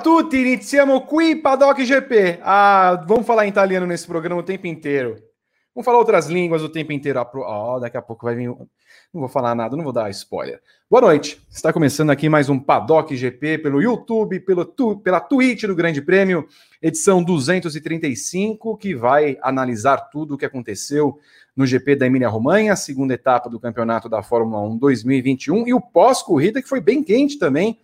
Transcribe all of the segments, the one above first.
Tutti, iniziamo qui Paddock GP. Ah, vamos falar italiano nesse programa o tempo inteiro. Vamos falar outras línguas o tempo inteiro. Ó, oh, daqui a pouco vai vir. Não vou falar nada, não vou dar spoiler. Boa noite. Está começando aqui mais um Paddock GP pelo YouTube, pelo tu, pela Twitch do Grande Prêmio, edição 235, que vai analisar tudo o que aconteceu no GP da Emília-Romanha, segunda etapa do Campeonato da Fórmula 1 2021 e o pós-corrida que foi bem quente também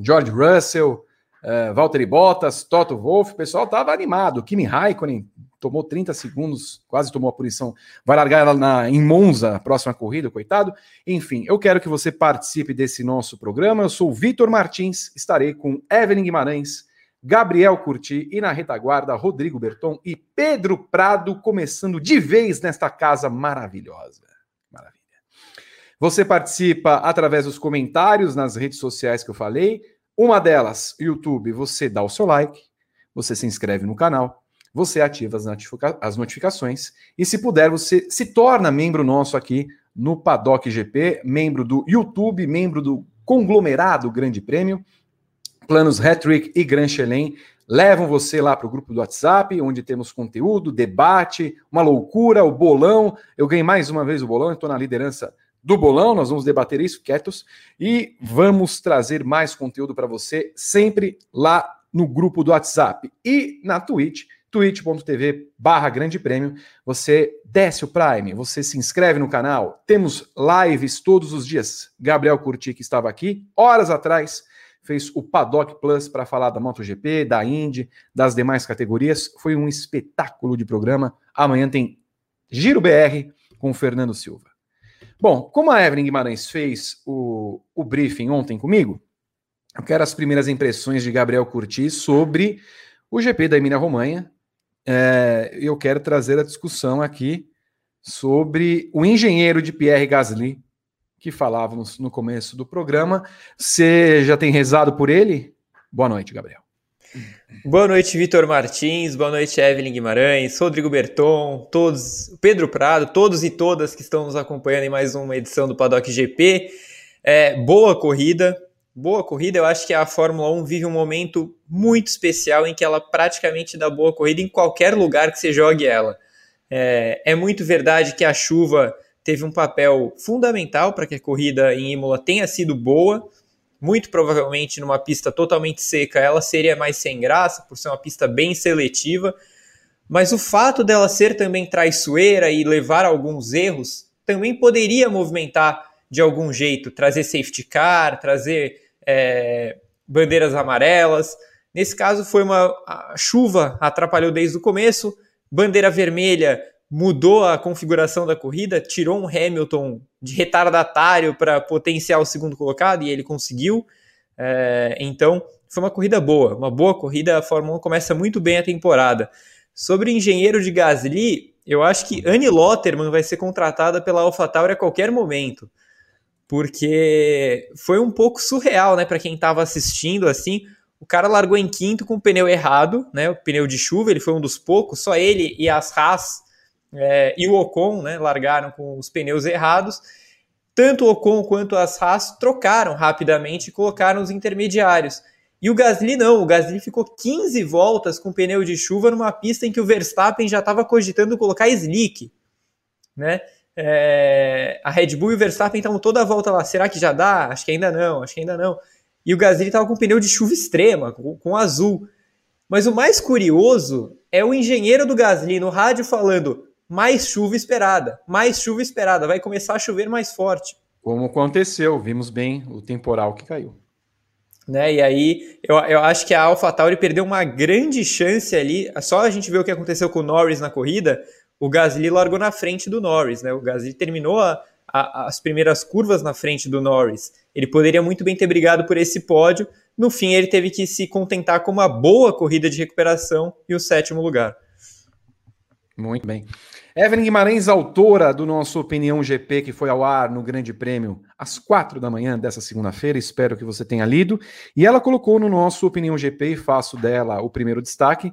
George Russell, uh, Valtteri Bottas, Toto Wolff, o pessoal estava animado. Kimi Raikkonen tomou 30 segundos, quase tomou a punição. Vai largar ela na, em Monza, a próxima corrida, coitado. Enfim, eu quero que você participe desse nosso programa. Eu sou o Vitor Martins, estarei com Evelyn Guimarães, Gabriel Curti e na retaguarda Rodrigo Berton e Pedro Prado, começando de vez nesta casa maravilhosa. Você participa através dos comentários nas redes sociais que eu falei. Uma delas, YouTube, você dá o seu like, você se inscreve no canal, você ativa as, notifica as notificações e, se puder, você se torna membro nosso aqui no Paddock GP, membro do YouTube, membro do conglomerado Grande Prêmio. Planos Hattrick e Grand Chelem levam você lá para o grupo do WhatsApp, onde temos conteúdo, debate, uma loucura, o bolão. Eu ganhei mais uma vez o bolão, estou na liderança do bolão, nós vamos debater isso quietos e vamos trazer mais conteúdo para você sempre lá no grupo do WhatsApp e na Twitch, twitch.tv barra grande prêmio, você desce o Prime, você se inscreve no canal, temos lives todos os dias, Gabriel Curti que estava aqui, horas atrás, fez o Paddock Plus para falar da MotoGP, da Indy, das demais categorias, foi um espetáculo de programa, amanhã tem Giro BR com o Fernando Silva. Bom, como a Evelyn Guimarães fez o, o briefing ontem comigo, eu quero as primeiras impressões de Gabriel Curti sobre o GP da Emília-Romanha. É, eu quero trazer a discussão aqui sobre o engenheiro de Pierre Gasly, que falávamos no começo do programa. Você já tem rezado por ele? Boa noite, Gabriel. Boa noite, Vitor Martins. Boa noite, Evelyn Guimarães, Rodrigo Berton, todos, Pedro Prado, todos e todas que estão nos acompanhando em mais uma edição do Paddock GP. É, boa corrida, boa corrida. Eu acho que a Fórmula 1 vive um momento muito especial em que ela praticamente dá boa corrida em qualquer lugar que você jogue ela. É, é muito verdade que a chuva teve um papel fundamental para que a corrida em Imola tenha sido boa muito provavelmente numa pista totalmente seca ela seria mais sem graça, por ser uma pista bem seletiva. Mas o fato dela ser também traiçoeira e levar alguns erros também poderia movimentar de algum jeito, trazer safety car, trazer é, bandeiras amarelas. Nesse caso foi uma chuva atrapalhou desde o começo, bandeira vermelha mudou a configuração da corrida, tirou um Hamilton de retardatário para potenciar o segundo colocado e ele conseguiu. É, então, foi uma corrida boa, uma boa corrida. A Fórmula 1 começa muito bem a temporada. Sobre engenheiro de Gasly, eu acho que Annie Lotterman vai ser contratada pela AlphaTauri a qualquer momento, porque foi um pouco surreal, né, para quem estava assistindo assim. O cara largou em quinto com o pneu errado, né, o pneu de chuva, ele foi um dos poucos, só ele e as Haas é, e o Ocon né, largaram com os pneus errados. Tanto o Ocon quanto as Haas trocaram rapidamente e colocaram os intermediários. E o Gasly não, o Gasly ficou 15 voltas com pneu de chuva numa pista em que o Verstappen já estava cogitando colocar slick. Né? É, a Red Bull e o Verstappen estavam toda a volta lá. Será que já dá? Acho que ainda não, acho que ainda não. E o Gasly estava com pneu de chuva extrema, com, com azul. Mas o mais curioso é o engenheiro do Gasly no rádio falando: mais chuva esperada, mais chuva esperada, vai começar a chover mais forte. Como aconteceu, vimos bem o temporal que caiu. Né? E aí eu, eu acho que a AlphaTauri perdeu uma grande chance ali. Só a gente ver o que aconteceu com o Norris na corrida, o Gasly largou na frente do Norris, né? O Gasly terminou a, a, as primeiras curvas na frente do Norris. Ele poderia muito bem ter brigado por esse pódio. No fim, ele teve que se contentar com uma boa corrida de recuperação e o sétimo lugar. Muito bem. Evelyn Guimarães, autora do nosso Opinião GP, que foi ao ar no Grande Prêmio às quatro da manhã dessa segunda-feira, espero que você tenha lido. E ela colocou no nosso Opinião GP, e faço dela o primeiro destaque.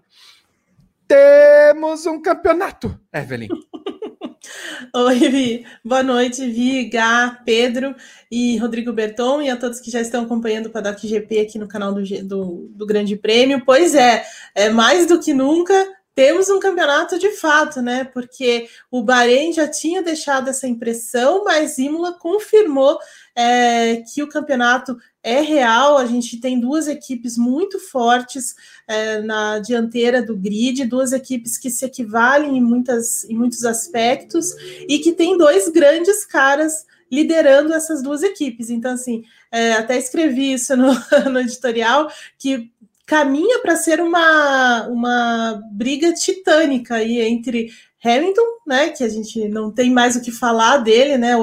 Temos um campeonato, Evelyn. Oi, Vi. Boa noite, Vi, Gá, Pedro e Rodrigo Berton e a todos que já estão acompanhando o Paddock GP aqui no canal do, do, do Grande Prêmio. Pois é, é mais do que nunca temos um campeonato de fato, né? Porque o Bahrein já tinha deixado essa impressão, mas Imola confirmou é, que o campeonato é real. A gente tem duas equipes muito fortes é, na dianteira do grid, duas equipes que se equivalem em, muitas, em muitos aspectos e que tem dois grandes caras liderando essas duas equipes. Então, assim, é, até escrevi isso no, no editorial, que caminha para ser uma, uma briga titânica aí entre Hamilton, né, que a gente não tem mais o que falar dele, né,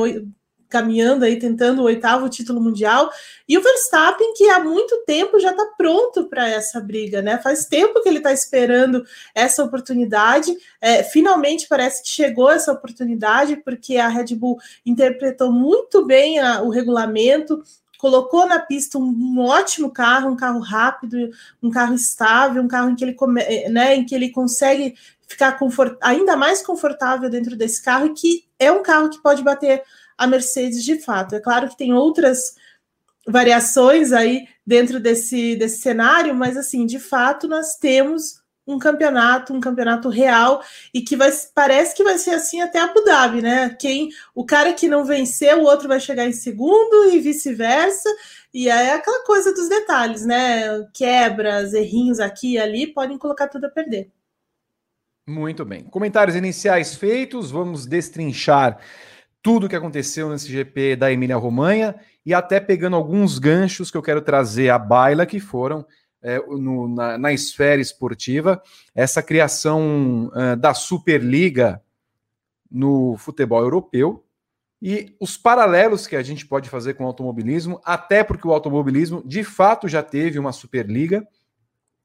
caminhando aí tentando o oitavo título mundial, e o Verstappen que há muito tempo já está pronto para essa briga, né? Faz tempo que ele está esperando essa oportunidade. É, finalmente parece que chegou essa oportunidade porque a Red Bull interpretou muito bem a, o regulamento, colocou na pista um, ótimo carro, um carro rápido, um carro estável, um carro em que ele, eh, né, em que ele consegue ficar confort, ainda mais confortável dentro desse carro e que é um carro que pode bater a Mercedes de fato. É claro que tem outras variações aí dentro desse, desse cenário, mas assim, de fato, nós temos um campeonato, um campeonato real e que vai, parece que vai ser assim até Abu Dhabi, né? Quem o cara que não venceu, o outro vai chegar em segundo e vice-versa. E é aquela coisa dos detalhes, né? Quebras, errinhos aqui e ali podem colocar tudo a perder. Muito bem. Comentários iniciais feitos, vamos destrinchar tudo o que aconteceu nesse GP da Emília Romanha e até pegando alguns ganchos que eu quero trazer à baila que foram é, no, na, na, esfera esportiva, essa criação uh, da Superliga no futebol europeu. E os paralelos que a gente pode fazer com o automobilismo, até porque o automobilismo de fato já teve uma Superliga,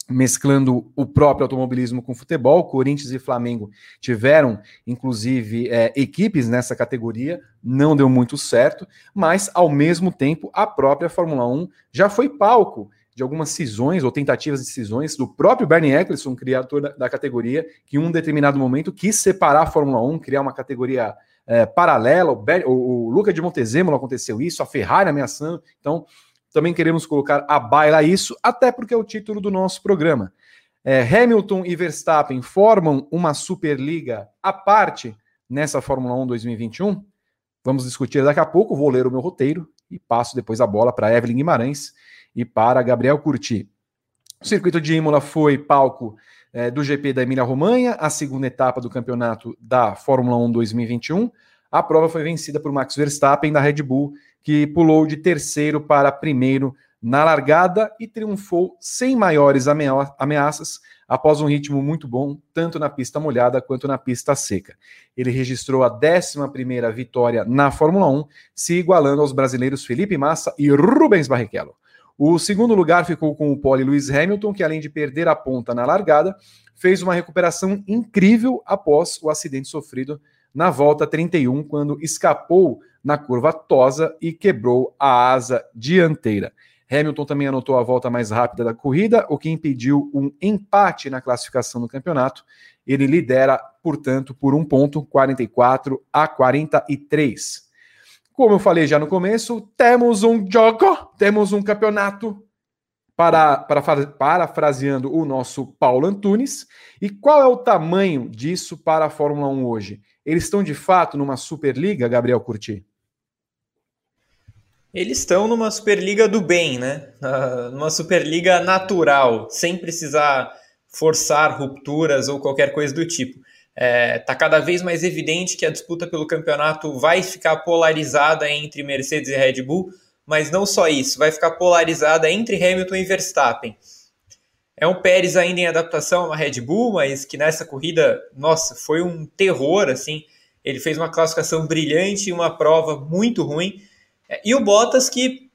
mesclando o próprio automobilismo com futebol. Corinthians e Flamengo tiveram, inclusive, é, equipes nessa categoria, não deu muito certo, mas ao mesmo tempo a própria Fórmula 1 já foi palco de algumas cisões ou tentativas de cisões do próprio Bernie Eccleston, criador da, da, categoria, que em um determinado momento quis separar a Fórmula 1, criar uma categoria é, paralela. O, o, o, Luca de Montezemolo aconteceu isso, a Ferrari ameaçando. Então, também queremos colocar a baila isso, até porque é o título do nosso programa. É, Hamilton e Verstappen formam uma Superliga à parte nessa Fórmula 1 2021? Vamos discutir daqui a pouco. Vou ler o meu roteiro e passo depois a bola para Evelyn Guimarães e para Gabriel Curti. O circuito de Imola foi palco é, do GP da Emília-Romanha, a segunda etapa do campeonato da Fórmula 1 2021. A prova foi vencida por Max Verstappen da Red Bull, que pulou de terceiro para primeiro na largada e triunfou sem maiores ameaças após um ritmo muito bom, tanto na pista molhada quanto na pista seca. Ele registrou a 11 vitória na Fórmula 1, se igualando aos brasileiros Felipe Massa e Rubens Barrichello. O segundo lugar ficou com o pole Lewis Hamilton, que além de perder a ponta na largada, fez uma recuperação incrível após o acidente sofrido na volta 31, quando escapou na curva tosa e quebrou a asa dianteira. Hamilton também anotou a volta mais rápida da corrida, o que impediu um empate na classificação do campeonato. Ele lidera, portanto, por um ponto, 44 a 43. Como eu falei já no começo, temos um jogo, temos um campeonato, para, para, parafraseando o nosso Paulo Antunes. E qual é o tamanho disso para a Fórmula 1 hoje? Eles estão de fato numa Superliga, Gabriel Curti? Eles estão numa Superliga do bem, né? numa Superliga natural, sem precisar forçar rupturas ou qualquer coisa do tipo. Está é, tá cada vez mais evidente que a disputa pelo campeonato vai ficar polarizada entre Mercedes e Red Bull, mas não só isso, vai ficar polarizada entre Hamilton e Verstappen. É um Pérez ainda em adaptação uma Red Bull, mas que nessa corrida, nossa, foi um terror, assim. Ele fez uma classificação brilhante e uma prova muito ruim. E o Bottas que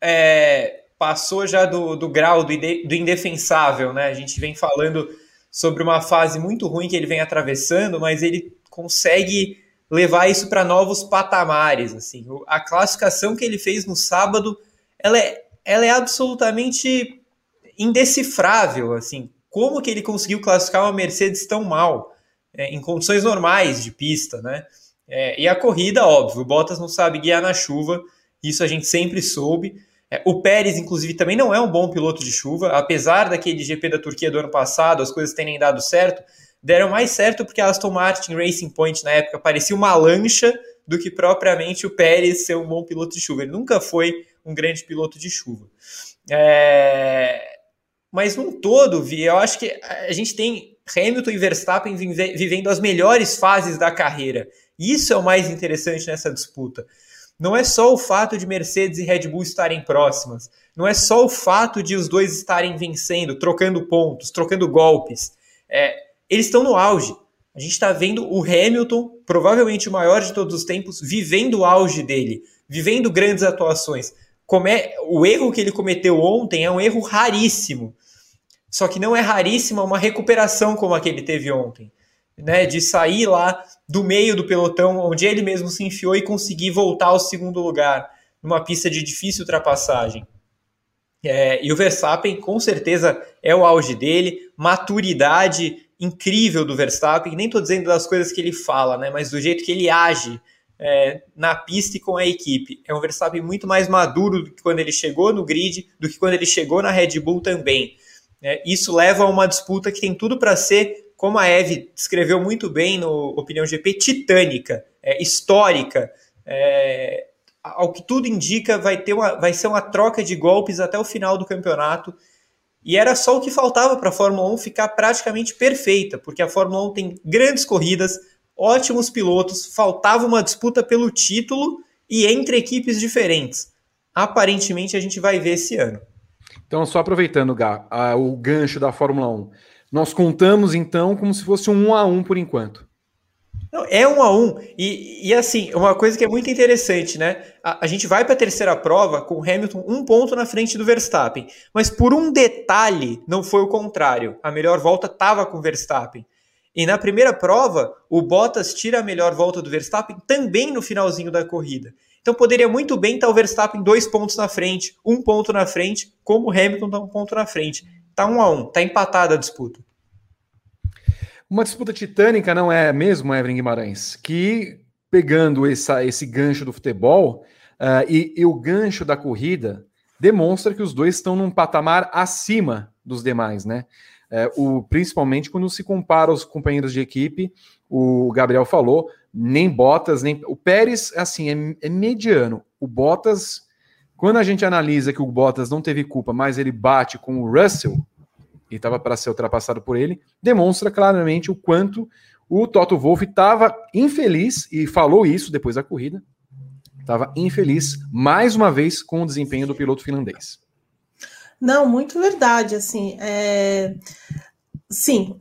é, passou já do, do grau do, do indefensável, né? A gente vem falando sobre uma fase muito ruim que ele vem atravessando, mas ele consegue levar isso para novos patamares. Assim, a classificação que ele fez no sábado, ela é, ela é absolutamente indecifrável. Assim, como que ele conseguiu classificar uma Mercedes tão mal é, em condições normais de pista, né? É, e a corrida, óbvio, o Bottas não sabe guiar na chuva, isso a gente sempre soube. É, o Pérez, inclusive, também não é um bom piloto de chuva, apesar daquele GP da Turquia do ano passado, as coisas terem dado certo, deram mais certo porque a Aston Martin Racing Point na época parecia uma lancha do que propriamente o Pérez ser um bom piloto de chuva. Ele nunca foi um grande piloto de chuva. É... Mas num todo, Vi, eu acho que a gente tem Hamilton e Verstappen vivendo as melhores fases da carreira. Isso é o mais interessante nessa disputa. Não é só o fato de Mercedes e Red Bull estarem próximas, não é só o fato de os dois estarem vencendo, trocando pontos, trocando golpes. É, eles estão no auge. A gente está vendo o Hamilton, provavelmente o maior de todos os tempos, vivendo o auge dele, vivendo grandes atuações. Come... O erro que ele cometeu ontem é um erro raríssimo. Só que não é raríssima uma recuperação como a que ele teve ontem. Né, de sair lá do meio do pelotão, onde ele mesmo se enfiou e conseguir voltar ao segundo lugar, numa pista de difícil ultrapassagem. É, e o Verstappen, com certeza, é o auge dele, maturidade incrível do Verstappen, nem estou dizendo das coisas que ele fala, né, mas do jeito que ele age é, na pista e com a equipe. É um Verstappen muito mais maduro do que quando ele chegou no grid, do que quando ele chegou na Red Bull também. É, isso leva a uma disputa que tem tudo para ser, como a Eve descreveu muito bem no Opinião GP, titânica, é, histórica. É, ao que tudo indica, vai, ter uma, vai ser uma troca de golpes até o final do campeonato e era só o que faltava para a Fórmula 1 ficar praticamente perfeita, porque a Fórmula 1 tem grandes corridas, ótimos pilotos, faltava uma disputa pelo título e entre equipes diferentes. Aparentemente a gente vai ver esse ano. Então, só aproveitando, Gá, a, o gancho da Fórmula 1. Nós contamos então como se fosse um 1 a 1 por enquanto. Não, é um a um. E, e assim, uma coisa que é muito interessante, né? A, a gente vai para a terceira prova com o Hamilton um ponto na frente do Verstappen. Mas por um detalhe, não foi o contrário. A melhor volta estava com o Verstappen. E na primeira prova, o Bottas tira a melhor volta do Verstappen também no finalzinho da corrida. Então poderia muito bem estar o Verstappen dois pontos na frente, um ponto na frente, como o Hamilton está um ponto na frente. Tá um a um, tá empatada a disputa. Uma disputa titânica, não é mesmo, Evelyn Guimarães? Que, pegando essa, esse gancho do futebol uh, e, e o gancho da corrida, demonstra que os dois estão num patamar acima dos demais, né? Uh, o, principalmente quando se compara aos companheiros de equipe, o Gabriel falou, nem Bottas, nem. O Pérez, assim, é, é mediano. O Bottas, quando a gente analisa que o Bottas não teve culpa, mas ele bate com o Russell, e estava para ser ultrapassado por ele, demonstra claramente o quanto o Toto Wolff estava infeliz, e falou isso depois da corrida, estava infeliz mais uma vez com o desempenho do piloto finlandês. Não, muito verdade, assim, é... Sim,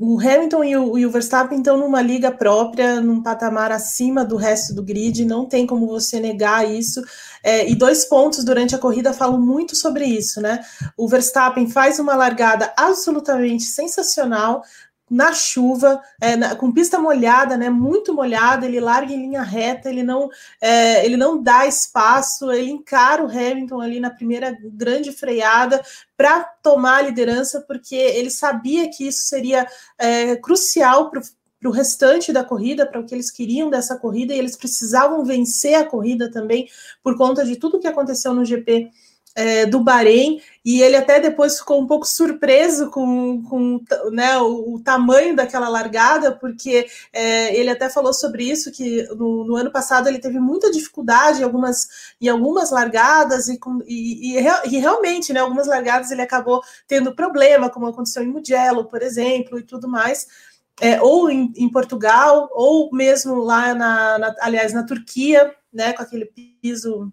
o Hamilton e o, e o, Verstappen estão numa liga própria, num patamar acima do resto do grid, não tem como você negar isso. É, e dois pontos durante a corrida falam muito sobre isso, né? O Verstappen faz uma largada absolutamente sensacional, na chuva, é, na, com pista molhada, né, muito molhada, ele larga em linha reta, ele não, é, ele não dá espaço, ele encara o Hamilton ali na primeira grande freada para tomar a liderança, porque ele sabia que isso seria é, crucial para o restante da corrida, para o que eles queriam dessa corrida, e eles precisavam vencer a corrida também por conta de tudo que aconteceu no GP é, do Bahrein, e ele até depois ficou um pouco surpreso com, com né, o, o, tamanho daquela largada, porque é, ele até falou sobre isso, que no, no, ano passado ele teve muita dificuldade em algumas, em algumas largadas, e, com, e, e, e realmente, né, algumas largadas ele acabou tendo problema, como aconteceu em Mugello, por exemplo, e tudo mais, é, ou em, em, Portugal, ou mesmo lá, na, na, aliás, na Turquia, né, com aquele piso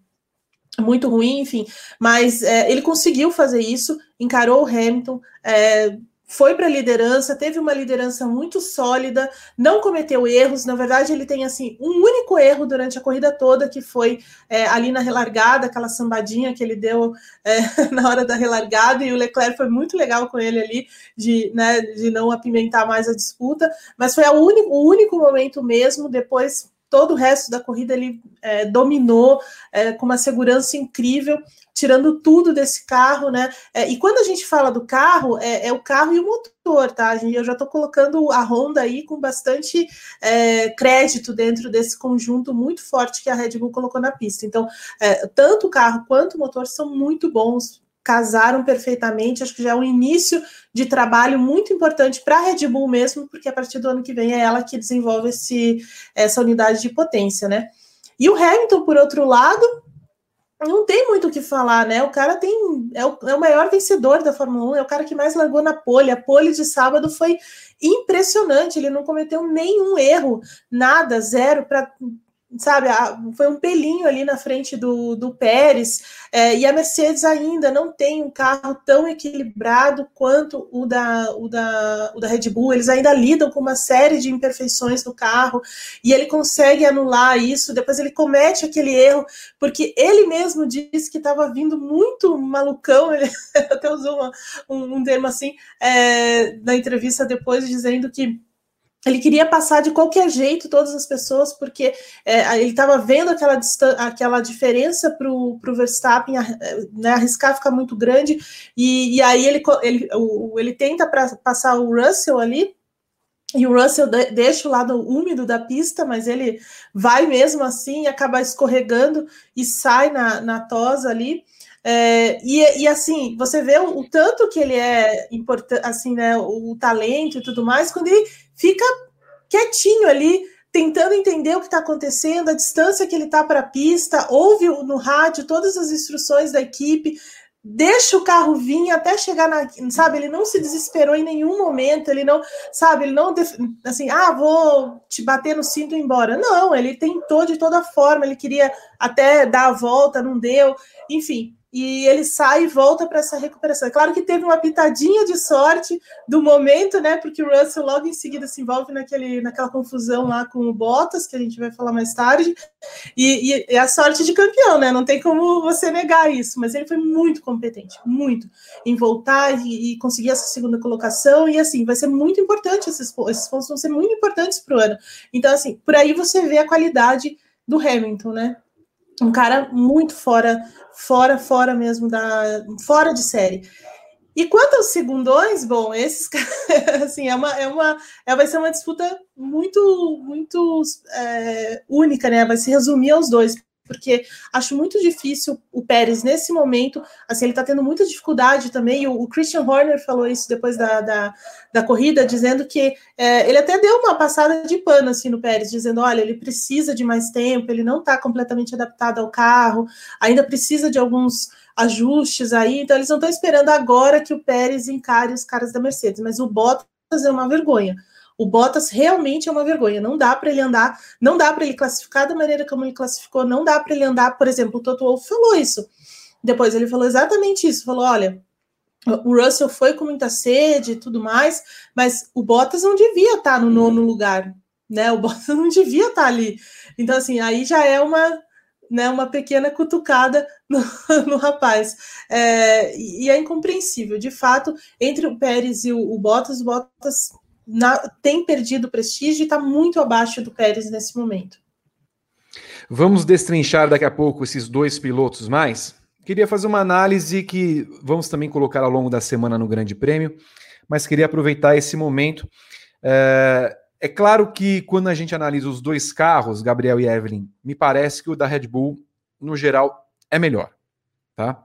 muito ruim, enfim. Mas é, ele conseguiu fazer isso, encarou o Hamilton, é, foi para a liderança, teve uma liderança muito sólida, não cometeu erros. Na verdade, ele tem assim um único erro durante a corrida toda, que foi é, ali na relargada, aquela sambadinha que ele deu é, na hora da relargada, e o Leclerc foi muito legal com ele ali, de, né, de não apimentar mais a disputa, mas foi o único momento mesmo, depois todo o resto da corrida ele é, dominou é, com uma segurança incrível, tirando tudo desse carro, né? É, e quando a gente fala do carro, é, é o carro e o motor, tá? Eu já estou colocando a Honda aí com bastante é, crédito dentro desse conjunto muito forte que a Red Bull colocou na pista. Então, é, tanto o carro quanto o motor são muito bons casaram perfeitamente. Acho que já é um início de trabalho muito importante para a Red Bull mesmo, porque a partir do ano que vem é ela que desenvolve esse, essa unidade de potência, né? E o Hamilton, por outro lado, não tem muito o que falar, né? O cara tem é o, é o maior vencedor da Fórmula 1, é o cara que mais largou na pole. A pole de sábado foi impressionante, ele não cometeu nenhum erro, nada, zero para sabe, foi um pelinho ali na frente do, do Pérez, é, e a Mercedes ainda não tem um carro tão equilibrado quanto o da, o, da, o da Red Bull, eles ainda lidam com uma série de imperfeições no carro, e ele consegue anular isso, depois ele comete aquele erro, porque ele mesmo disse que estava vindo muito malucão, ele até usou uma, um, um termo assim, é, na entrevista depois, dizendo que ele queria passar de qualquer jeito todas as pessoas, porque é, ele estava vendo aquela, aquela diferença para o Verstappen né, arriscar ficar muito grande, e, e aí ele, ele, o, ele tenta pra, passar o Russell ali, e o Russell deixa o lado úmido da pista, mas ele vai mesmo assim acaba escorregando e sai na, na tosa ali. É, e, e, assim, você vê o, o, tanto que ele é importante, assim, né? O, o, talento e tudo mais, quando ele fica quietinho ali, tentando entender o que está acontecendo, a distância que ele está para a pista, ouve no rádio todas as instruções da equipe, deixa o carro vir até chegar na, sabe, ele não se desesperou em nenhum momento, ele não, sabe, ele não, assim, ah, vou te bater no cinto e ir embora. Não, ele tentou de toda forma, ele queria até dar a volta, não deu, enfim e ele sai e volta para essa recuperação. É claro que teve uma pitadinha de sorte do momento, né? Porque o Russell logo em seguida se envolve naquele, naquela confusão lá com o Bottas, que a gente vai falar mais tarde, e, e é a sorte de campeão, né? Não tem como você negar isso, mas ele foi muito competente, muito, em voltar e, e conseguir essa segunda colocação, e assim, vai ser muito importante, esses, esses pontos vão ser muito importantes para o ano. Então, assim, por aí você vê a qualidade do Hamilton, né? Um cara muito fora, fora, fora mesmo da, fora de série. E quanto aos segundões, bom, esses assim é uma, é uma, é, vai ser uma disputa muito, muito é, única, né? Vai se resumir aos dois, porque acho muito difícil o Pérez nesse momento, assim, ele está tendo muita dificuldade também, o, Christian Horner falou isso depois da, da, da corrida, dizendo que é, ele até deu uma passada de pano, assim, no Pérez, dizendo, olha, ele precisa de mais tempo, ele não está completamente adaptado ao carro, ainda precisa de alguns ajustes aí, então eles não estão esperando agora que o Pérez encare os caras da Mercedes, mas o Bottas é uma vergonha, o Bottas realmente é uma vergonha. Não dá para ele andar, não dá para ele classificar da maneira como ele classificou, não dá para ele andar, por exemplo, o Toto Wolff falou isso. Depois ele falou exatamente isso, falou, olha, o Russell foi com muita sede e tudo mais, mas o Bottas não devia estar no nono lugar, né? O Bottas não devia estar ali. Então, assim, aí já é uma, né, uma pequena cutucada no, no rapaz. É, e é incompreensível. De fato, entre o Pérez e o, o Bottas, o Bottas na, tem perdido prestígio e está muito abaixo do Pérez nesse momento. Vamos destrinchar daqui a pouco esses dois pilotos mais. Queria fazer uma análise que vamos também colocar ao longo da semana no Grande Prêmio, mas queria aproveitar esse momento. É, é claro que quando a gente analisa os dois carros, Gabriel e Evelyn, me parece que o da Red Bull, no geral, é melhor, tá?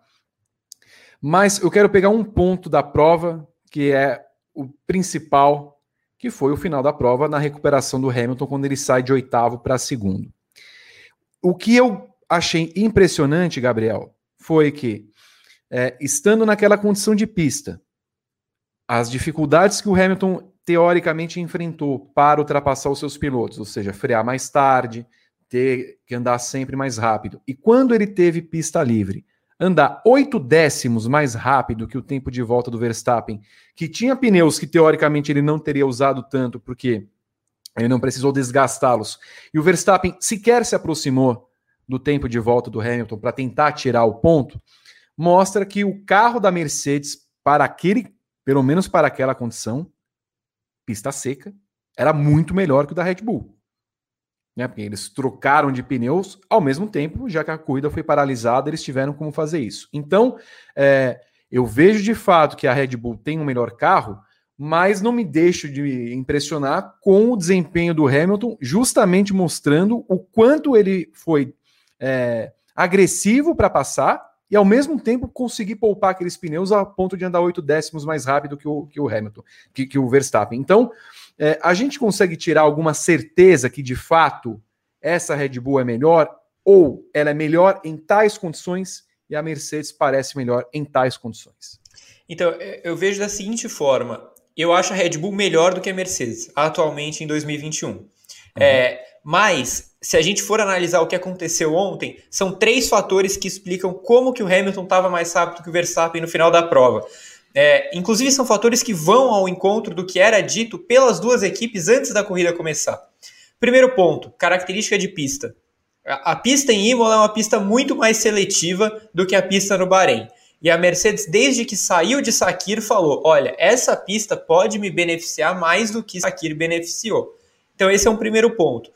Mas eu quero pegar um ponto da prova que é o principal que foi o final da prova na recuperação do Hamilton quando ele sai de oitavo para segundo. O que eu achei impressionante, Gabriel, foi que, é, estando naquela condição de pista, as dificuldades que o Hamilton teoricamente enfrentou para ultrapassar os seus pilotos, ou seja, frear mais tarde, ter que andar sempre mais rápido, e quando ele teve pista livre, andar oito décimos mais rápido que o tempo de volta do Verstappen, que tinha pneus que teoricamente ele não teria usado tanto, porque ele não precisou desgastá-los. E o Verstappen sequer se aproximou do tempo de volta do Hamilton para tentar tirar o ponto, mostra que o carro da Mercedes, para aquele, pelo menos para aquela condição, pista seca, era muito melhor que o da Red Bull. Né? Porque eles trocaram de pneus ao mesmo tempo, já que a corrida foi paralisada, eles tiveram como fazer isso. Então, é, eu vejo de fato que a Red Bull tem um melhor carro, mas não me deixo de impressionar com o desempenho do Hamilton, justamente mostrando o quanto ele foi é, agressivo para passar e ao mesmo tempo conseguir poupar aqueles pneus a ponto de andar oito décimos mais rápido que o, que o Hamilton, que, que o Verstappen. Então, é, a gente consegue tirar alguma certeza que de fato essa Red Bull é melhor ou ela é melhor em tais condições e a Mercedes parece melhor em tais condições? Então, é, eu vejo da seguinte forma: eu acho a Red Bull melhor do que a Mercedes atualmente em 2021. Uhum. É, mas, se a gente for analisar o que aconteceu ontem, são três fatores que explicam como que o Hamilton estava mais rápido que o Verstappen no final da prova. É, inclusive, são fatores que vão ao encontro do que era dito pelas duas equipes antes da corrida começar. Primeiro ponto, característica de pista. A, a pista em Imola é uma pista muito mais seletiva do que a pista no Bahrein. E a Mercedes, desde que saiu de Sakir, falou: olha, essa pista pode me beneficiar mais do que Sakir beneficiou. Então, esse é um primeiro ponto.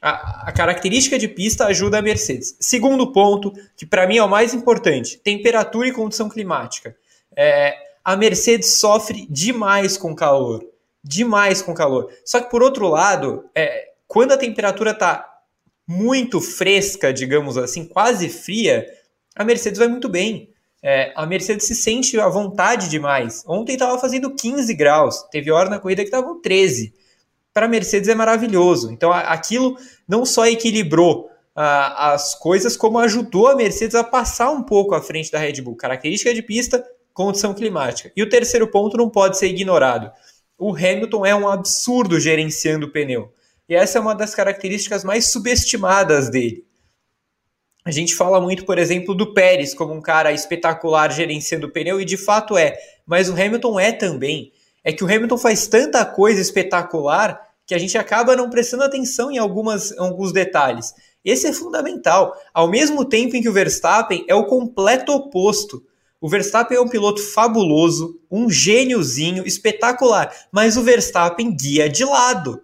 A, a característica de pista ajuda a Mercedes. Segundo ponto, que para mim é o mais importante: temperatura e condição climática. É, a Mercedes sofre demais com calor. Demais com calor. Só que, por outro lado, é, quando a temperatura está muito fresca, digamos assim, quase fria, a Mercedes vai muito bem. É, a Mercedes se sente à vontade demais. Ontem estava fazendo 15 graus, teve hora na corrida que estavam 13. Para a Mercedes é maravilhoso. Então aquilo não só equilibrou uh, as coisas, como ajudou a Mercedes a passar um pouco à frente da Red Bull. Característica de pista, condição climática. E o terceiro ponto não pode ser ignorado. O Hamilton é um absurdo gerenciando o pneu. E essa é uma das características mais subestimadas dele. A gente fala muito, por exemplo, do Pérez como um cara espetacular gerenciando o pneu, e de fato é, mas o Hamilton é também. É que o Hamilton faz tanta coisa espetacular que a gente acaba não prestando atenção em algumas, alguns detalhes. Esse é fundamental. Ao mesmo tempo em que o Verstappen é o completo oposto. O Verstappen é um piloto fabuloso, um gêniozinho, espetacular, mas o Verstappen guia de lado.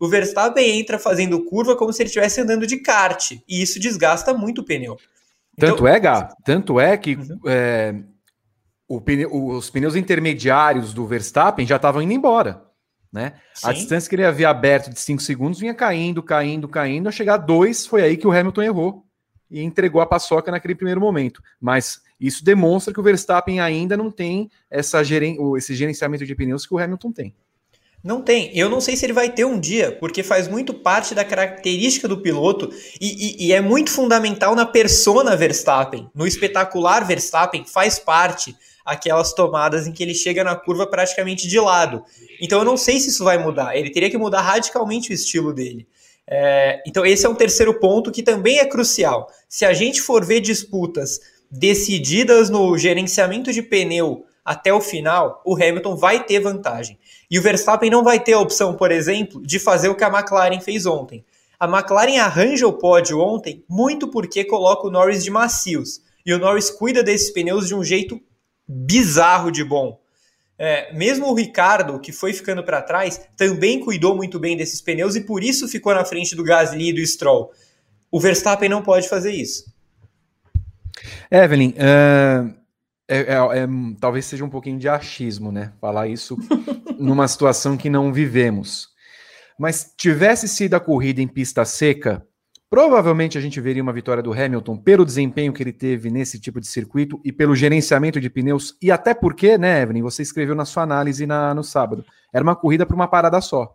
O Verstappen entra fazendo curva como se ele estivesse andando de kart, e isso desgasta muito o pneu. Tanto então, é, Gá, tanto é que uhum. é, pneu, os pneus intermediários do Verstappen já estavam indo embora. Né? A distância que ele havia aberto de 5 segundos vinha caindo, caindo, caindo, a chegar a 2, foi aí que o Hamilton errou e entregou a paçoca naquele primeiro momento. Mas isso demonstra que o Verstappen ainda não tem essa geren esse gerenciamento de pneus que o Hamilton tem. Não tem. Eu não sei se ele vai ter um dia, porque faz muito parte da característica do piloto e, e, e é muito fundamental na persona Verstappen. No espetacular Verstappen faz parte aquelas tomadas em que ele chega na curva praticamente de lado. Então eu não sei se isso vai mudar. Ele teria que mudar radicalmente o estilo dele. É, então esse é um terceiro ponto que também é crucial. Se a gente for ver disputas decididas no gerenciamento de pneu até o final, o Hamilton vai ter vantagem. E o Verstappen não vai ter a opção, por exemplo, de fazer o que a McLaren fez ontem. A McLaren arranja o pódio ontem muito porque coloca o Norris de macios. E o Norris cuida desses pneus de um jeito bizarro de bom. É, mesmo o Ricardo, que foi ficando para trás, também cuidou muito bem desses pneus e por isso ficou na frente do Gasly e do Stroll. O Verstappen não pode fazer isso. Evelyn, uh, é, é, é, talvez seja um pouquinho de achismo, né? Falar isso numa situação que não vivemos. Mas tivesse sido a corrida em pista seca, provavelmente a gente veria uma vitória do Hamilton pelo desempenho que ele teve nesse tipo de circuito e pelo gerenciamento de pneus, e até porque, né, Evelyn, você escreveu na sua análise na, no sábado, era uma corrida para uma parada só.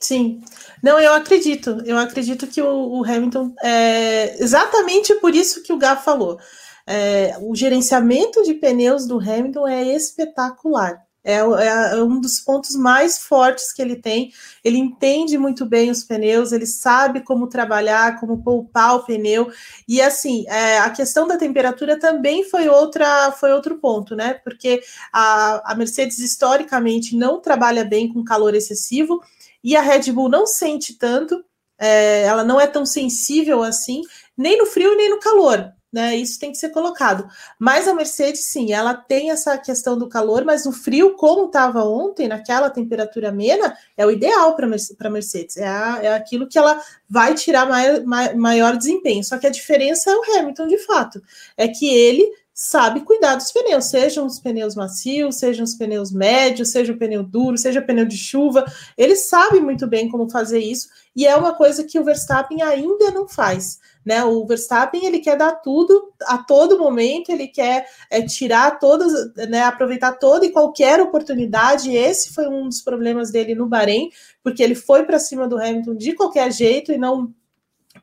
Sim, não, eu acredito. Eu acredito que o, o Hamilton é exatamente por isso que o Gá falou. É, o gerenciamento de pneus do Hamilton é espetacular. É, é, é, um dos pontos mais fortes que ele tem. Ele entende muito bem os pneus, ele sabe como trabalhar, como poupar o pneu. E assim, é, a questão da temperatura também foi outra, foi outro ponto, né? Porque a, a Mercedes historicamente não trabalha bem com calor excessivo e a Red Bull não sente tanto, é, ela não é tão sensível assim, nem no frio nem no calor. né? Isso tem que ser colocado. Mas a Mercedes, sim, ela tem essa questão do calor, mas o frio, como estava ontem, naquela temperatura amena, é o ideal para a Mercedes. É, a, é aquilo que ela vai tirar maior, maior desempenho. Só que a diferença é o Hamilton, de fato. É que ele sabe cuidar dos pneus, sejam os pneus macios, sejam os pneus médios, seja o pneu duro, seja pneu de chuva. Ele sabe muito bem como fazer isso e é uma coisa que o Verstappen ainda não faz. Né? O Verstappen ele quer dar tudo a todo momento, ele quer é, tirar todas, né, aproveitar toda e qualquer oportunidade. Esse foi um dos problemas dele no Bahrein, porque ele foi para cima do Hamilton de qualquer jeito e não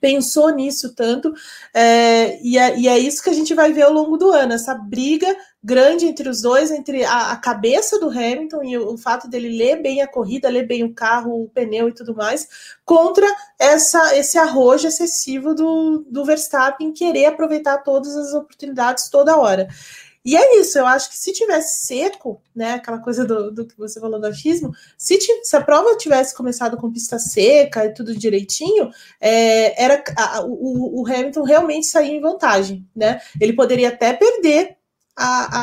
pensou nisso tanto, é, e, é, e, é, isso que a gente vai ver ao longo do ano, essa briga grande entre os dois, entre a, a, cabeça do Hamilton e o, o, fato dele ler bem a corrida, ler bem o carro, o pneu e tudo mais, contra essa, esse arrojo excessivo do, do Verstappen querer aproveitar todas as oportunidades toda hora. E é isso, eu acho que se tivesse seco, né, aquela coisa do, do que você falou do achismo, se, se, a prova tivesse começado com pista seca e tudo direitinho, é, era a, o, o, Hamilton realmente saía em vantagem, né? Ele poderia até perder a,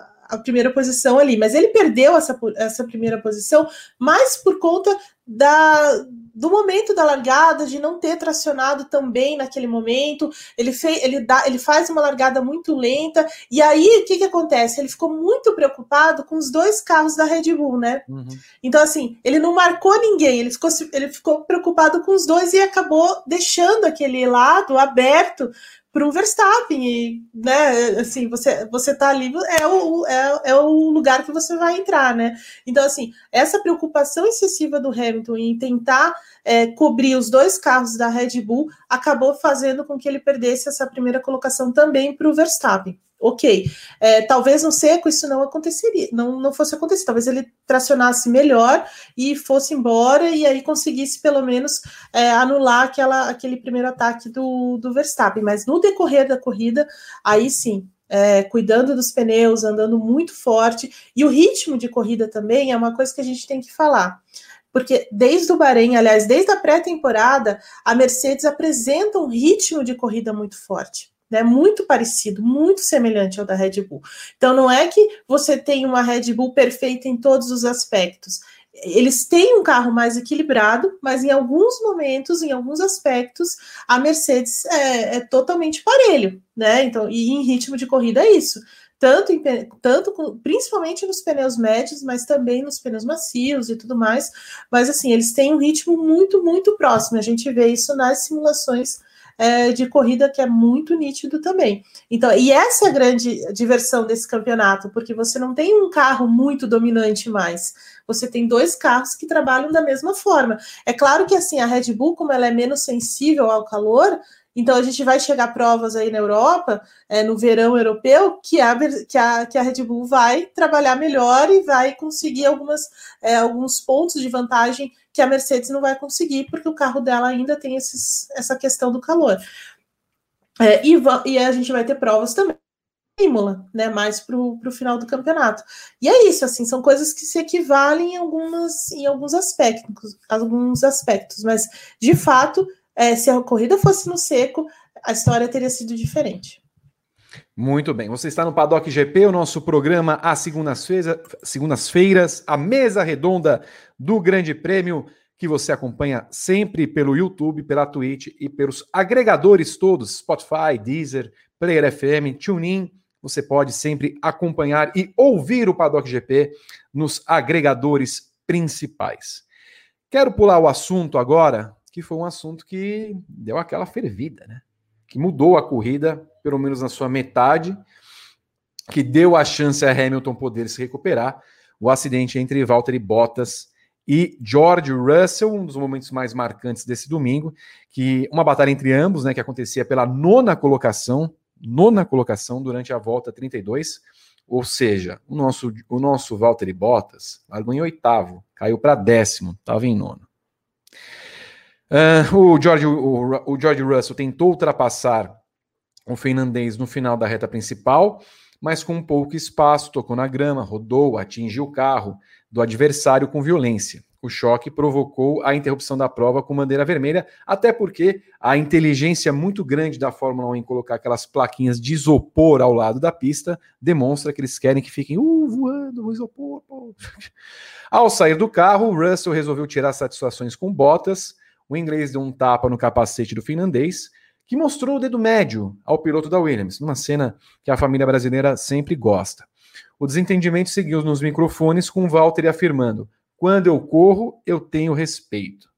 a a primeira posição ali, mas ele perdeu essa, essa primeira posição mais por conta da, do momento da largada, de não ter tracionado tão bem naquele momento, ele, fez, ele, dá, ele faz uma largada muito lenta, e aí o que, que acontece? Ele ficou muito preocupado com os dois carros da Red Bull, né? Uhum. Então, assim, ele não marcou ninguém, ele ficou, ele ficou preocupado com os dois e acabou deixando aquele lado aberto para o Verstappen e, né, assim, você você tá ali é o, é, é o lugar que você vai entrar, né? Então, assim, essa preocupação excessiva do Hamilton em tentar é, cobrir os dois carros da Red Bull acabou fazendo com que ele perdesse essa primeira colocação também para o Verstappen ok. É, talvez no seco isso não aconteceria, não, não fosse acontecer. Talvez ele tracionasse melhor e fosse embora e aí conseguisse pelo menos é, anular aquela, aquele primeiro ataque do, do Verstappen. Mas no decorrer da corrida, aí sim. É, cuidando dos pneus, andando muito forte, e o ritmo de corrida também é uma coisa que a gente tem que falar porque desde o Bahrein, aliás, desde a pré-temporada, a Mercedes apresenta um ritmo de corrida muito forte né? Muito parecido, muito semelhante ao da Red Bull. Então não é que você tem uma Red Bull perfeita em todos os aspectos. Eles têm um carro mais equilibrado, mas em alguns momentos, em alguns aspectos, a Mercedes é, é totalmente parelho, né? Então, e em ritmo de corrida é isso tanto, em, tanto principalmente nos pneus médios, mas também nos pneus macios e tudo mais. Mas assim, eles têm um ritmo muito, muito próximo. A gente vê isso nas simulações é, de corrida que é muito nítido também. Então, e essa é a grande diversão desse campeonato, porque você não tem um carro muito dominante mais. Você tem dois carros que trabalham da mesma forma. É claro que assim a Red Bull, como ela é menos sensível ao calor, então a gente vai chegar provas aí na Europa, é, no verão europeu, que a, que, a, que a Red Bull vai trabalhar melhor e vai conseguir algumas, é, alguns pontos de vantagem que a Mercedes não vai conseguir, porque o carro dela ainda tem esses, essa questão do calor. É, e, e a gente vai ter provas também. Imola, né, mais para o final do campeonato. E é isso, assim, são coisas que se equivalem em, algumas, em alguns aspectos, alguns aspectos, mas de fato é, se a corrida fosse no seco, a história teria sido diferente. Muito bem, você está no Paddock GP, o nosso programa às segundas-feiras, segundas-feiras, a mesa redonda do Grande Prêmio, que você acompanha sempre pelo YouTube, pela Twitch e pelos agregadores todos, Spotify, Deezer, Player FM, TuneIn. Você pode sempre acompanhar e ouvir o Paddock GP nos agregadores principais. Quero pular o assunto agora que foi um assunto que deu aquela fervida, né? Que mudou a corrida, pelo menos na sua metade, que deu a chance a Hamilton poder se recuperar. O acidente entre Valtteri Bottas e George Russell, um dos momentos mais marcantes desse domingo, que uma batalha entre ambos, né, que acontecia pela nona colocação, nona colocação durante a volta 32, ou seja, o nosso o nosso Valtteri Bottas largou em oitavo, caiu para décimo, estava em nono. Uh, o, George, o, o George Russell tentou ultrapassar o finlandês no final da reta principal, mas com pouco espaço, tocou na grama, rodou, atingiu o carro do adversário com violência. o choque provocou a interrupção da prova com bandeira vermelha, até porque a inteligência muito grande da Fórmula 1 em colocar aquelas plaquinhas de isopor ao lado da pista demonstra que eles querem que fiquem uh, voando isopor. Pô. Ao sair do carro, Russell resolveu tirar satisfações com Bottas. O inglês deu um tapa no capacete do finlandês, que mostrou o dedo médio ao piloto da Williams, uma cena que a família brasileira sempre gosta. O desentendimento seguiu nos microfones com Walter afirmando: quando eu corro, eu tenho respeito.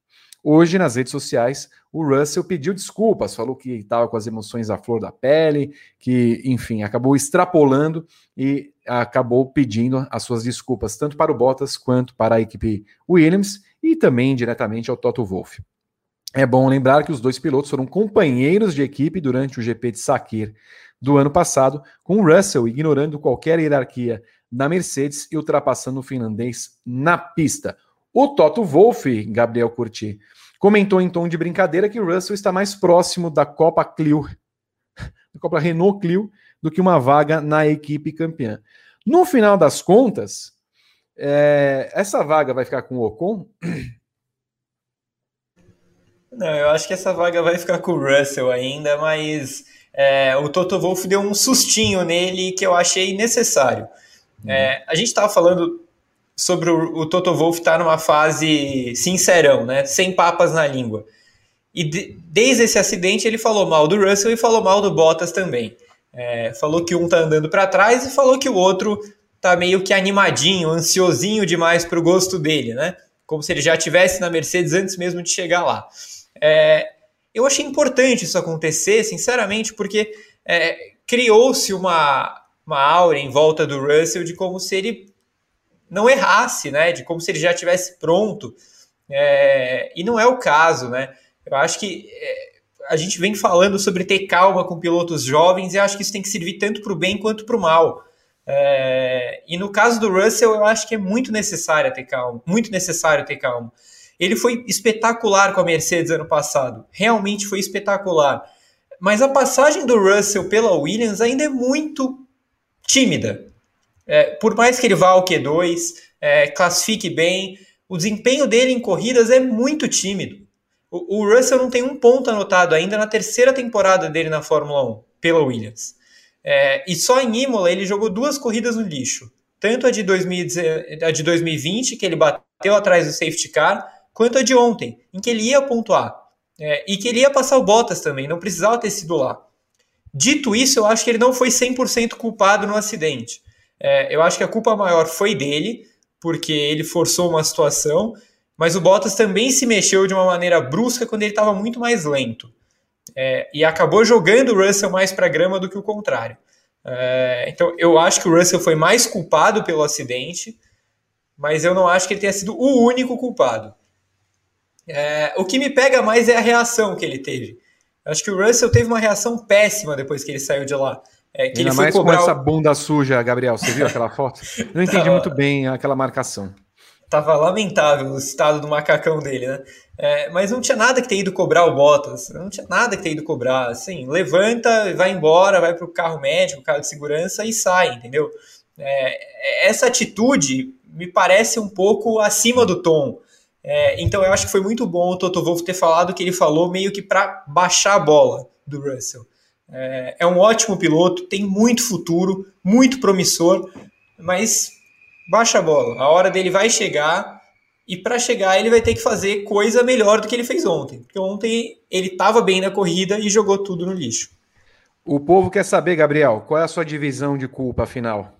Hoje, nas redes sociais, o Russell pediu desculpas, falou que estava com as emoções à flor da pele, que, enfim, acabou extrapolando e acabou pedindo as suas desculpas, tanto para o Bottas quanto para a equipe Williams e também diretamente ao Toto Wolff. É bom lembrar que os dois pilotos foram companheiros de equipe durante o GP de Sakir do ano passado, com Russell ignorando qualquer hierarquia na Mercedes e ultrapassando o finlandês na pista. O Toto Wolff, Gabriel Curti, comentou em tom de brincadeira que Russell está mais próximo da Copa Clio, da Copa Renault Clio, do que uma vaga na equipe campeã. No final das contas, é, essa vaga vai ficar com o Ocon? Não, eu acho que essa vaga vai ficar com o Russell ainda, mas é, o Toto Wolff deu um sustinho nele que eu achei necessário. É, a gente estava falando sobre o, o Toto Wolff estar tá numa fase sincerão, né? Sem papas na língua. E de, desde esse acidente ele falou mal do Russell e falou mal do Bottas também. É, falou que um tá andando para trás e falou que o outro tá meio que animadinho, ansiosinho demais para o gosto dele, né? Como se ele já tivesse na Mercedes antes mesmo de chegar lá. É, eu achei importante isso acontecer, sinceramente, porque é, criou-se uma, uma aura em volta do Russell de como se ele não errasse, né? De como se ele já tivesse pronto. É, e não é o caso, né? Eu acho que é, a gente vem falando sobre ter calma com pilotos jovens e acho que isso tem que servir tanto para o bem quanto para o mal. É, e no caso do Russell, eu acho que é muito necessário ter calma, muito necessário ter calma. Ele foi espetacular com a Mercedes ano passado, realmente foi espetacular. Mas a passagem do Russell pela Williams ainda é muito tímida. É, por mais que ele vá ao Q2, é, classifique bem, o desempenho dele em corridas é muito tímido. O, o, Russell não tem um ponto anotado ainda na terceira temporada dele na Fórmula 1, pela Williams. É, e só em Imola ele jogou duas corridas no lixo. Tanto a de, 2010, a de 2020, que ele bateu atrás do safety car, quanto a de ontem, em que ele ia pontuar. É, e que ele ia passar o Bottas também, não precisava ter sido lá. Dito isso, eu acho que ele não foi 100% culpado no acidente. É, eu acho que a culpa maior foi dele, porque ele forçou uma situação, mas o Bottas também se mexeu de uma maneira brusca quando ele estava muito mais lento. É, e acabou jogando o Russell mais para a grama do que o contrário. É, então eu acho que o Russell foi mais culpado pelo acidente, mas eu não acho que ele tenha sido o único culpado. É, o que me pega mais é a reação que ele teve. Acho que o Russell teve uma reação péssima depois que ele saiu de lá. É, que Ainda ele foi mais cobrar com essa bunda suja, Gabriel. Você viu aquela foto? Não entendi tava, muito bem aquela marcação. Tava lamentável o estado do macacão dele, né? É, mas não tinha nada que ter ido cobrar o Bottas. Não tinha nada que ter ido cobrar. Assim, levanta, vai embora, vai pro carro médico, carro de segurança e sai, entendeu? É, essa atitude me parece um pouco acima do tom. É, então eu acho que foi muito bom o Toto Wolff ter falado o que ele falou, meio que para baixar a bola do Russell. É, é, um ótimo piloto, tem muito futuro, muito promissor, mas baixa a bola. A hora dele vai chegar e para chegar ele vai ter que fazer coisa melhor do que ele fez ontem. Porque ontem ele estava bem na corrida e jogou tudo no lixo. O povo quer saber, Gabriel, qual é a sua divisão de culpa final?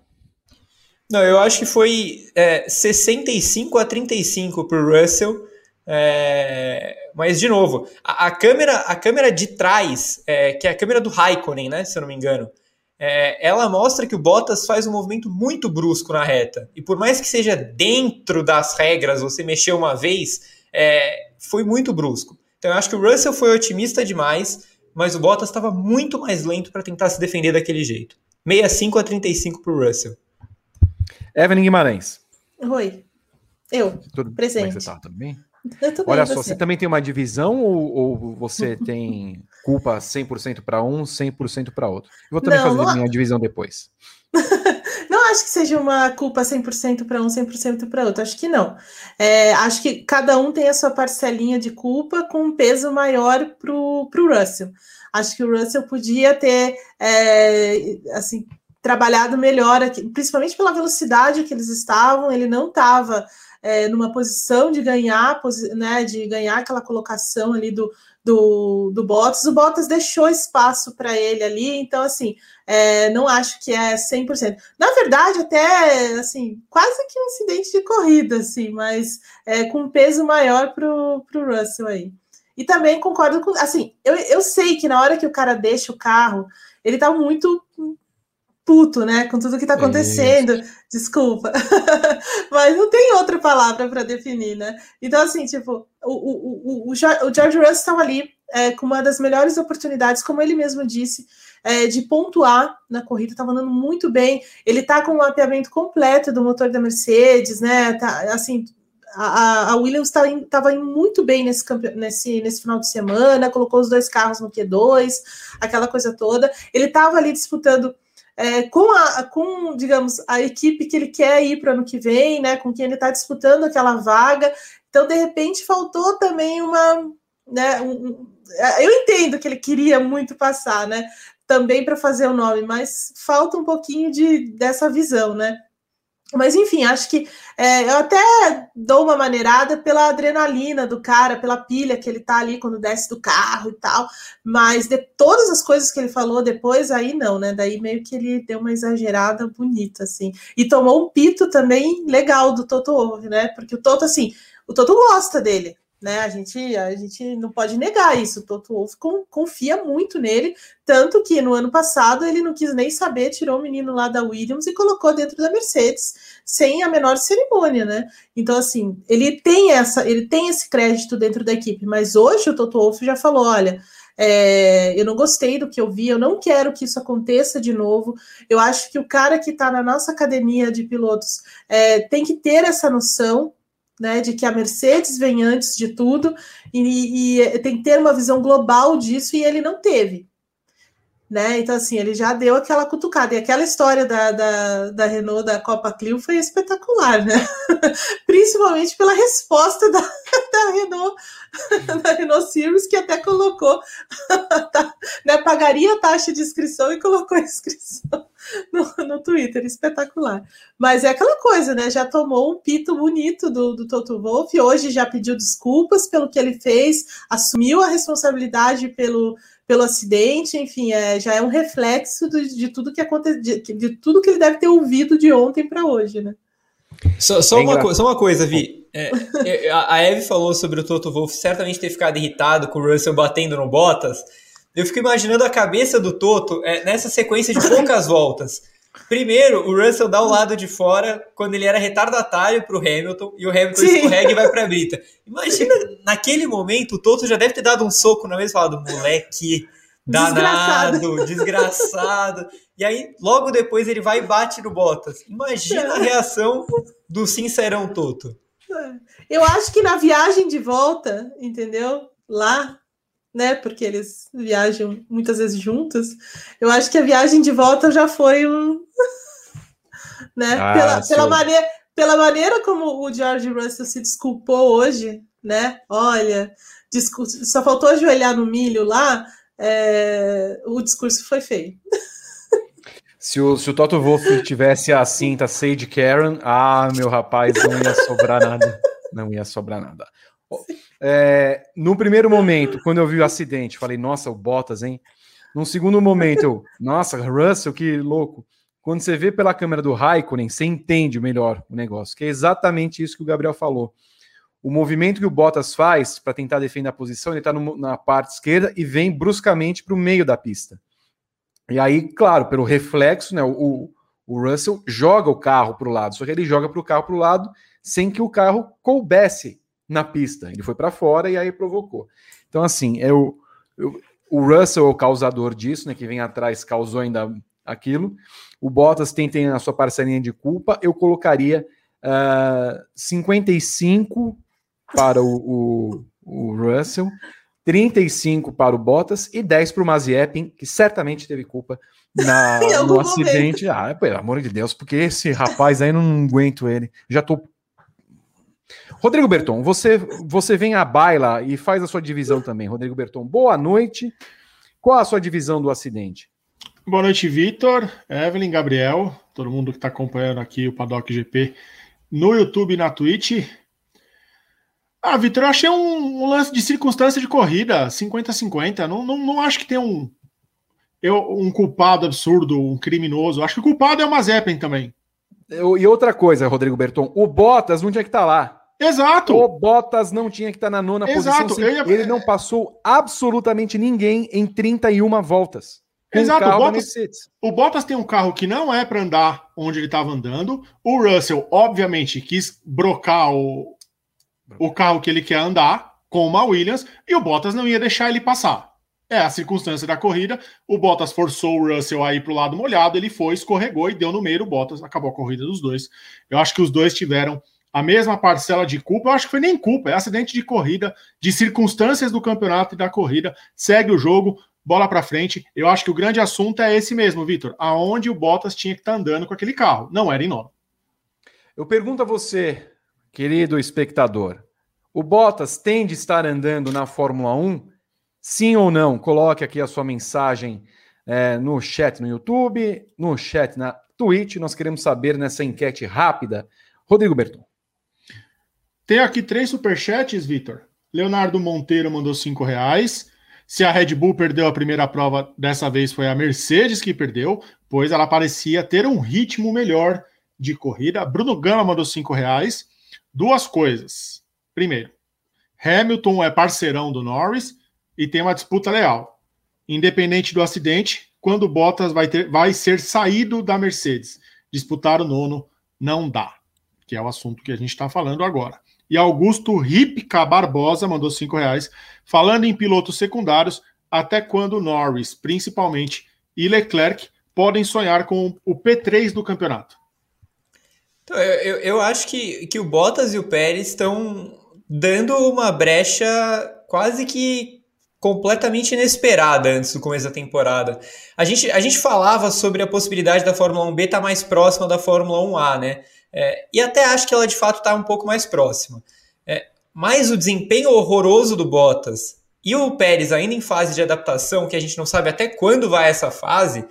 Não, eu acho que foi é, 65 a 35 para o Russell. É, mas, de novo, a, a, câmera, a câmera de trás, é, que é a câmera do Raikkonen, né, se eu não me engano, é, ela mostra que o Bottas faz um movimento muito brusco na reta. E por mais que seja dentro das regras, você mexer uma vez, é, foi muito brusco. Então eu acho que o Russell foi otimista demais, mas o Bottas estava muito mais lento para tentar se defender daquele jeito. 65 a 35 para o Russell. Evelyn Guimarães. Oi. Eu, Tudo, presente. Como é que você tá? Tudo bem? Olha só, você. você também tem uma divisão ou, ou você tem culpa 100% para um, 100% para outro? Eu vou também não, fazer não... minha divisão depois. não acho que seja uma culpa 100% para um, 100% para outro. Acho que não. É, acho que cada um tem a sua parcelinha de culpa com um peso maior para o Russell. Acho que o Russell podia ter, é, assim, trabalhado melhor, aqui, principalmente pela velocidade que eles estavam. Ele não estava é, numa posição de ganhar, né, de ganhar aquela colocação ali do, do, do Bottas. O Bottas deixou espaço para ele ali, então, assim, é, não acho que é 100%. Na verdade, até, assim, quase que um incidente de corrida, assim, mas é, com um peso maior para o Russell aí. E também concordo com, assim, eu, eu sei que na hora que o cara deixa o carro, ele tá muito puto, né, com tudo que tá acontecendo. Isso. Desculpa. Mas não tem outra palavra para definir, né? Então, assim, tipo, o, o, o, o George Russell estava ali é, com uma das melhores oportunidades, como ele mesmo disse, é, de pontuar na corrida, estava andando muito bem. Ele tá com o um mapeamento completo do motor da Mercedes, né? Tá, assim, a, a Williams estava indo muito bem nesse, nesse, nesse final de semana, colocou os dois carros no Q2, aquela coisa toda. Ele estava ali disputando é, com, a, com, digamos, a equipe que ele quer ir para ano que vem, né, com quem ele está disputando aquela vaga. Então, de repente, faltou também uma. Né, um, eu entendo que ele queria muito passar, né? Também para fazer o nome, mas falta um pouquinho de, dessa visão, né? Mas enfim, acho que é, eu até dou uma maneirada pela adrenalina do cara, pela pilha que ele tá ali quando desce do carro e tal. Mas de todas as coisas que ele falou depois, aí não, né? Daí meio que ele deu uma exagerada bonita, assim. E tomou um pito também legal do Toto né? Porque o Toto, assim, o Toto gosta dele, né? A gente, a gente não pode negar isso. O Toto Wolff confia muito nele, tanto que no ano passado ele não quis nem saber, tirou o menino lá da Williams e colocou dentro da Mercedes sem a menor cerimônia, né? Então assim, ele tem essa, ele tem esse crédito dentro da equipe, mas hoje o Toto Wolff já falou, olha, é, eu não gostei do que eu vi, eu não quero que isso aconteça de novo. Eu acho que o cara que está na nossa academia de pilotos é, tem que ter essa noção né, de que a Mercedes vem antes de tudo e, e, tem que ter uma visão global disso e ele não teve. Né? Então, assim, ele já deu aquela cutucada. E aquela história da, da, da Renault da Copa Clio foi espetacular, né? Principalmente pela resposta da, da Renault, da Renault Series, que até colocou, né, pagaria a taxa de inscrição e colocou a inscrição no, no Twitter, espetacular. Mas é aquela coisa, né? Já tomou um pito bonito do, do Toto Wolff, hoje já pediu desculpas pelo que ele fez, assumiu a responsabilidade pelo, pelo acidente, enfim, é, já é um reflexo de, de tudo que aconteceu, de, de, tudo que ele deve ter ouvido de ontem para hoje, né? Só, só, é uma, só uma coisa, Vi. É, é, a Eve falou sobre o Toto Wolff certamente ter ficado irritado com o Russell batendo no Bottas. Eu fico imaginando a cabeça do Toto é, nessa sequência de poucas voltas. Primeiro, o Russell dá o lado de fora quando ele era retardatário para o Hamilton e o Hamilton Sim. escorrega e vai para a brita. Imagina, naquele momento, o Toto já deve ter dado um soco na mesa e falado: moleque, danado, desgraçado. desgraçado. E aí, logo depois, ele vai e bate no Bottas. Imagina a reação do sincerão Toto. Eu acho que na viagem de volta, entendeu? Lá né? Porque eles viajam muitas vezes juntos. Eu acho que a viagem de volta já foi um. né? Ah, pela, pela, maneira, pela maneira como o George Russell se desculpou hoje, né? Olha, discurso, só faltou ajoelhar no milho lá, é, o discurso foi feio. Se o, se o Toto Wolff tivesse a cinta Sage Karen, ah, meu rapaz, não ia sobrar nada. Não ia sobrar nada. É, no primeiro momento, quando eu vi o acidente, falei, nossa, o Bottas, hein? Num segundo momento, eu, nossa, Russell, que louco. Quando você vê pela câmera do Raikkonen, você entende melhor o negócio, que é exatamente isso que o Gabriel falou. O movimento que o Bottas faz para tentar defender a posição, ele está na parte esquerda e vem bruscamente para o meio da pista. E aí, claro, pelo reflexo, né, o, o Russell joga o carro para o lado, só que ele joga para o carro para o lado sem que o carro coubesse na pista. Ele foi para fora e aí provocou. Então, assim, eu, eu, o Russell é o causador disso, né? Que vem atrás causou ainda aquilo. O Bottas tem, tem a sua parcelinha de culpa. Eu colocaria uh, ah, 55 para o, o, o Russell, 35 para o Bottas e 10 para o Mazepin, que certamente teve culpa na, no acidente. Momento. Ah, pelo amor de Deus, porque esse rapaz aí não aguento ele. Já tô. Rodrigo Berton, você, você vem à baila e faz a sua divisão também. Rodrigo Berton, boa noite. Qual a sua divisão do acidente? Boa noite, Vitor, Evelyn, Gabriel, todo mundo que está acompanhando aqui o Paddock GP no YouTube e na Twitch. Ah, Vitor, eu achei um, um, lance de circunstância de corrida 50-50. Não, não, não acho que tem um, eu, um culpado absurdo, um criminoso. Acho que o culpado é o Mazepin também. Eu, e outra coisa, Rodrigo Berton, o Bottas não tinha que estar tá lá. Exato. O Bottas não tinha que estar tá na nona Exato. posição. Ia... Ele não passou absolutamente ninguém em 31 voltas. Exato. O Bottas, o Bottas tem um carro que não é para andar onde ele estava andando. O Russell, obviamente, quis brocar o, o carro que ele quer andar com uma Williams e o Bottas não ia deixar ele passar. É a circunstância da corrida. O Bottas forçou o Russell a ir para o lado molhado, ele foi, escorregou e deu no meio. O Bottas acabou a corrida dos dois. Eu acho que os dois tiveram a mesma parcela de culpa. Eu acho que foi nem culpa, é acidente de corrida, de circunstâncias do campeonato e da corrida. Segue o jogo, bola para frente. Eu acho que o grande assunto é esse mesmo, Vitor. Aonde o Bottas tinha que estar tá andando com aquele carro? Não era em nono. Eu pergunto a você, Querido espectador, o Bottas tem de estar andando na Fórmula 1? Sim ou não? Coloque aqui a sua mensagem é, no chat no YouTube, no chat na Twitch. Nós queremos saber nessa enquete rápida. Rodrigo Berton. Tem aqui três superchats, Vitor. Leonardo Monteiro mandou cinco reais. Se a Red Bull perdeu a primeira prova, dessa vez foi a Mercedes que perdeu, pois ela parecia ter um ritmo melhor de corrida. Bruno Gama mandou cinco reais. Duas coisas. Primeiro, Hamilton é parceirão do Norris e tem uma disputa leal. Independente do acidente, quando Bottas vai, ter, vai ser saído da Mercedes, disputar o nono não dá, que é o assunto que a gente está falando agora. E Augusto Ripka Barbosa mandou cinco reais, falando em pilotos secundários, até quando Norris, principalmente, e Leclerc podem sonhar com o P3 do campeonato. Então, eu, eu acho que, que o Bottas e o Pérez estão dando uma brecha quase que completamente inesperada antes do começo da temporada. A gente, a gente falava sobre a possibilidade da Fórmula 1B estar tá mais próxima da Fórmula 1A, né? É, e até acho que ela de fato está um pouco mais próxima. É, mas o desempenho horroroso do Bottas e o Pérez ainda em fase de adaptação, que a gente não sabe até quando vai essa fase,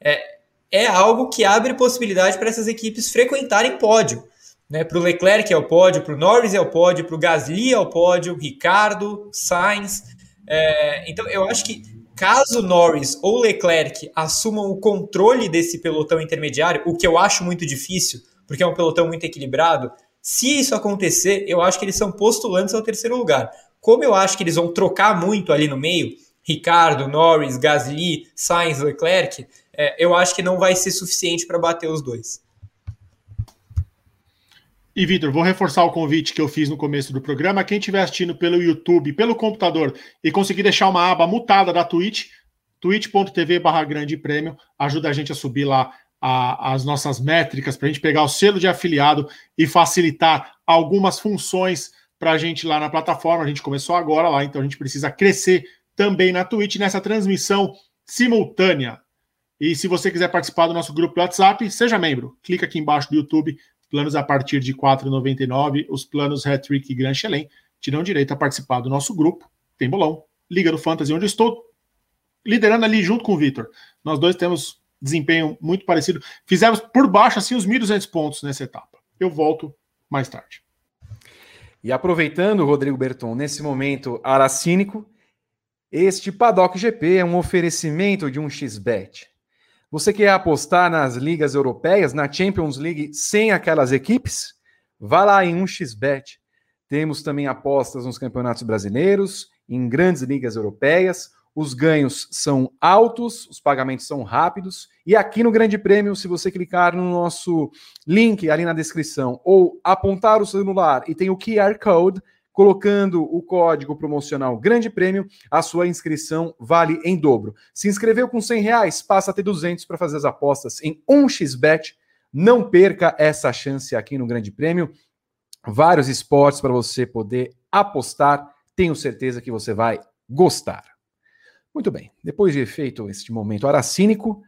é, é algo que abre possibilidade para essas equipes frequentarem pódio. Né? Para o Leclerc é o pódio, para o Norris é o pódio, para o Gasly é o pódio, Ricardo, Sainz. É, então eu acho que caso Norris ou Leclerc assumam o controle desse pelotão intermediário, o que eu acho muito difícil, porque é um pelotão muito equilibrado, se isso acontecer, eu acho que eles são postulantes ao terceiro lugar. Como eu acho que eles vão trocar muito ali no meio, Ricardo, Norris, Gasly, Sainz, Leclerc, é, eu acho que não vai ser suficiente para bater os dois. E, Vitor, vou reforçar o convite que eu fiz no começo do programa. Quem estiver assistindo pelo YouTube, pelo computador e conseguir deixar uma aba mutada da Twitch, twitch.tv barra grande prêmio, ajuda a gente a subir lá a, as nossas métricas, para a gente pegar o selo de afiliado e facilitar algumas funções para a gente lá na plataforma. A gente começou agora lá, então a gente precisa crescer também na Twitch nessa transmissão simultânea. E se você quiser participar do nosso grupo do WhatsApp, seja membro. Clica aqui embaixo do YouTube, planos a partir de R$ 4,99. Os planos Hattrick e Grand Chelem te dão direito a participar do nosso grupo. Tem bolão. Liga do Fantasy, onde eu estou liderando ali junto com o Vitor. Nós dois temos desempenho muito parecido. Fizemos por baixo assim os 1.200 pontos nessa etapa. Eu volto mais tarde. E aproveitando, Rodrigo Berton, nesse momento aracínico, este Paddock GP é um oferecimento de um XBET. Você quer apostar nas ligas europeias, na Champions League, sem aquelas equipes? Vá lá em 1xBet. Temos também apostas nos campeonatos brasileiros, em grandes ligas europeias. Os ganhos são altos, os pagamentos são rápidos. E aqui no Grande Prêmio, se você clicar no nosso link ali na descrição ou apontar o celular e tem o QR Code, colocando o código promocional Grande Prêmio, a sua inscrição vale em dobro. Se inscreveu com 100 reais, passa a ter 200 para fazer as apostas em 1xBet. Não perca essa chance aqui no Grande Prêmio. Vários esportes para você poder apostar. Tenho certeza que você vai gostar. Muito bem, depois de feito este momento aracínico,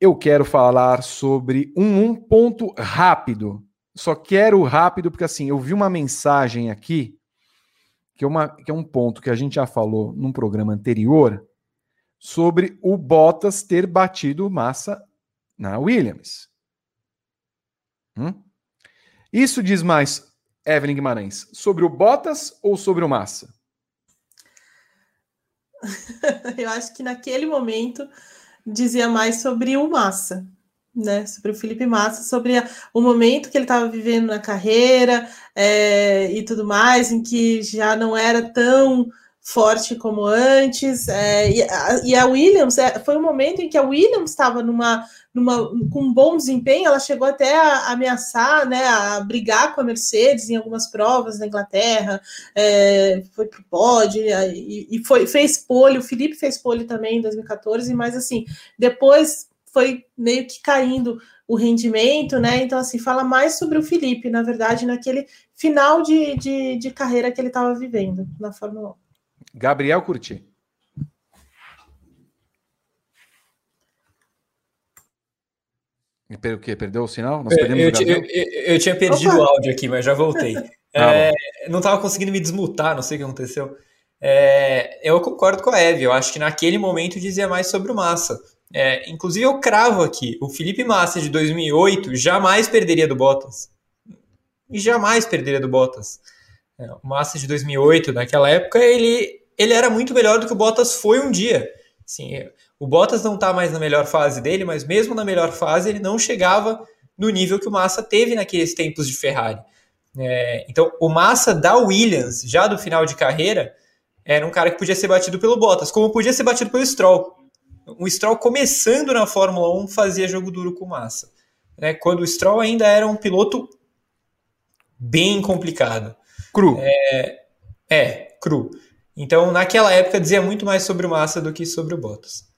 eu quero falar sobre um, um ponto rápido. Só quero rápido, porque assim, eu vi uma mensagem aqui, que é, uma, que é um ponto que a gente já falou num programa anterior, sobre o Bottas ter batido Massa na Williams. Hum? Isso diz mais, Evelyn Guimarães, sobre o Bottas ou sobre o Massa? Eu acho que naquele momento dizia mais sobre o Massa, né? Sobre o Felipe Massa, sobre a, o momento que ele estava vivendo na carreira é, e tudo mais, em que já não era tão forte como antes. É, e, a, e, a, Williams é, foi um momento em que a Williams estava numa, numa, com um bom desempenho, ela chegou até a ameaçar, né, a brigar com a Mercedes em algumas provas na Inglaterra, é, foi para o pódio e, e, foi, fez pole, o Felipe fez pole também em 2014, mas assim, depois foi meio que caindo o rendimento, né? Então, assim, fala mais sobre o Felipe, na verdade, naquele final de, de, de carreira que ele estava vivendo na Fórmula 1. Gabriel Curti. O quê? Perdeu o sinal? Nós perdemos eu, eu, eu, eu tinha perdido Opa. o áudio aqui, mas já voltei. ah, é, não estava conseguindo me desmutar, não sei o que aconteceu. É, eu concordo com a Eve, eu acho que naquele momento dizia mais sobre o Massa. É, inclusive, eu cravo aqui: o Felipe Massa de 2008 jamais perderia do Bottas. E jamais perderia do Bottas. É, o Massa de 2008, naquela época, ele ele era muito melhor do que o Bottas foi um dia. Sim, o Bottas não está mais na melhor fase dele, mas mesmo na melhor fase ele não chegava no nível que o Massa teve naqueles tempos de Ferrari. É, então, o Massa da Williams, já do final de carreira, era um cara que podia ser batido pelo Bottas, como podia ser batido pelo Stroll. O Stroll, começando na Fórmula 1, fazia jogo duro com o Massa. Né, quando o Stroll ainda era um piloto bem complicado. Cru. É, é cru. Então, naquela época, dizia muito mais sobre o Massa do que sobre o Bottas.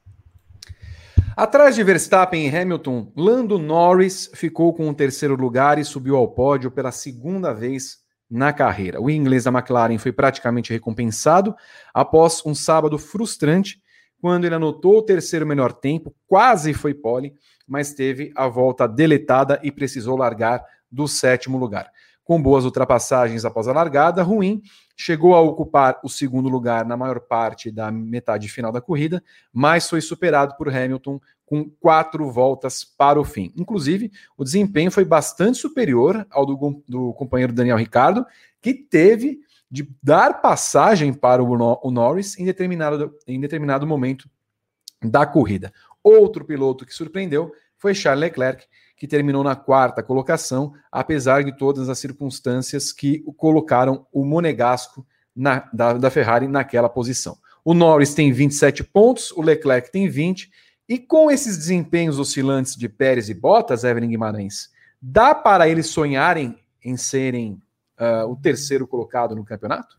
Atrás de Verstappen e Hamilton, Lando Norris ficou com o terceiro lugar e subiu ao pódio pela segunda vez na carreira. O inglês da McLaren foi praticamente recompensado após um sábado frustrante, quando ele anotou o terceiro melhor tempo, quase foi pole, mas teve a volta deletada e precisou largar do sétimo lugar. Com boas ultrapassagens após a largada, ruim chegou a ocupar o segundo lugar na maior parte da metade final da corrida, mas foi superado por Hamilton com quatro voltas para o fim. Inclusive, o desempenho foi bastante superior ao do, do companheiro Daniel Ricardo, que teve de dar passagem para o, o Norris em determinado, em determinado momento da corrida. Outro piloto que surpreendeu foi Charles Leclerc, que terminou na quarta colocação, apesar de todas as circunstâncias que colocaram o Monegasco na, da, da Ferrari naquela posição. O Norris tem 27 pontos, o Leclerc tem 20, e com esses desempenhos oscilantes de Pérez e Bottas, Evelyn Guimarães, dá para eles sonharem em serem uh, o terceiro colocado no campeonato?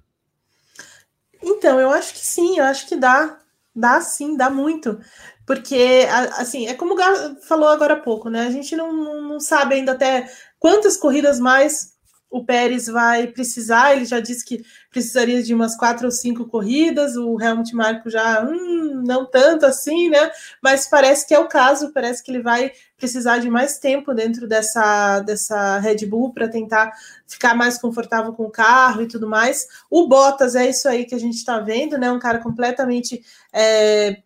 Então, eu acho que sim, eu acho que dá. Dá sim, dá muito. Porque, assim, é como o Gar falou agora há pouco, né? A gente não, não sabe ainda até quantas corridas mais o Pérez vai precisar. Ele já disse que precisaria de umas quatro ou cinco corridas. O Helmut Marko já, hum, não tanto assim, né? Mas parece que é o caso. Parece que ele vai precisar de mais tempo dentro dessa, dessa Red Bull para tentar ficar mais confortável com o carro e tudo mais. O Bottas é isso aí que a gente está vendo, né? Um cara completamente é,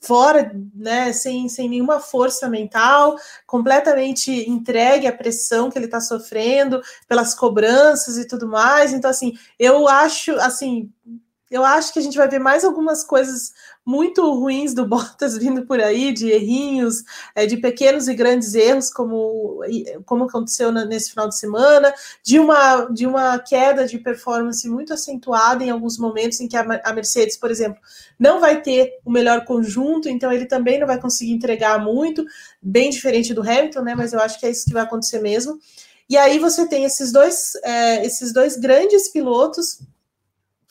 fora, né, sem, sem nenhuma força mental, completamente entregue à pressão que ele está sofrendo, pelas cobranças e tudo mais. Então, assim, eu acho, assim, eu acho que a gente vai ver mais algumas coisas muito ruins do Bottas vindo por aí, de errinhos, é, de pequenos e grandes erros, como, como aconteceu nesse final de semana, de uma, de uma queda de performance muito acentuada em alguns momentos em que a, Mercedes, por exemplo, não vai ter o melhor conjunto, então ele também não vai conseguir entregar muito, bem diferente do Hamilton, né? Mas eu acho que é isso que vai acontecer mesmo. E aí você tem esses dois, é, esses dois grandes pilotos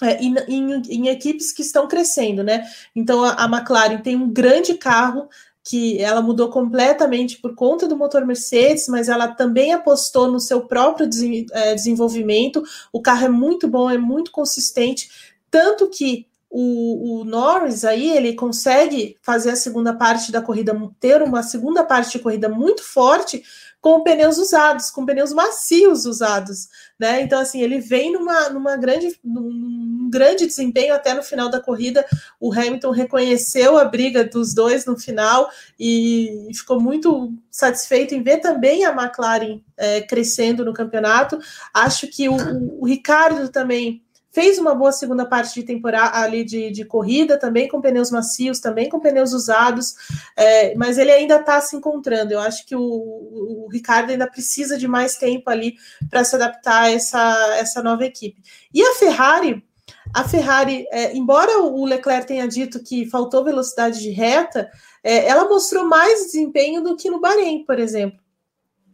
é, em, em, em, equipes que estão crescendo, né? Então a, a, McLaren tem um grande carro que ela mudou completamente por conta do motor Mercedes, mas ela também apostou no seu próprio é, desenvolvimento. O carro é muito bom, é muito consistente, tanto que o, o, Norris aí ele consegue fazer a segunda parte da corrida, ter uma segunda parte de corrida muito forte com pneus usados, com pneus macios usados, né? Então, assim, ele vem numa, numa grande, num grande desempenho até no final da corrida. O Hamilton reconheceu a briga dos dois no final e ficou muito satisfeito em ver também a McLaren é, crescendo no campeonato. Acho que o, o, o Ricardo também fez uma boa segunda parte de temporada ali de, de corrida, também com pneus macios, também com pneus usados, é, mas ele ainda está se encontrando. Eu acho que o, o, Ricardo ainda precisa de mais tempo ali para se adaptar a essa, essa nova equipe. E a Ferrari, a Ferrari, é, embora o Leclerc tenha dito que faltou velocidade de reta, é, ela mostrou mais desempenho do que no Bahrein, por exemplo.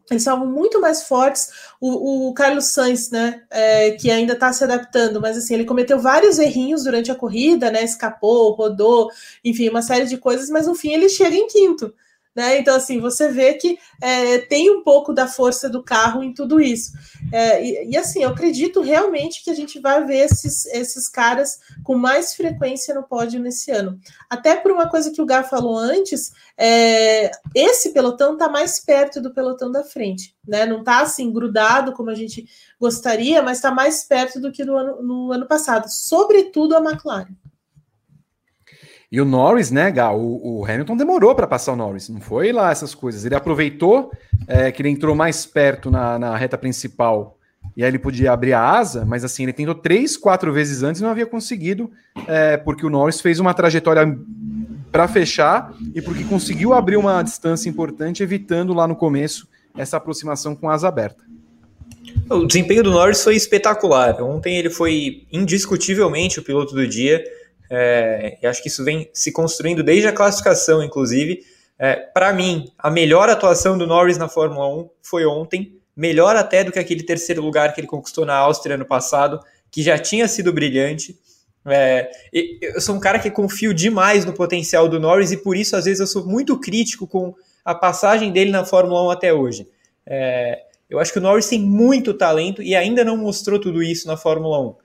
Eles estavam muito mais fortes. O, o Carlos Sainz, né, é, que ainda está se adaptando, mas assim, ele cometeu vários errinhos durante a corrida, né? Escapou, rodou, enfim, uma série de coisas, mas no fim ele chega em quinto. Né? Então, assim, você vê que é, tem um pouco da força do carro em tudo isso. É, e, e, assim, eu acredito realmente que a gente vai ver esses, esses caras com mais frequência no pódio nesse ano. Até por uma coisa que o Gá falou antes, é, esse pelotão está mais perto do pelotão da frente, né? Não está assim grudado como a gente gostaria, mas está mais perto do que no ano, no ano passado, sobretudo a McLaren. E o Norris, né, Gal? O, o Hamilton demorou para passar o Norris, não foi lá essas coisas. Ele aproveitou é, que ele entrou mais perto na, na, reta principal e aí ele podia abrir a asa, mas assim, ele tentou três, quatro vezes antes e não havia conseguido, é, porque o Norris fez uma trajetória para fechar e porque conseguiu abrir uma distância importante, evitando lá no começo essa aproximação com asa aberta. O desempenho do Norris foi espetacular. Ontem ele foi indiscutivelmente o piloto do dia é, e acho que isso vem se construindo desde a classificação, inclusive. É, Para mim, a melhor atuação do Norris na Fórmula 1 foi ontem, melhor até do que aquele terceiro lugar que ele conquistou na Áustria ano passado, que já tinha sido brilhante. É, eu sou um cara que confio demais no potencial do Norris e por isso, às vezes, eu sou muito crítico com a passagem dele na Fórmula 1 até hoje. É, eu acho que o Norris tem muito talento e ainda não mostrou tudo isso na Fórmula 1.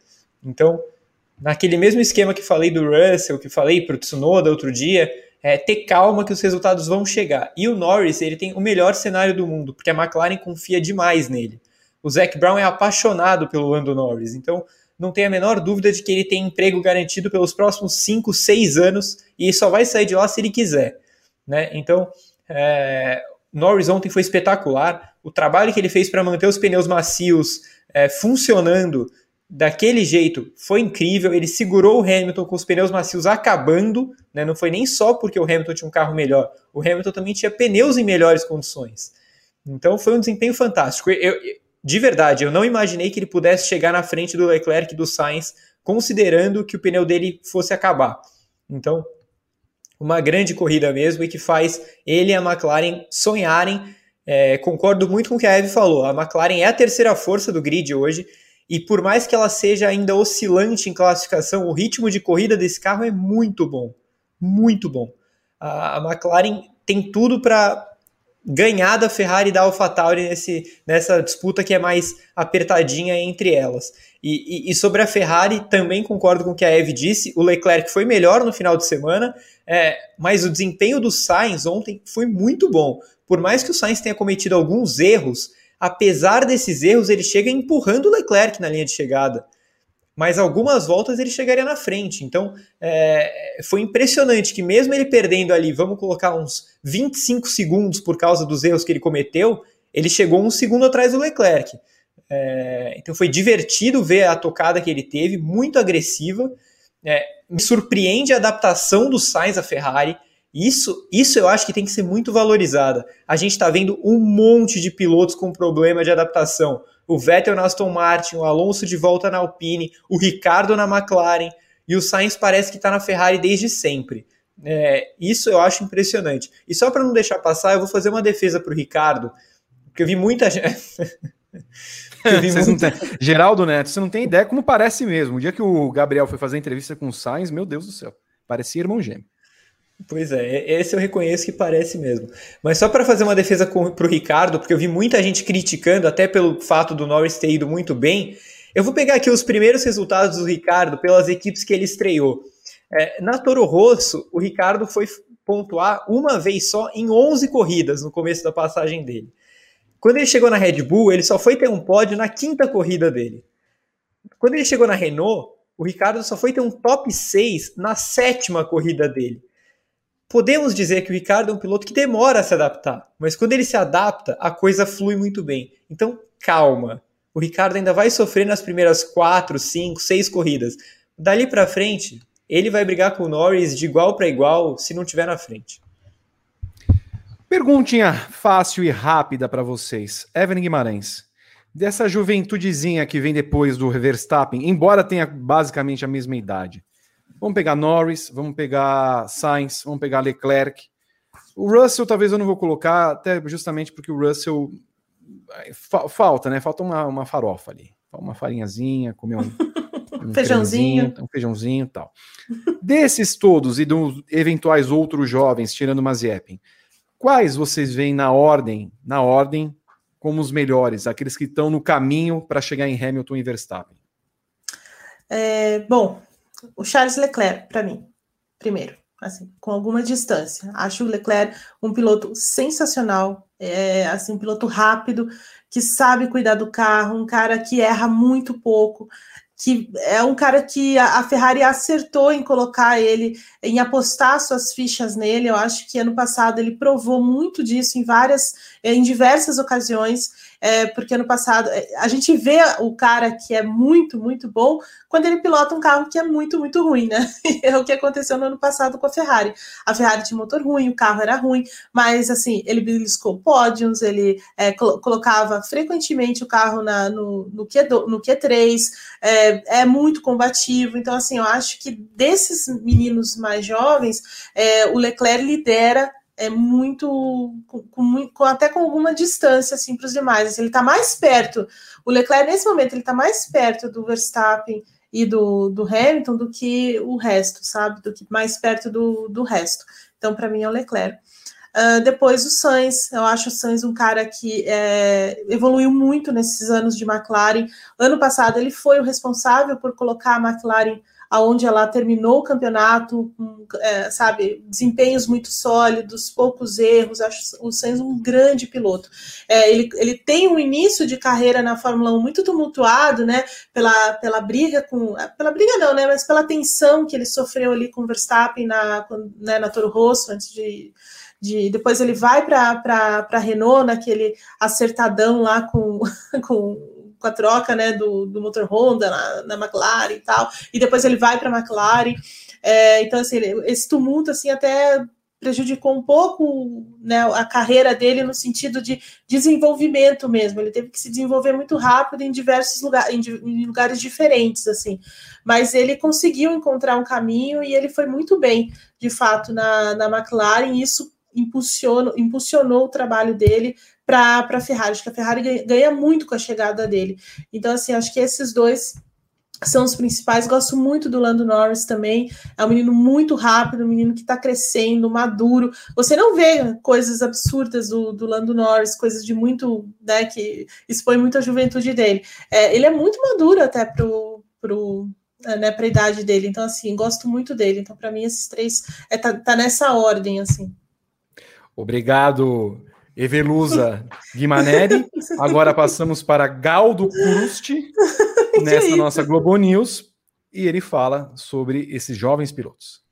Então, naquele mesmo esquema que falei do Russell, que falei para o Tsunoda outro dia, é ter calma que os resultados vão chegar. E o Norris, ele tem o melhor cenário do mundo, porque a McLaren confia demais nele. O Zac Brown é apaixonado pelo Lando Norris, então não tem a menor dúvida de que ele tem emprego garantido pelos próximos 5, 6 anos e só vai sair de lá se ele quiser. Né? Então, é, Norris ontem foi espetacular. O trabalho que ele fez para manter os pneus macios é, funcionando daquele jeito foi incrível. Ele segurou o Hamilton com os pneus macios acabando, né? não foi nem só porque o Hamilton tinha um carro melhor, o Hamilton também tinha pneus em melhores condições. Então foi um desempenho fantástico. Eu, de verdade, eu não imaginei que ele pudesse chegar na frente do Leclerc e do Sainz, considerando que o pneu dele fosse acabar. Então, uma grande corrida mesmo e que faz ele e a McLaren sonharem. É, concordo muito com o que a Eve falou. A McLaren é a terceira força do grid hoje e por mais que ela seja ainda oscilante em classificação, o ritmo de corrida desse carro é muito bom. Muito bom. A, McLaren tem tudo para ganhar da Ferrari e da AlphaTauri nesse, nessa disputa que é mais apertadinha entre elas. E, e, e, sobre a Ferrari, também concordo com o que a Eve disse, o Leclerc foi melhor no final de semana, é, mas o desempenho do Sainz ontem foi muito bom. Por mais que o Sainz tenha cometido alguns erros, apesar desses erros, ele chega empurrando o Leclerc na linha de chegada. Mas algumas voltas ele chegaria na frente. Então é, foi impressionante que, mesmo ele perdendo ali, vamos colocar uns 25 segundos por causa dos erros que ele cometeu, ele chegou um segundo atrás do Leclerc. É, então foi divertido ver a tocada que ele teve, muito agressiva. É, me surpreende a adaptação do Sainz à Ferrari. Isso, isso eu acho que tem que ser muito valorizada. A gente está vendo um monte de pilotos com problema de adaptação. O Vettel na Aston Martin, o Alonso de volta na Alpine, o Ricardo na McLaren e o Sainz parece que está na Ferrari desde sempre. É, isso eu acho impressionante. E só para não deixar passar, eu vou fazer uma defesa para o Ricardo, porque eu vi muita gente. muita... Geraldo Neto, você não tem ideia como parece mesmo. O dia que o Gabriel foi fazer entrevista com o Sainz, meu Deus do céu, parecia irmão gêmeo. Pois é, esse eu reconheço que parece mesmo. Mas só para fazer uma defesa para o Ricardo, porque eu vi muita gente criticando, até pelo fato do Norris ter ido muito bem, eu vou pegar aqui os primeiros resultados do Ricardo pelas equipes que ele estreou. É, na Toro Rosso, o Ricardo foi pontuar uma vez só em 11 corridas no começo da passagem dele. Quando ele chegou na Red Bull, ele só foi ter um pódio na quinta corrida dele. Quando ele chegou na Renault, o Ricardo só foi ter um top 6 na sétima corrida dele. Podemos dizer que o Ricardo é um piloto que demora a se adaptar, mas quando ele se adapta, a coisa flui muito bem. Então, calma. O Ricardo ainda vai sofrer nas primeiras 4, 5, 6 corridas. Dali para frente, ele vai brigar com o Norris de igual para igual se não tiver na frente. Perguntinha fácil e rápida para vocês. Evelyn Guimarães, dessa juventudezinha que vem depois do Verstappen, embora tenha basicamente a mesma idade, vamos pegar Norris, vamos pegar Sainz, vamos pegar Leclerc. O Russell talvez eu não vou colocar, até justamente porque o Russell fa falta, né? Falta uma, uma farofa ali, uma farinhazinha, comer um, um feijãozinho, um feijãozinho e tal. Desses todos e dos eventuais outros jovens, tirando o Mazepin, Quais vocês veem na ordem, na ordem, como os melhores, aqueles que estão no caminho para chegar em Hamilton e Verstappen? É, bom, o Charles Leclerc, para mim, primeiro, assim, com alguma distância. Acho o Leclerc um piloto sensacional, é, assim, um piloto rápido, que sabe cuidar do carro, um cara que erra muito pouco, que é um cara que a, Ferrari acertou em colocar ele, em apostar suas fichas nele. Eu acho que ano passado ele provou muito disso em várias, em diversas ocasiões é, porque ano passado é, a gente vê o cara que é muito, muito bom quando ele pilota um carro que é muito, muito ruim, né? é o que aconteceu no ano passado com a Ferrari. A Ferrari tinha motor ruim, o carro era ruim, mas assim, ele beliscou pódios, ele é, col colocava frequentemente o carro na, no, no, Q, no Q3, é, é, muito combativo. Então, assim, eu acho que desses meninos mais jovens, é, o Leclerc lidera é muito, com, com, até com alguma distância assim para os demais. Assim, ele está mais perto. O Leclerc nesse momento ele está mais perto do Verstappen e do, do Hamilton do que o resto, sabe? Do que mais perto do, do resto. Então para mim é o Leclerc. Uh, depois o Sainz, eu acho o Sainz um cara que é, evoluiu muito nesses anos de McLaren. Ano passado ele foi o responsável por colocar a McLaren aonde ela terminou o campeonato com, é, sabe, desempenhos muito sólidos, poucos erros. Acho o Sainz um grande piloto. É, ele, ele tem um início de carreira na Fórmula 1 muito tumultuado, né? Pela, pela briga com. Pela briga não, né? Mas pela tensão que ele sofreu ali com o Verstappen na, né, na Toro Rosso antes de. De, depois ele vai para Renault naquele acertadão lá com, com com a troca né, do, do motor Honda na, na McLaren e tal, e depois ele vai para a McLaren. É, então, assim, esse tumulto assim, até prejudicou um pouco né, a carreira dele no sentido de desenvolvimento mesmo. Ele teve que se desenvolver muito rápido em diversos lugares, em, lugares diferentes, assim. Mas ele conseguiu encontrar um caminho e ele foi muito bem, de fato, na, na McLaren. E isso impulsionou, impulsionou o trabalho dele para a Ferrari. Acho que a Ferrari ganha, muito com a chegada dele. Então, assim, acho que esses dois são os principais. Gosto muito do Lando Norris também. É um menino muito rápido, um menino que está crescendo, maduro. Você não vê coisas absurdas do, do Lando Norris, coisas de muito, né, que expõe muito a juventude dele. É, ele é muito maduro até pro, pro né, para a idade dele. Então, assim, gosto muito dele. Então, para mim, esses três é, tá, tá nessa ordem, assim. Obrigado, Evelusa Guimaneri. Agora passamos para Galdo Crusti, nessa nossa Globo News, e ele fala sobre esses jovens pilotos.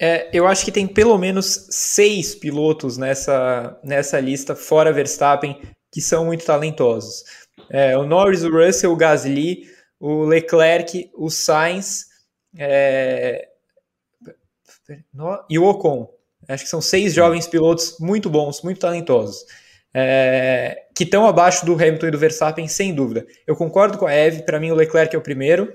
É, eu acho que tem pelo menos seis pilotos nessa, nessa lista, fora Verstappen, que são muito talentosos. É, o Norris, o Russell, o Gasly, o Leclerc, o Sainz é... e o Ocon. Acho que são seis jovens pilotos muito bons, muito talentosos, é, que estão abaixo do Hamilton e do Verstappen, sem dúvida. Eu concordo com a Eve, para mim o Leclerc é o primeiro.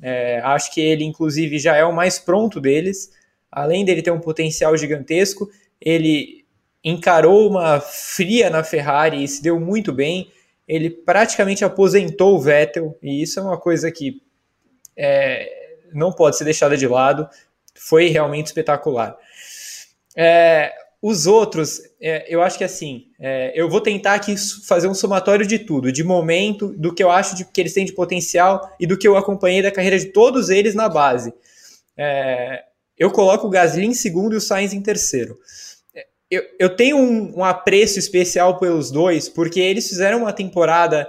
É, acho que ele, inclusive, já é o mais pronto deles. Além dele ter um potencial gigantesco, ele encarou uma fria na Ferrari e se deu muito bem. Ele praticamente aposentou o Vettel, e isso é uma coisa que é, não pode ser deixada de lado. Foi realmente espetacular. É, os outros, é, eu acho que assim, é, eu vou tentar aqui fazer um somatório de tudo, de momento, do que eu acho de, que eles têm de potencial e do que eu acompanhei da carreira de todos eles na base. É, eu coloco o Gasly em segundo e o Sainz em terceiro. Eu, eu tenho um, um apreço especial pelos dois, porque eles fizeram uma temporada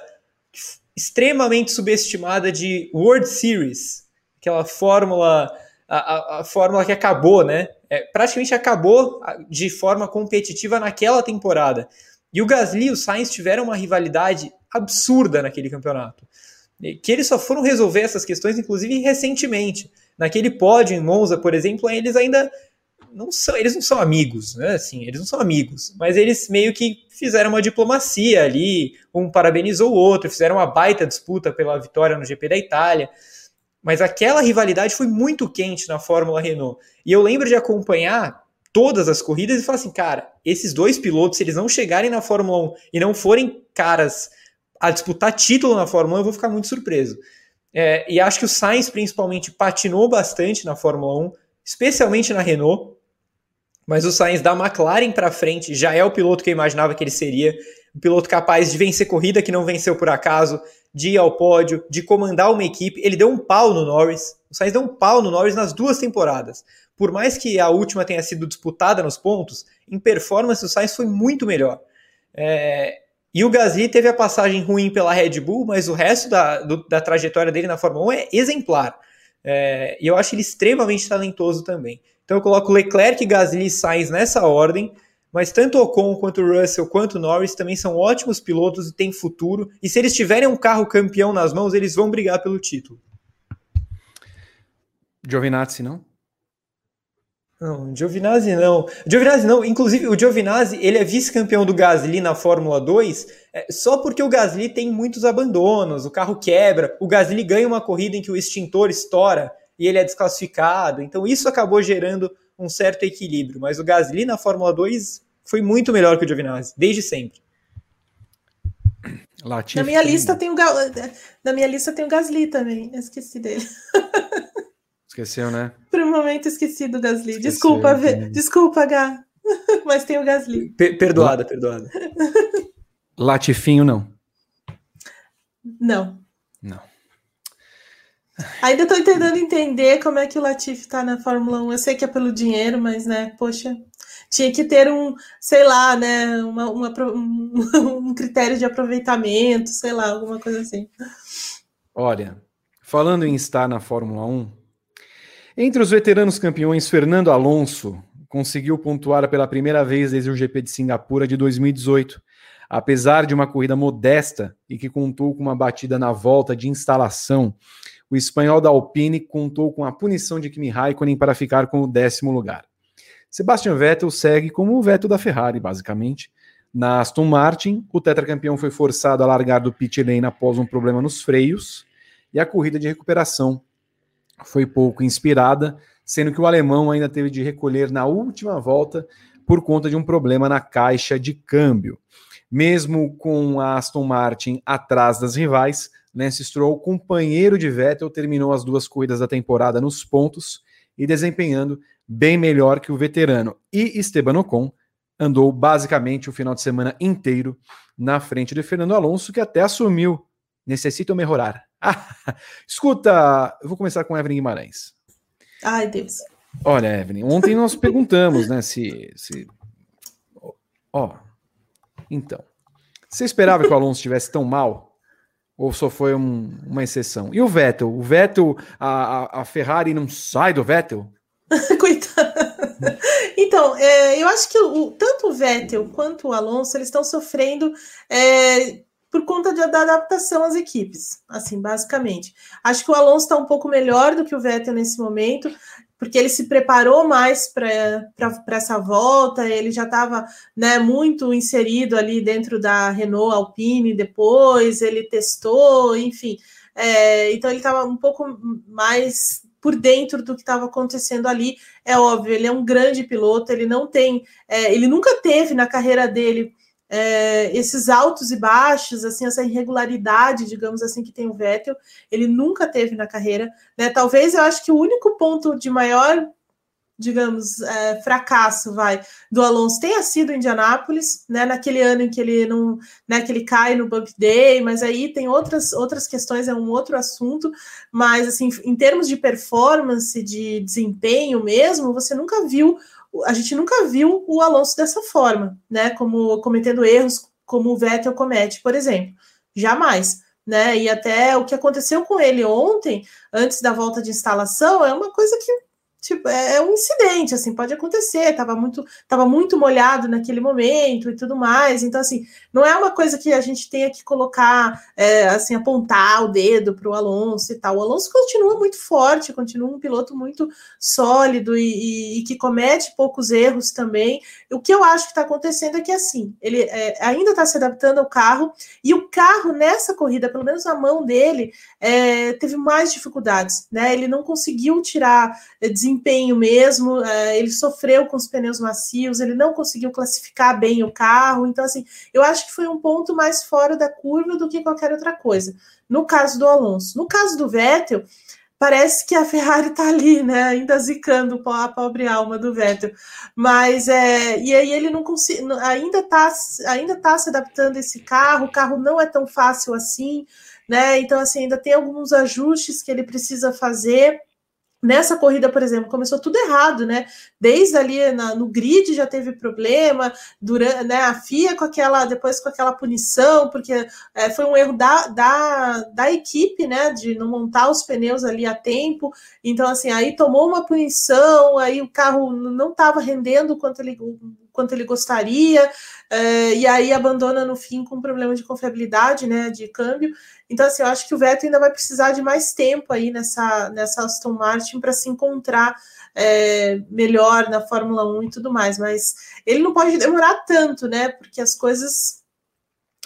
extremamente subestimada de World Series, aquela fórmula, a, a, a fórmula que acabou, né? É, praticamente acabou de forma competitiva naquela temporada. E o Gasly e o Sainz tiveram uma rivalidade absurda naquele campeonato. Que eles só foram resolver essas questões, inclusive recentemente. Naquele pódio em Monza, por exemplo, eles ainda não são, eles não são amigos, né? Assim, eles não são amigos, mas eles meio que fizeram uma diplomacia ali, um parabenizou o outro, fizeram uma baita disputa pela vitória no GP da Itália. Mas aquela rivalidade foi muito quente na Fórmula Renault. E eu lembro de acompanhar todas as corridas e falar assim, cara, esses dois pilotos, se eles não chegarem na Fórmula 1 e não forem caras a disputar título na Fórmula 1, eu vou ficar muito surpreso. É, e acho que o Sainz, principalmente, patinou bastante na Fórmula 1, especialmente na Renault. Mas o Sainz da McLaren para frente já é o piloto que eu imaginava que ele seria. Um piloto capaz de vencer corrida que não venceu por acaso, de ir ao pódio, de comandar uma equipe. Ele deu um pau no Norris. O Sainz deu um pau no Norris nas duas temporadas. Por mais que a última tenha sido disputada nos pontos, em performance o Sainz foi muito melhor. É... E o Gasly teve a passagem ruim pela Red Bull, mas o resto da, do, da trajetória dele na Fórmula 1 é exemplar. É... E eu acho ele extremamente talentoso também. Então eu coloco Leclerc, Gasly e Sainz nessa ordem, mas tanto Ocon quanto Russell quanto Norris também são ótimos pilotos e têm futuro. E se eles tiverem um carro campeão nas mãos, eles vão brigar pelo título. Giovinazzi, não? Não, Giovinazzi não. Giovinazzi não. Inclusive, o Giovinazzi, ele é vice-campeão do Gasly na Fórmula 2 é, só porque o Gasly tem muitos abandonos, o carro quebra, o Gasly ganha uma corrida em que o extintor estoura e ele é desclassificado. Então isso acabou gerando um certo equilíbrio. Mas o Gasly na Fórmula 2 foi muito melhor que o Giovinazzi, desde sempre. Latifi na minha lista tem o na minha lista tem o Gasly também. Eu esqueci dele. Esqueceu, né? Por um momento esqueci do Gasly. Esqueceu, desculpa, né? desculpa, Gá. Mas tem o Gasly. Per perdoada, perdoada. Latifinho. Não. Não. Ainda estou tentando entender como é que o Latifi está na Fórmula 1. Eu sei que é pelo dinheiro, mas, né, poxa, tinha que ter um, sei lá, né, uma, uma, um, um critério de aproveitamento, sei lá, alguma coisa assim. Olha, falando em estar na Fórmula 1, entre os veteranos campeões, Fernando Alonso conseguiu pontuar pela primeira vez desde o GP de Singapura de 2018, apesar de uma corrida modesta e que contou com uma batida na volta de instalação o espanhol da Alpine contou com a punição de Kimi Raikkonen para ficar com o décimo lugar. Sebastian Vettel segue como o Vettel da Ferrari, basicamente. Na Aston Martin, o tetracampeão foi forçado a largar do pit lane após um problema nos freios, e a corrida de recuperação foi pouco inspirada, sendo que o alemão ainda teve de recolher na última volta por conta de um problema na caixa de câmbio. Mesmo com a Aston Martin atrás das rivais, Lance Stroll, companheiro de Vettel, terminou as duas corridas da temporada nos pontos e desempenhando bem melhor que o veterano. E Esteban Ocon andou basicamente o final de semana inteiro na frente de Fernando Alonso, que até assumiu. Necessito melhorar. Ah, escuta, eu vou começar com Evelyn Guimarães. Ai, Deus. Olha, Evelyn, ontem nós perguntamos, né, se. se... Ó, então. Você esperava que o Alonso estivesse tão mal? Ou só foi um, uma exceção? E o Vettel? O Vettel, a, a Ferrari não sai do Vettel? Coitado. Então, é, eu acho que o, tanto o Vettel quanto o Alonso eles estão sofrendo é, por conta de, da adaptação às equipes, assim, basicamente. Acho que o Alonso está um pouco melhor do que o Vettel nesse momento porque ele se preparou mais para essa volta, ele já estava né, muito inserido ali dentro da Renault Alpine depois, ele testou, enfim. É, então ele estava um pouco mais por dentro do que estava acontecendo ali. É óbvio, ele é um grande piloto, ele não tem, é, ele nunca teve na carreira dele é, esses altos e baixos, assim, essa irregularidade, digamos assim, que tem o Vettel, ele nunca teve na carreira. Né? Talvez eu acho que o único ponto de maior digamos, é, fracasso, vai, do Alonso tenha sido Indianápolis, né, naquele ano em que ele não, né, que ele cai no Bump Day, mas aí tem outras, outras questões, é um outro assunto, mas, assim, em termos de performance, de desempenho mesmo, você nunca viu, a gente nunca viu o Alonso dessa forma, né, como cometendo erros como o Vettel comete, por exemplo, jamais né? E até o que aconteceu com ele ontem, antes da volta de instalação, é uma coisa que tipo, é, é, um incidente, assim, pode acontecer, estava muito, tava muito molhado naquele momento e tudo mais, então, assim, não é uma coisa que a gente tenha que colocar, é, assim, apontar o dedo para o Alonso e tal, o Alonso continua muito forte, continua um piloto muito sólido e, e, e que comete poucos erros também, o que eu acho que está acontecendo é que, assim, ele é, ainda está se adaptando ao carro, e o carro, nessa corrida, pelo menos a mão dele, é, teve mais dificuldades, né, ele não conseguiu tirar, é, desempenho mesmo, é, ele sofreu com os pneus macios, ele não conseguiu classificar bem o carro, então assim, eu acho que foi um ponto mais fora da curva do que qualquer outra coisa. No caso do Alonso, no caso do Vettel, parece que a Ferrari está ali, né, ainda zicando a pobre alma do Vettel, mas é, e aí ele não consegue, ainda está ainda tá se adaptando a esse carro, o carro não é tão fácil assim, né, então assim, ainda tem alguns ajustes que ele precisa fazer, Nessa corrida, por exemplo, começou tudo errado, né? Desde ali na, no grid já teve problema, durante, né, a FIA com aquela, depois com aquela punição, porque é, foi um erro da, da, da equipe, né? De não montar os pneus ali a tempo. Então, assim, aí tomou uma punição, aí o carro não estava rendendo quanto ele, quanto ele gostaria, é, e aí abandona no fim com problema de confiabilidade, né? De câmbio. Então, assim, eu acho que o Vettel ainda vai precisar de mais tempo aí nessa, nessa Aston Martin para se encontrar é, melhor na Fórmula 1 e tudo mais, mas ele não pode demorar tanto, né? Porque as coisas.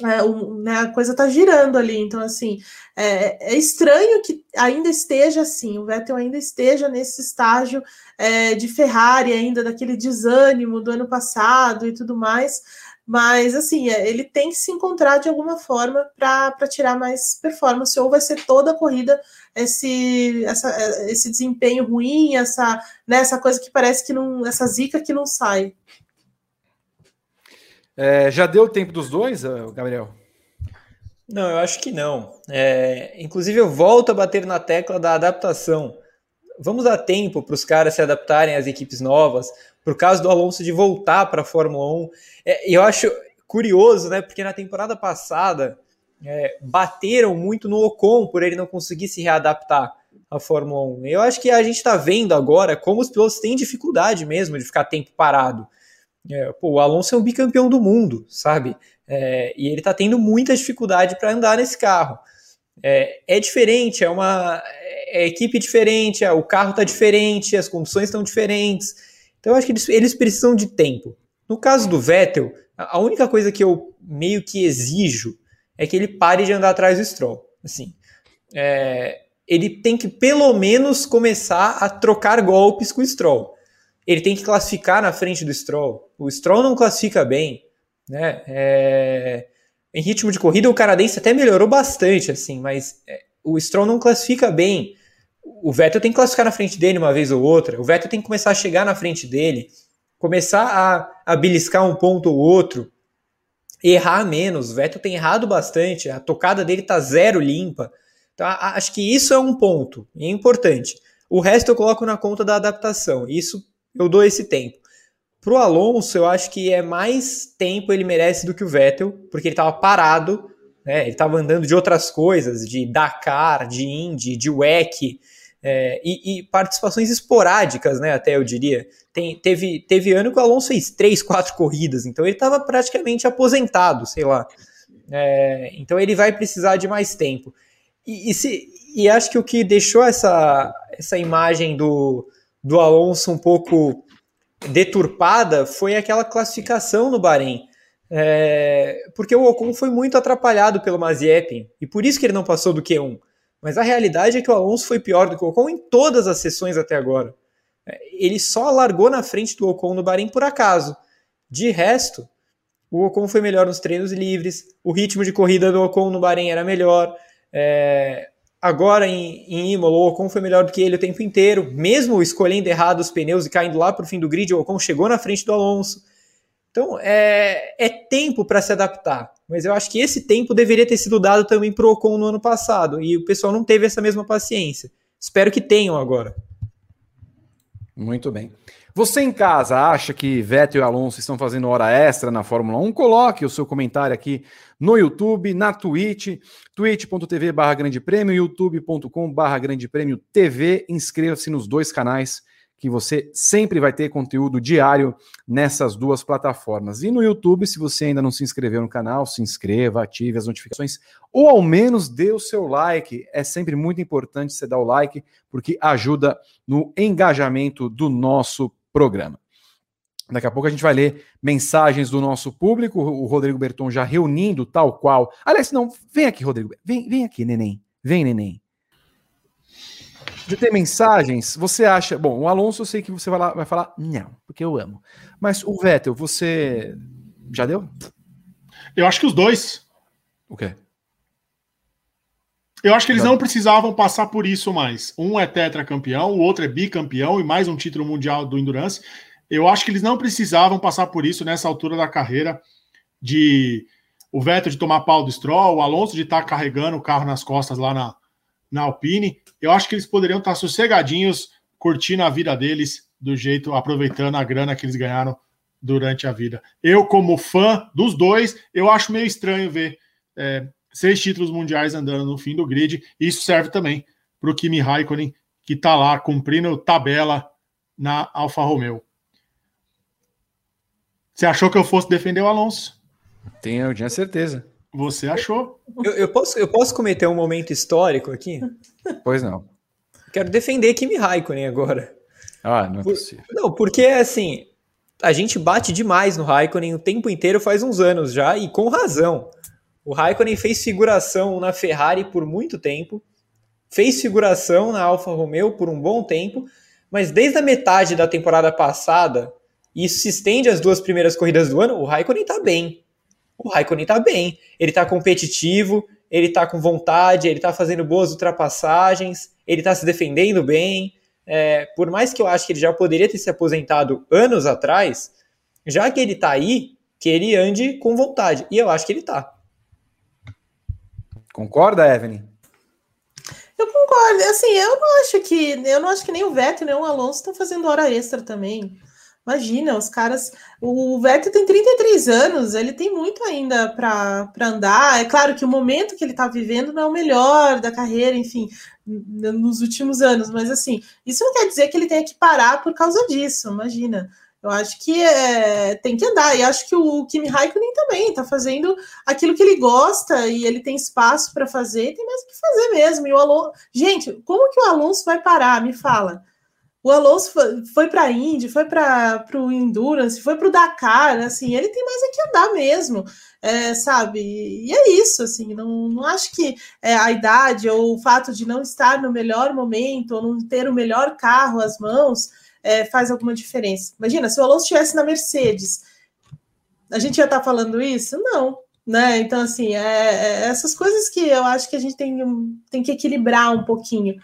É, o, né, a coisa tá girando ali, então assim é, é, estranho que ainda esteja assim, o Vettel ainda esteja nesse estágio é, de Ferrari, ainda daquele desânimo do ano passado e tudo mais, mas, assim, é, ele tem que se encontrar de alguma forma para tirar mais performance, ou vai ser toda a corrida esse, essa, é, esse desempenho ruim, essa, né, essa coisa que parece que não. essa zica que não sai. É, já deu o tempo dos dois, Gabriel? Não, eu acho que não. É, inclusive, eu volto a bater na tecla da adaptação. Vamos dar tempo para os caras se adaptarem às equipes novas, por causa do Alonso de voltar para a Fórmula 1. É, eu acho curioso, né? Porque na temporada passada é, bateram muito no Ocon por ele não conseguir se readaptar à Fórmula 1. Eu acho que a gente está vendo agora como os pilotos têm dificuldade mesmo de ficar tempo parado. É, pô, o Alonso é um bicampeão do mundo, sabe? É, e ele está tendo muita dificuldade para andar nesse carro. É, é, diferente, é uma é, é equipe diferente, é, o carro está diferente, as condições estão diferentes. Então eu acho que eles, eles precisam de tempo. No caso do Vettel, a única coisa que eu meio que exijo é que ele pare de andar atrás do Stroll. Assim, é, ele tem que pelo menos começar a trocar golpes com o Stroll. Ele tem que classificar na frente do Stroll. O Stroll não classifica bem, né? É, em ritmo de corrida, o canadense até melhorou bastante, assim, mas é, o Stroll não classifica bem o Vettel tem que classificar na frente dele uma vez ou outra, o Vettel tem que começar a chegar na frente dele, começar a, a beliscar um ponto ou outro, errar menos. O Vettel tem errado bastante, a tocada dele tá zero limpa. Então, acho que isso é um ponto é importante. O resto eu coloco na conta da adaptação. Isso eu dou esse tempo. Pro Alonso, eu acho que é mais tempo ele merece do que o Vettel, porque ele estava parado, né? Ele estava andando de outras coisas, de Dakar, de Indy, de WEC, é, e, e, participações esporádicas, né? Até eu diria. Tem, teve, teve ano que o Alonso fez três, quatro corridas, então ele estava praticamente aposentado, sei lá. É, então ele vai precisar de mais tempo. E, e, se, e acho que o que deixou essa, essa imagem do, do Alonso um pouco deturpada foi aquela classificação no Bahrein. É, porque o Ocon foi muito atrapalhado pelo Mazepin, e por isso que ele não passou do Q1. Mas a realidade é que o Alonso foi pior do que o Ocon em todas as sessões até agora. É, ele só largou na frente do Ocon no Bahrein por acaso. De resto, o Ocon foi melhor nos treinos livres, o ritmo de corrida do Ocon no Bahrein era melhor, é, agora em, em Imola, o Ocon foi melhor do que ele o tempo inteiro, mesmo escolhendo errado os pneus e caindo lá para o fim do grid, o Ocon chegou na frente do Alonso. Então é, é tempo para se adaptar, mas eu acho que esse tempo deveria ter sido dado também para o Ocon no ano passado, e o pessoal não teve essa mesma paciência. Espero que tenham agora. Muito bem. Você em casa acha que Vettel e Alonso estão fazendo hora extra na Fórmula 1? Coloque o seu comentário aqui no YouTube, na Twitch, twitch.tv barra grande prêmio, youtube.com barra grande prêmio TV. Inscreva-se nos dois canais que você sempre vai ter conteúdo diário nessas duas plataformas. E no YouTube, se você ainda não se inscreveu no canal, se inscreva, ative as notificações, ou ao menos dê o seu like. É sempre muito importante você dar o like, porque ajuda no engajamento do nosso programa. Daqui a pouco a gente vai ler mensagens do nosso público, o Rodrigo Berton já reunindo tal qual. Aliás, não, vem aqui, Rodrigo. Vem, vem aqui, neném. Vem, neném. De ter mensagens, você acha. Bom, o Alonso eu sei que você vai, lá, vai falar, não, porque eu amo. Mas o Vettel, você. Já deu? Eu acho que os dois. O quê? Eu acho que eles não precisavam passar por isso mais. Um é tetracampeão, o outro é bicampeão e mais um título mundial do Endurance. Eu acho que eles não precisavam passar por isso nessa altura da carreira de o Vettel de tomar pau do Stroll, o Alonso de estar tá carregando o carro nas costas lá na, na Alpine. Eu acho que eles poderiam estar sossegadinhos, curtindo a vida deles do jeito, aproveitando a grana que eles ganharam durante a vida. Eu, como fã dos dois, eu acho meio estranho ver é, seis títulos mundiais andando no fim do grid. Isso serve também para o Kimi Raikkonen, que está lá cumprindo tabela na Alfa Romeo. Você achou que eu fosse defender o Alonso? Tenho, tinha certeza. Você achou? Eu, eu, posso, eu posso cometer um momento histórico aqui? Pois não. Quero defender Kimi Raikkonen agora. Ah, não é possível. Não, porque assim, a gente bate demais no Raikkonen o tempo inteiro faz uns anos já, e com razão. O Raikkonen fez figuração na Ferrari por muito tempo, fez figuração na Alfa Romeo por um bom tempo, mas desde a metade da temporada passada, e isso se estende às duas primeiras corridas do ano, o Raikkonen tá bem. O Raikkonen tá bem. Ele tá competitivo, ele tá com vontade, ele tá fazendo boas ultrapassagens, ele tá se defendendo bem. É, por mais que eu acho que ele já poderia ter se aposentado anos atrás, já que ele tá aí, que ele ande com vontade. E eu acho que ele tá. Concorda, Evelyn? Eu concordo. Assim, eu não acho que eu não acho que nem o Vettel nem o Alonso estão fazendo hora extra também. Imagina, os caras. O Vettel tem 33 anos, ele tem muito ainda para andar. É claro que o momento que ele está vivendo não é o melhor da carreira, enfim, nos últimos anos, mas assim, isso não quer dizer que ele tenha que parar por causa disso, imagina. Eu acho que é, tem que andar. E acho que o Kimi Raikkonen também está fazendo aquilo que ele gosta e ele tem espaço para fazer, tem mais o que fazer mesmo. E o Alonso. Gente, como que o Alonso vai parar? Me fala. O Alonso foi, para a Indy, foi para o Endurance, foi para o Dakar, assim, ele tem mais é que andar mesmo, é, sabe? E é isso, assim, não, não acho que é, a idade ou o fato de não estar no melhor momento ou não ter o melhor carro às mãos é, faz alguma diferença. Imagina, se o Alonso estivesse na Mercedes, a gente ia estar tá falando isso? Não, né? Então, assim, é, é, essas coisas que eu acho que a gente tem, tem que equilibrar um pouquinho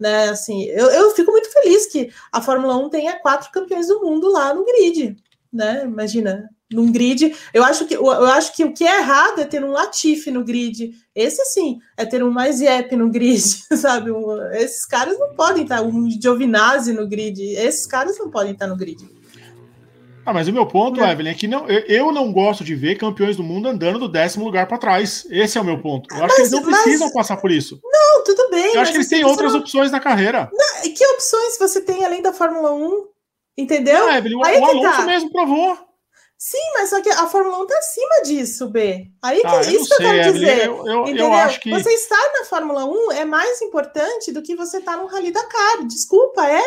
né? Assim, eu, eu fico muito feliz que a Fórmula 1 tenha quatro campeões do mundo lá no grid, né? Imagina, num grid. Eu acho que eu acho que o que é errado é ter um Latifi no grid. Esse sim, é ter um mais Yep no grid, sabe? Esses caras não podem estar um Giovinazzi no grid. Esses caras não podem estar no grid. Ah, mas o meu ponto, é. Evelyn, é que não, eu, eu, não gosto de ver campeões do mundo andando do décimo lugar para trás. Esse é o meu ponto. Eu mas, acho que eles não precisam mas... passar por isso. Não, tudo bem. Eu acho que eles têm outras não... opções na carreira. Não, que opções você tem além da Fórmula 1? Entendeu? Ah, Evelyn, Aí o, o Alonso tá. mesmo provou. Sim, mas só que a Fórmula 1 está acima disso, B. Aí tá, que, isso que eu quero Evelyn, dizer. Eu, eu, eu, acho que... Você estar na Fórmula 1 é mais importante do que você estar tá no Rally Dakar. Desculpa, é?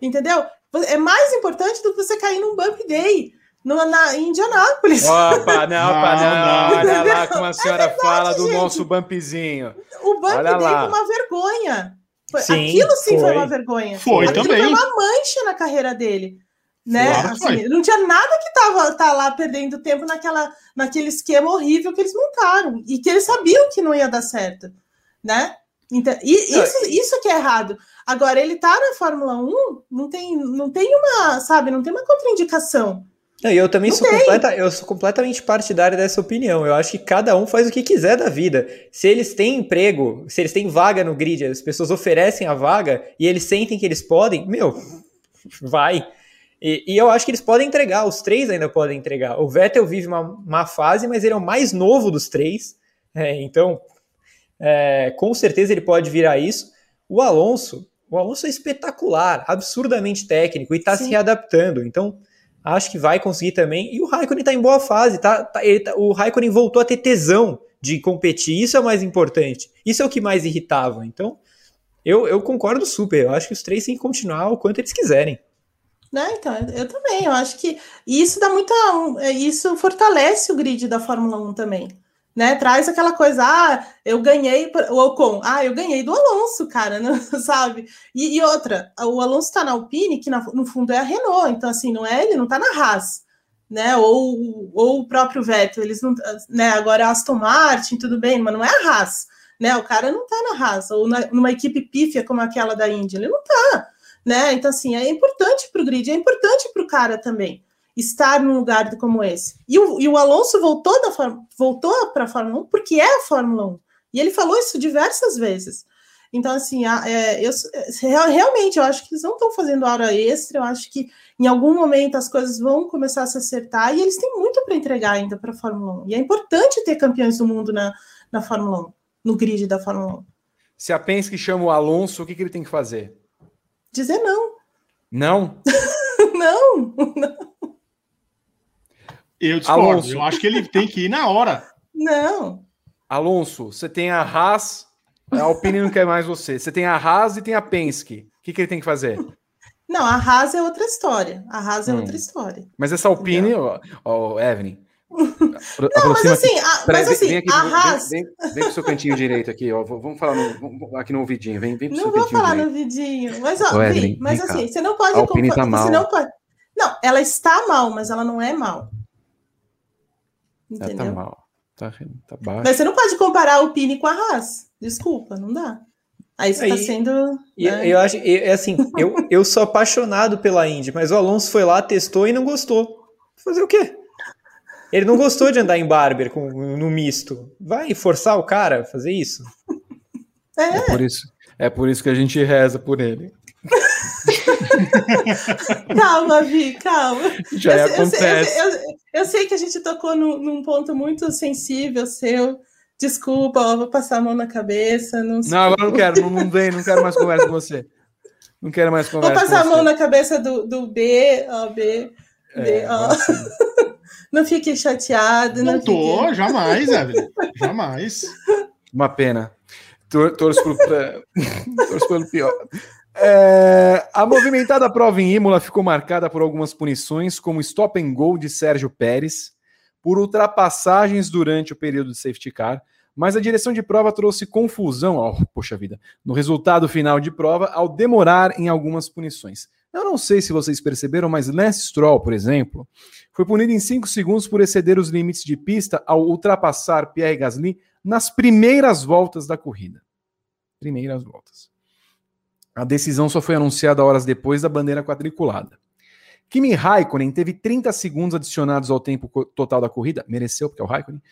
Entendeu? É mais importante do que você cair num bump day no, na, em Indianápolis. Opa, não, opa, não, não. Olha lá como a é senhora é verdade, fala do gente. nosso bumpzinho. O bump Olha day lá. foi uma vergonha. Sim, aquilo sim foi. foi. uma vergonha. Foi aquilo também. Foi uma mancha na carreira dele. Né? Assim, não tinha nada que tava tá lá perdendo tempo naquela, naquele esquema horrível que eles montaram e que eles sabiam que não ia dar certo, né? Então, e, isso, isso que é errado. Agora, ele tá na Fórmula 1, não tem, não tem uma, sabe, não tem uma contraindicação. eu também sou, completa, eu sou completamente partidário dessa opinião. Eu acho que cada um faz o que quiser da vida. Se eles têm emprego, se eles têm vaga no grid, as pessoas oferecem a vaga e eles sentem que eles podem, meu, vai. E, e, eu acho que eles podem entregar, os três ainda podem entregar. O Vettel vive uma, uma fase, mas ele é o mais novo dos três. É, então, é, com certeza ele pode virar isso. O Alonso, o Alonso é espetacular, absurdamente técnico e está se readaptando. Então, acho que vai conseguir também. E o Raikkonen está em boa fase, tá, tá, tá, o Raikkonen voltou a ter tesão de competir. Isso é o mais importante. Isso é o que mais irritava. Então, eu, eu concordo super. Eu acho que os três têm que continuar o quanto eles quiserem. Né, então, eu também, eu acho que isso dá muita. Isso fortalece o grid da Fórmula 1 também né? Traz aquela coisa, ah, eu ganhei, o Ocon, ah, eu ganhei do Alonso, cara, não, sabe? E, e, outra, o Alonso está na Alpine, que na, no fundo é a Renault, então assim, não é ele, não está na Haas, né? Ou, ou o próprio Vettel, eles não, né? Agora a Aston Martin, tudo bem, mas não é a Haas, né? O cara não está na Haas, ou na, numa equipe pífia como aquela da Indy, ele não está, né? Então assim, é importante para o grid, é importante para o cara também estar num lugar como esse. E o, e o Alonso voltou da voltou para a Fórmula 1 porque é a Fórmula 1. E ele falou isso diversas vezes. Então, assim, é, eu, realmente eu acho que eles não estão fazendo hora extra, eu acho que em algum momento as coisas vão começar a se acertar e eles têm muito para entregar ainda para a Fórmula 1. E é importante ter campeões do mundo na, na Fórmula 1, no grid da Fórmula 1. Se a Penske chama o Alonso, o que, que ele tem que fazer? Dizer não. Não? não, não. Eu discordo. Alonso. Eu acho que ele tem que ir na hora. Não. Alonso, você tem a Haas, a Alpine não quer mais você. Você tem a Haas e tem a Penske. O que, que ele tem que fazer? Não, a Haas é outra história. A Haas é hum. outra história. Mas essa Alpine, ó, ó, Evelyn. não, mas assim, a, mas assim, vem, aqui, a Haas. Vem, vem, vem pro seu cantinho direito aqui, ó. Vamos falar no, aqui no ouvidinho. Vem, vem pro não seu vou falar direito. no ouvidinho. Mas, ó, Ô, Evelyn, mas assim, cá. você não pode. A Alpine tá mal. Não, pode... não, ela está mal, mas ela não é mal. Entendeu? tá mal. Tá, tá baixo. Mas você não pode comparar o Pini com a Haas. Desculpa, não dá. Aí você tá sendo. Né? Eu acho, é assim, eu, eu sou apaixonado pela Indy, mas o Alonso foi lá, testou e não gostou. Fazer o quê? Ele não gostou de andar em Barber com, no misto. Vai forçar o cara a fazer isso? É. é por isso. É por isso que a gente reza por ele. calma, Vi, calma. Já eu, acontece. Eu, eu, eu, sei que a gente tocou no, num ponto muito sensível seu. Desculpa, ó, vou passar a mão na cabeça. Não, não agora não quero, não, não vem, não quero mais conversa com você. Não quero mais conversa. Vou passar a mão na cabeça do, do B, ó, B, é, B, ó. Não fique chateado. Não, não tô, fique... jamais, Evelyn. Jamais. Uma pena. Torço, pro, torço pelo pior. É, a movimentada prova em Imola ficou marcada por algumas punições, como stop and go de Sérgio Pérez, por ultrapassagens durante o período de safety car, mas a direção de prova trouxe confusão, oh, poxa vida, no resultado final de prova ao demorar em algumas punições. Eu não sei se vocês perceberam, mas Lance Stroll, por exemplo, foi punido em 5 segundos por exceder os limites de pista ao ultrapassar Pierre Gasly nas primeiras voltas da corrida. Primeiras voltas. A decisão só foi anunciada horas depois da bandeira quadriculada. Kimi Raikkonen teve 30 segundos adicionados ao tempo total da corrida, mereceu, porque é o Raikkonen,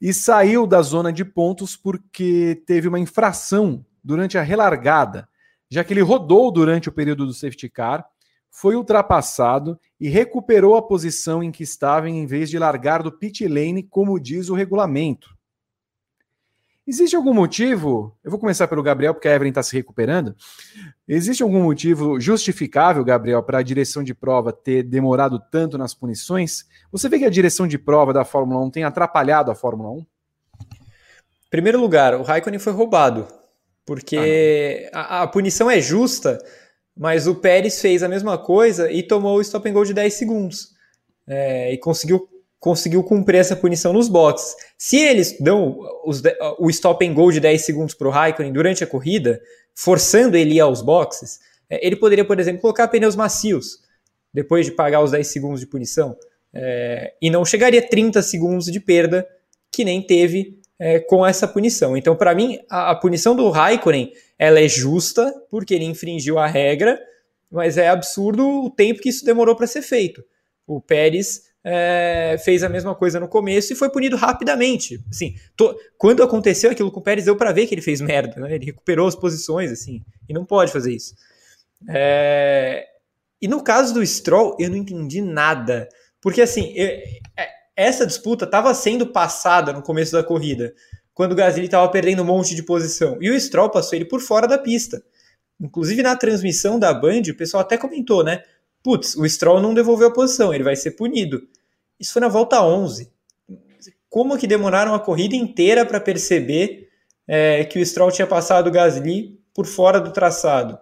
e saiu da zona de pontos porque teve uma infração durante a relargada, já que ele rodou durante o período do safety car, foi ultrapassado e recuperou a posição em que estava em vez de largar do pit lane, como diz o regulamento. Existe algum motivo? Eu vou começar pelo Gabriel, porque a Evelyn está se recuperando. Existe algum motivo justificável, Gabriel, para a direção de prova ter demorado tanto nas punições? Você vê que a direção de prova da Fórmula 1 tem atrapalhado a Fórmula 1? Primeiro lugar, o Raikkonen foi roubado, porque ah, a, a, punição é justa, mas o Pérez fez a mesma coisa e tomou o stop and go de 10 segundos. É, e conseguiu conseguiu cumprir essa punição nos boxes. Se eles dão os, o stop and go de 10 segundos para o Raikkonen durante a corrida, forçando ele aos boxes, é, ele poderia, por exemplo, colocar pneus macios depois de pagar os 10 segundos de punição. É, e não chegaria a 30 segundos de perda que nem teve é, com essa punição. Então, para mim, a, a, punição do Raikkonen ela é justa, porque ele infringiu a regra, mas é absurdo o tempo que isso demorou para ser feito. O Pérez é, fez a mesma coisa no começo e foi punido rapidamente. Assim, to, quando aconteceu aquilo com o Pérez, deu para ver que ele fez merda, né? ele recuperou as posições, assim, e não pode fazer isso. É, e no caso do Stroll, eu não entendi nada, porque assim, eu, é, essa disputa estava sendo passada no começo da corrida, quando o Gasly estava perdendo um monte de posição, e o Stroll passou ele por fora da pista. Inclusive na transmissão da Band, o pessoal até comentou, né? Putz, o Stroll não devolveu a posição, ele vai ser punido. Isso foi na volta 11. Como que demoraram a corrida inteira para perceber é, que o Stroll tinha passado o Gasly por fora do traçado?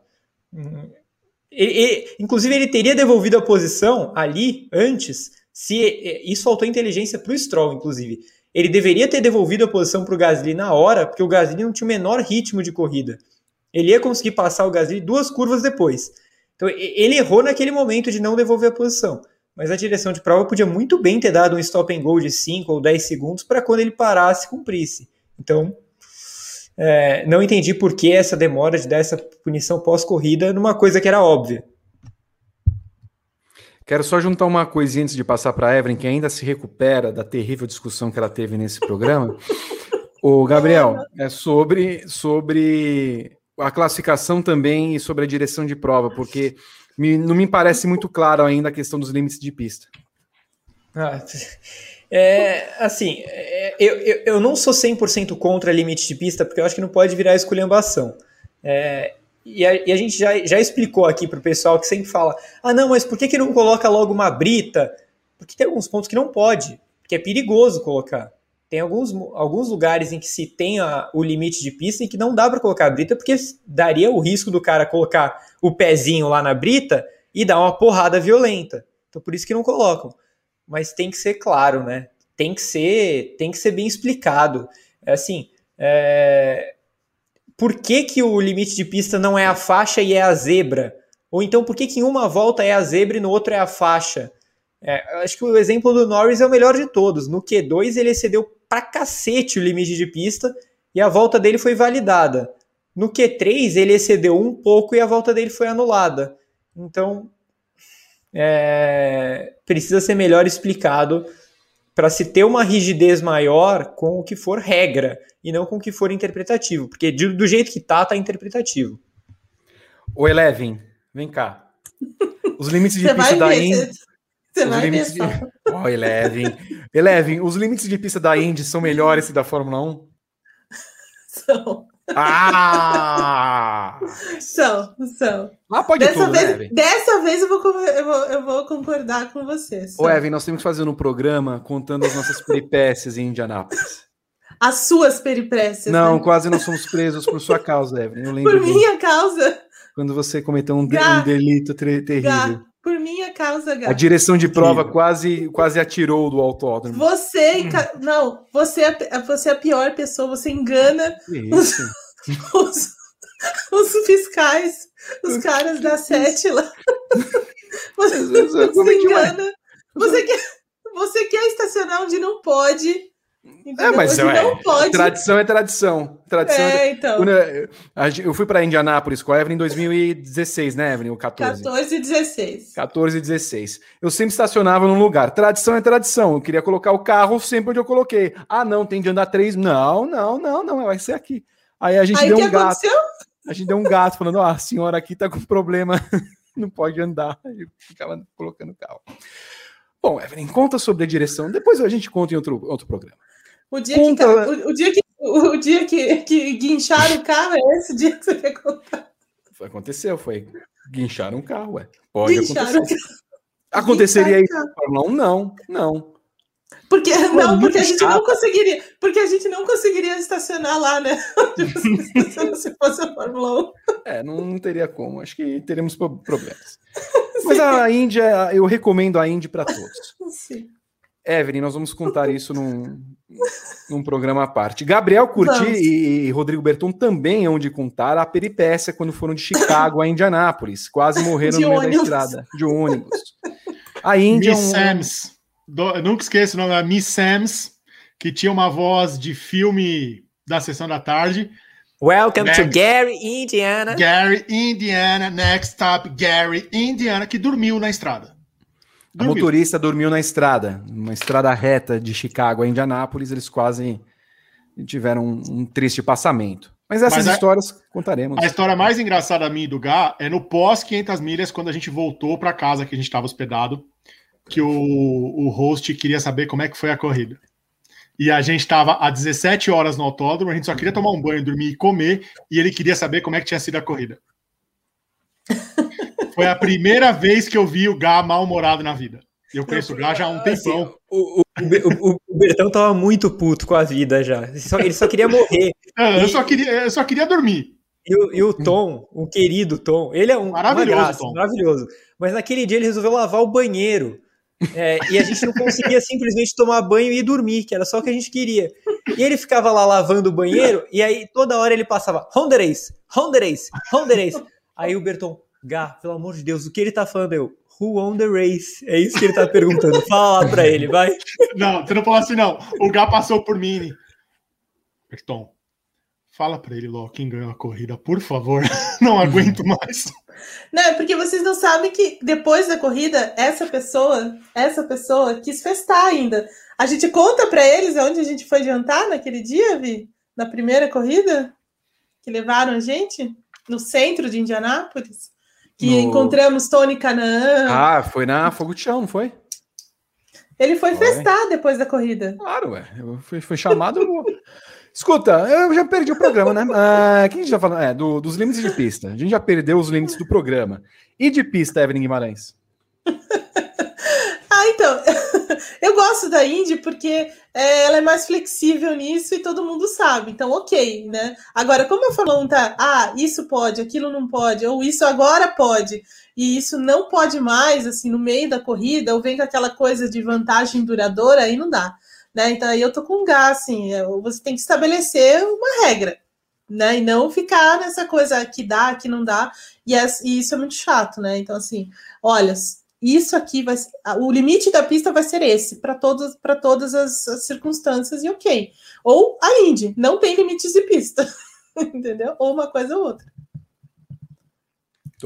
Inclusive, ele teria devolvido a posição ali antes, se isso faltou inteligência para o Stroll, inclusive. Ele deveria ter devolvido a posição para o Gasly na hora, porque o Gasly não tinha o menor ritmo de corrida. Ele ia conseguir passar o Gasly duas curvas depois. Então, ele errou naquele momento de não devolver a posição. Mas a direção de prova podia muito bem ter dado um stop and go de 5 ou 10 segundos para quando ele parasse cumprisse. Então, é, não entendi por que essa demora de dar essa punição pós-corrida numa coisa que era óbvia. Quero só juntar uma coisinha antes de passar para a Evelyn, que ainda se recupera da terrível discussão que ela teve nesse programa. o Gabriel, é sobre, sobre a classificação também e sobre a direção de prova, porque me, não me parece muito claro ainda a questão dos limites de pista. Ah, é, assim, é, eu, eu, não sou 100% contra limite de pista, porque eu acho que não pode virar esculhambação. É, e, a, e a, gente já, já explicou aqui para o pessoal que sempre fala: ah, não, mas por que, que não coloca logo uma brita? Porque tem alguns pontos que não pode, que é perigoso colocar. Tem alguns, alguns lugares em que se tem a, o limite de pista e que não dá para colocar a brita, porque daria o risco do cara colocar o pezinho lá na brita e dar uma porrada violenta. Então por isso que não colocam mas tem que ser claro, né? Tem que ser, tem que ser bem explicado. É assim, é... por que, que o limite de pista não é a faixa e é a zebra? Ou então por que, que em uma volta é a zebra e no outro é a faixa? É, acho que o exemplo do Norris é o melhor de todos. No Q2 ele excedeu pra cacete o limite de pista e a volta dele foi validada. No Q3 ele excedeu um pouco e a volta dele foi anulada. Então é, precisa ser melhor explicado para se ter uma rigidez maior com o que for regra e não com o que for interpretativo, porque do, do jeito que tá, tá interpretativo. O Eleven, vem cá. Os limites de pista da Indy. Você vai limites de... oh, Eleven. Eleven, os limites de pista da Indy são melhores que da Fórmula 1? São. Ah! São, são. Lá pode dessa tudo, vez, né, Dessa vez eu vou, eu vou, eu vou concordar com você. Ô, Evan, nós temos que fazer um programa contando as nossas peripécias em Indianápolis. As suas peripécias. Não, né? quase não somos presos por sua causa, Evelyn. Eu lembro por minha causa. Quando você cometeu um, um delito terrível. Gá. Por minha causa, Gá. A direção de prova quase, quase atirou do autódromo. Você, não, você é, você é a pior pessoa, você engana os, os, os, fiscais, os caras da sete lá. Você, você engana. Você quer, você quer estacionar onde não pode Entendeu? É, mas é, pode. tradição é tradição. Tradição é, é então. Eu fui para Indianápolis com a Evelyn em 2016, né, Evelyn? O 14. 14 e 16. 14 e 16. Eu sempre estacionava num lugar. Tradição é tradição. Eu queria colocar o carro sempre onde eu coloquei. Ah, não, tem de andar três. Não, não, não, não. Vai ser aqui. Aí a gente Aí deu um gato. Aconteceu? A gente deu um gato falando: ah, a senhora aqui tá com problema, não pode andar. E ficava colocando o carro. Bom, Evelyn, conta sobre a direção. Depois a gente conta em outro, outro programa. O dia, Conta... que, o, o, dia, que, o dia que, que guincharam o carro é esse dia que você quer contar. Foi, aconteceu, foi. Guincharam um carro, ué. Pode guincharam acontecer. Aconteceria isso? Não, não, não. Porque, não, porque a gente não conseguiria. Porque a gente não conseguiria estacionar lá, né? Se fosse a Fórmula 1. É, não, não teria como. Acho que teríamos problemas. Mas a Índia, eu recomendo a Indy para todos. Sim. Evelyn, nós vamos contar isso num, num programa à parte. Gabriel Curti e, e, Rodrigo Berton também hão de contar a peripécia quando foram de Chicago a Indianápolis. Quase morreram de no meio ônibus. da estrada, de ônibus. A Índia. Miss é um... Sams. Do, nunca esqueço o nome da Miss Sams, que tinha uma voz de filme da sessão da tarde. Welcome next, to Gary, Indiana. Gary, Indiana, next stop, Gary, Indiana, que dormiu na estrada. Dormiu. O motorista dormiu na estrada, uma estrada reta de Chicago a Indianápolis, eles quase tiveram um, um triste passamento. Mas essas Mas a, histórias contaremos. A história mais engraçada minha e do Gá é no pós 500 milhas, quando a gente voltou para casa que a gente estava hospedado, que o, o host queria saber como é que foi a corrida. E a gente estava às 17 horas no autódromo, a gente só queria tomar um banho, dormir e comer, e ele queria saber como é que tinha sido a corrida. Foi a primeira vez que eu vi o Gá mal-humorado na vida. Eu conheço o Gá já há um assim, tempão. Assim, o, o, o, Bertão tava muito puto com a vida já. Ele só, ele só queria morrer. É, eu, só queria, eu só queria dormir. E o, e o Tom, o querido Tom, ele é um maravilhoso, graça, Tom. maravilhoso. Mas naquele dia ele resolveu lavar o banheiro. É, e a gente não conseguia simplesmente tomar banho e dormir, que era só o que a gente queria. E ele ficava lá lavando o banheiro, e aí toda hora ele passava Hondereis, Hondereis, Hondereis. Aí o Berton, Gá, pelo amor de Deus, o que ele tá falando? Eu, Who won the race? É isso que ele tá perguntando. Fala lá pra ele, vai. Não, você não fala assim, não. O Gá passou por mim. Berton, fala pra ele logo quem ganhou a corrida, por favor. Não aguento mais. Não, é porque vocês não sabem que depois da corrida, essa pessoa, essa pessoa quis festar ainda. A gente conta para eles onde a gente foi jantar naquele dia, Vi? Na primeira corrida? Que levaram a gente? No centro de Indianápolis? Que no... encontramos Tony Canaan. Ah, foi na Fogo de Chão, não foi? Ele foi, foi. festar depois da corrida. Claro, ué. Eu fui, fui chamado. Escuta, eu já perdi o programa, né? Ah, quem a gente já falou? É, do, dos limites de pista. A gente já perdeu os limites do programa. E de pista, Evelyn Guimarães? Ah, então. eu gosto da Indy porque é, ela é mais flexível nisso e todo mundo sabe. Então, ok, né? Agora, como eu falo, tá, ah, isso pode, aquilo não pode, ou isso agora pode, e isso não pode mais, assim, no meio da corrida, ou vem com aquela coisa de vantagem duradoura, aí não dá. Né? Então aí eu tô com gás, assim, é, você tem que estabelecer uma regra, né? E não ficar nessa coisa que dá, que não dá, e, é, e isso é muito chato, né? Então, assim, olha, isso aqui vai o limite da pista vai ser esse para todas para todas as, as, circunstâncias e ok ou a Indy não tem limites de pista entendeu ou uma coisa ou outra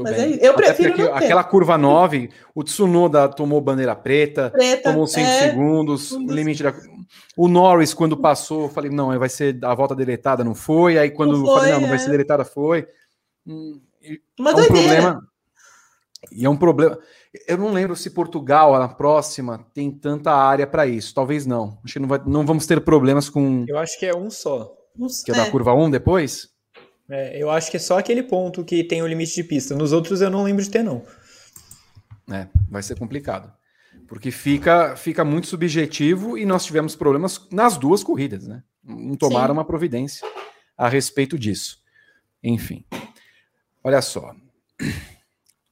mas é, eu prefiro aqui, aquela curva 9, o Tsunoda tomou bandeira preta, preta tomou 5 é, segundos, um dos... limite da. O Norris, quando passou, eu falei, não, vai ser a volta deletada, não foi. Aí quando não foi, eu falei, não, não vai ser é. deletada, foi. Hum, Uma é um problema. E é um problema. Eu não lembro se Portugal, na próxima, tem tanta área para isso. Talvez não. Acho que não, vai, não vamos ter problemas com. Eu acho que é um só. Que é, da curva 1 depois? É, eu acho que é só aquele ponto que tem o limite de pista. Nos outros eu não lembro de ter, não. É, vai ser complicado. Porque fica, fica muito subjetivo e nós tivemos problemas nas duas corridas, né? Não tomaram Sim. uma providência a respeito disso. Enfim. Olha só.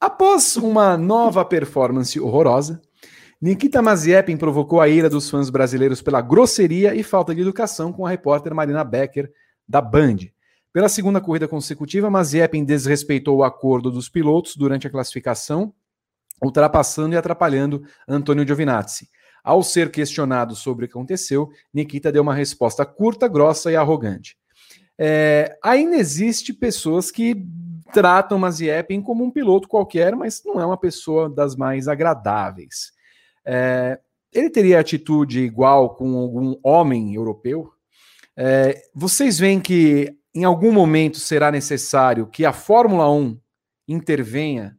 Após uma nova performance horrorosa, Nikita Mazepin provocou a ira dos fãs brasileiros pela grosseria e falta de educação com a repórter Marina Becker, da Band. Pela segunda corrida consecutiva, Mazepin desrespeitou o acordo dos pilotos durante a classificação, ultrapassando e atrapalhando Antônio Giovinazzi. Ao ser questionado sobre o que aconteceu, Nikita deu uma resposta curta, grossa e arrogante. É, ainda existe pessoas que tratam Mazepin como um piloto qualquer, mas não é uma pessoa das mais agradáveis. É, ele teria atitude igual com algum homem europeu? É, vocês veem que em algum momento será necessário que a Fórmula 1 intervenha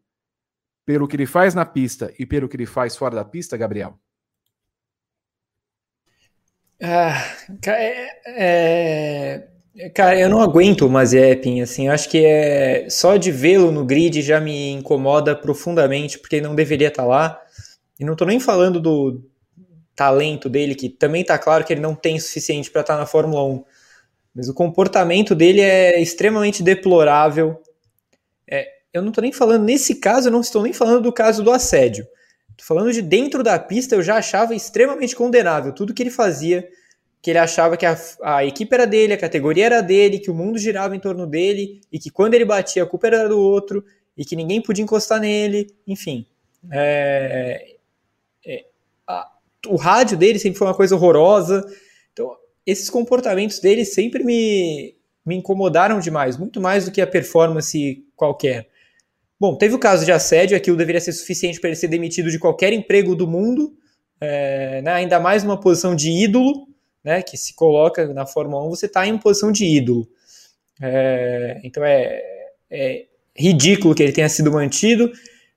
pelo que ele faz na pista e pelo que ele faz fora da pista, Gabriel? Ah, é, é, cara, eu não aguento o Mazepin, assim, acho que é só de vê-lo no grid já me incomoda profundamente, porque não deveria estar lá. E não estou nem falando do talento dele, que também está claro que ele não tem suficiente para estar na Fórmula 1. Mas o comportamento dele é extremamente deplorável. É, eu não estou nem falando, nesse caso, eu não estou nem falando do caso do assédio. Estou falando de dentro da pista, eu já achava extremamente condenável tudo que ele fazia, que ele achava que a, a equipe era dele, a categoria era dele, que o mundo girava em torno dele, e que quando ele batia a culpa era do outro, e que ninguém podia encostar nele, enfim. É, é, a, o rádio dele sempre foi uma coisa horrorosa. Então, esses comportamentos dele sempre me, me incomodaram demais, muito mais do que a performance qualquer. Bom, teve o caso de assédio, aquilo deveria ser suficiente para ele ser demitido de qualquer emprego do mundo, é, né, ainda mais numa posição de ídolo, né, que se coloca na Fórmula 1, você está em posição de ídolo. É, então é, é, ridículo que ele tenha sido mantido.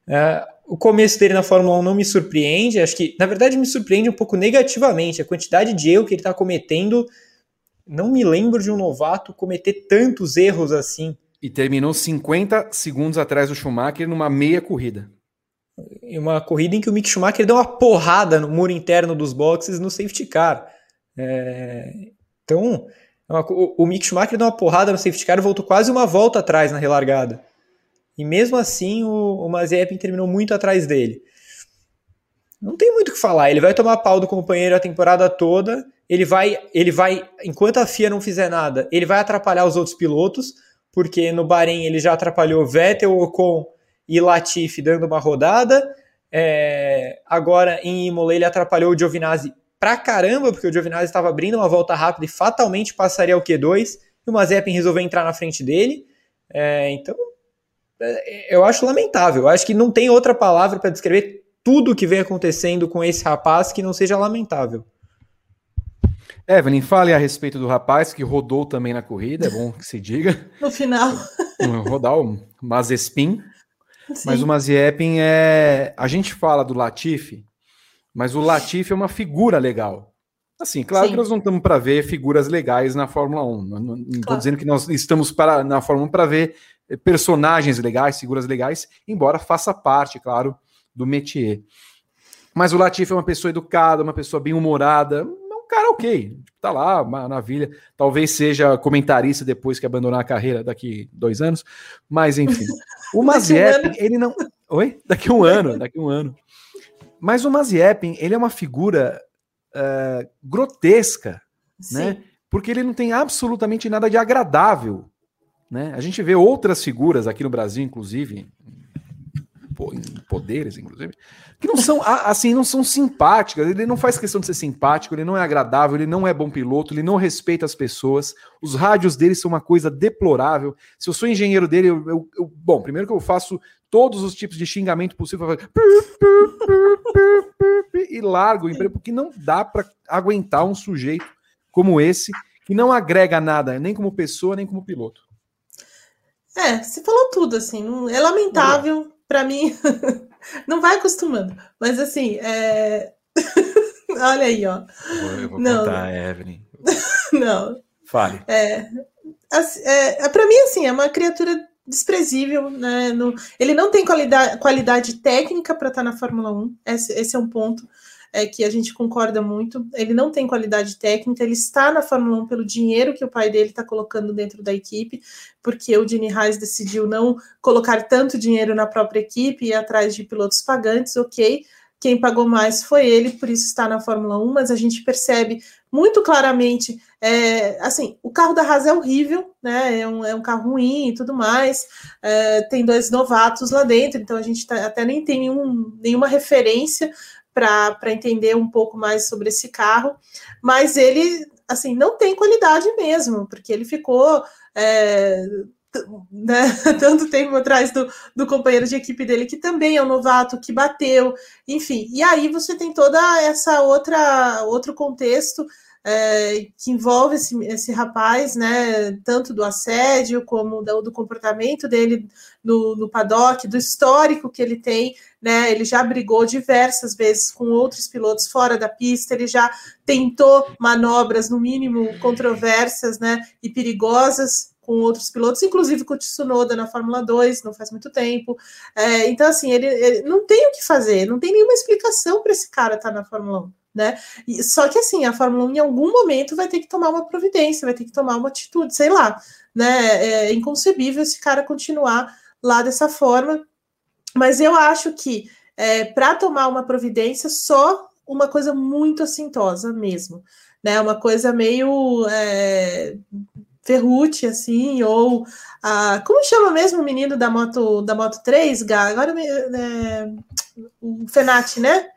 É, o começo dele na Fórmula 1 não me surpreende, acho que, na verdade, me surpreende um pouco negativamente. A quantidade de erro que ele está cometendo, não me lembro de um novato cometer tantos erros assim. E terminou 50 segundos atrás do Schumacher numa meia corrida. Em uma corrida em que o Mick Schumacher deu uma porrada no muro interno dos boxes no safety car. É... Então, é o, o Mick Schumacher deu uma porrada no safety car e voltou quase uma volta atrás na relargada. E mesmo assim, o, o Mazepin terminou muito atrás dele. Não tem muito o que falar. Ele vai tomar pau do companheiro a temporada toda. Ele vai, ele vai, enquanto a FIA não fizer nada, ele vai atrapalhar os outros pilotos porque no Bahrein ele já atrapalhou Vettel, Ocon e Latifi dando uma rodada. É, agora em Imola ele atrapalhou o Giovinazzi pra caramba, porque o Giovinazzi estava abrindo uma volta rápida e fatalmente passaria o Q2, e o Mazepin resolveu entrar na frente dele. É, então, é, eu acho lamentável. Eu acho que não tem outra palavra para descrever tudo o que vem acontecendo com esse rapaz que não seja lamentável. Evelyn, fale a respeito do rapaz que rodou também na corrida, é bom que se diga. No final. Rodar o Mazespin. Sim. Mas o Maziepin é. A gente fala do Latifi, mas o Latifi é uma figura legal. Assim, claro Sim. que nós não estamos para ver figuras legais na Fórmula 1. Não estou claro. dizendo que nós estamos para, na Fórmula 1 para ver personagens legais, figuras legais, embora faça parte, claro, do métier. Mas o Latifi é uma pessoa educada, uma pessoa bem humorada, cara ok, tá lá, maravilha. Talvez seja comentarista depois que abandonar a carreira daqui dois anos, mas enfim. O Maziepin, ele não. Oi? Daqui um ano, daqui um ano. Mas o Maziepin, ele é uma figura uh, grotesca, Sim. né? Porque ele não tem absolutamente nada de agradável. Né? A gente vê outras figuras aqui no Brasil, inclusive, em poderes, inclusive, que não são assim, não são simpáticas. Ele não faz questão de ser simpático, ele não é agradável, ele não é bom piloto, ele não respeita as pessoas. Os rádios dele são uma coisa deplorável. Se eu sou engenheiro dele, eu, eu, eu bom, primeiro que eu faço todos os tipos de xingamento possível e largo o emprego, porque não dá para aguentar um sujeito como esse que não agrega nada, nem como pessoa, nem como piloto. É, você falou tudo, assim. É lamentável, para mim. Não vai acostumando. Mas assim, é... olha aí, ó. Eu vou não. contar, Evelyn. não. Fale. É, é, é para mim, assim, é uma criatura desprezível, né? No, ele não tem qualidade, qualidade técnica para estar tá na Fórmula 1. Esse, esse é um ponto é, que a gente concorda muito. Ele não tem qualidade técnica, ele está na Fórmula 1 pelo dinheiro que o pai dele está colocando dentro da equipe, porque o Gene Reis decidiu não colocar tanto dinheiro na própria equipe e ir atrás de pilotos pagantes, ok. Quem pagou mais foi ele, por isso está na Fórmula 1, mas a gente percebe muito claramente, é, assim, o carro da Haas é horrível, né? É um, é um carro ruim e tudo mais. É, tem dois novatos lá dentro, então a gente tá, até nem tem nenhum, nenhuma referência para entender um pouco mais sobre esse carro, mas ele assim não tem qualidade mesmo, porque ele ficou é, né, tanto tempo atrás do, do companheiro de equipe dele, que também é um novato, que bateu, enfim. E aí você tem toda essa outra outro contexto é, que envolve esse, esse rapaz, né, tanto do assédio como do, do comportamento dele no, no, paddock, do histórico que ele tem, né, ele já brigou diversas vezes com outros pilotos fora da pista, ele já tentou manobras, no mínimo, controversas, né, e perigosas com outros pilotos, inclusive com o Tsunoda na Fórmula 2, não faz muito tempo. É, então, assim, ele, ele, não tem o que fazer, não tem nenhuma explicação para esse cara estar tá na Fórmula 1 né? E, só que assim, a Fórmula 1 em algum momento vai ter que tomar uma providência, vai ter que tomar uma atitude, sei lá, né? É inconcebível esse cara continuar lá dessa forma. Mas eu acho que é, para tomar uma providência, só uma coisa muito assintosa mesmo, né? Uma coisa meio é, assim, ou a, como chama mesmo o menino da moto da moto 3, Gá? Agora é, o Fenati, né?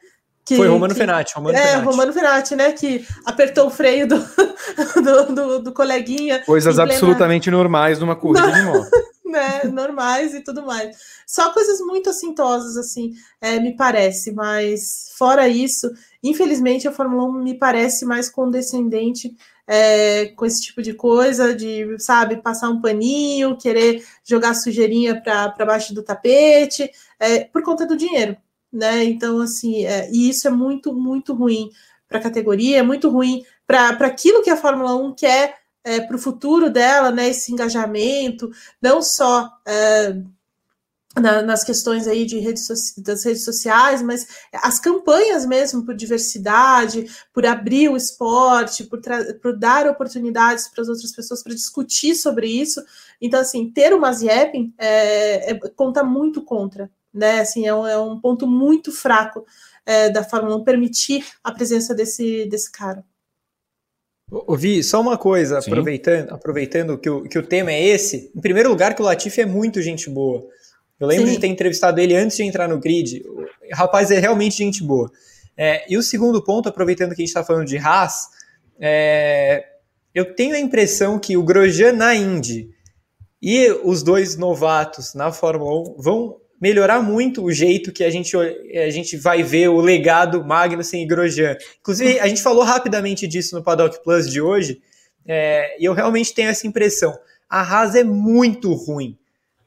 Que, Foi Romano que, Fenati, Romano é, Fenati. Romano Fenati, né? Que apertou o freio do, do, do, do coleguinha. Coisas absolutamente normais numa corrida de moto. né, normais e tudo mais. Só coisas muito assintosas, assim, é, me parece, mas fora isso, infelizmente a Fórmula 1 me parece mais condescendente é, com esse tipo de coisa, de, sabe, passar um paninho, querer jogar sujeirinha para baixo do tapete, é, por conta do dinheiro, né? Então, assim, é, e isso é muito, muito ruim para a categoria, é muito ruim para aquilo que a Fórmula 1 quer é, para o futuro dela, né? Esse engajamento, não só é, na, nas questões aí de redes das redes sociais, mas as campanhas mesmo por diversidade, por abrir o esporte, por, por dar oportunidades para as outras pessoas para discutir sobre isso. Então, assim, ter o Mazepin é, é, conta muito contra, né? Assim, é um, é um ponto muito fraco é, da Fórmula 1 permitir a presença desse, desse cara. Ouvi só uma coisa, aproveitando, aproveitando que o, que o tema é esse. Em primeiro lugar, que o Latifi é muito gente boa. Eu lembro Sim. de ter entrevistado ele antes de entrar no grid. O rapaz é realmente gente boa. É, e o segundo ponto, aproveitando que a gente está falando de Haas, é, eu tenho a impressão que o Grosjean na Indy e os dois novatos na Fórmula 1 vão melhorar muito o jeito que a gente, a gente vai ver o legado Magnussen e Grosjean. Inclusive, a gente falou rapidamente disso no Paddock Plus de hoje, é, e eu realmente tenho essa impressão. A Haas é muito ruim.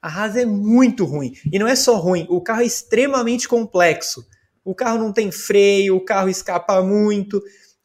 A Haas é muito ruim. E não é só ruim, o carro é extremamente complexo. O carro não tem freio, o carro escapa muito.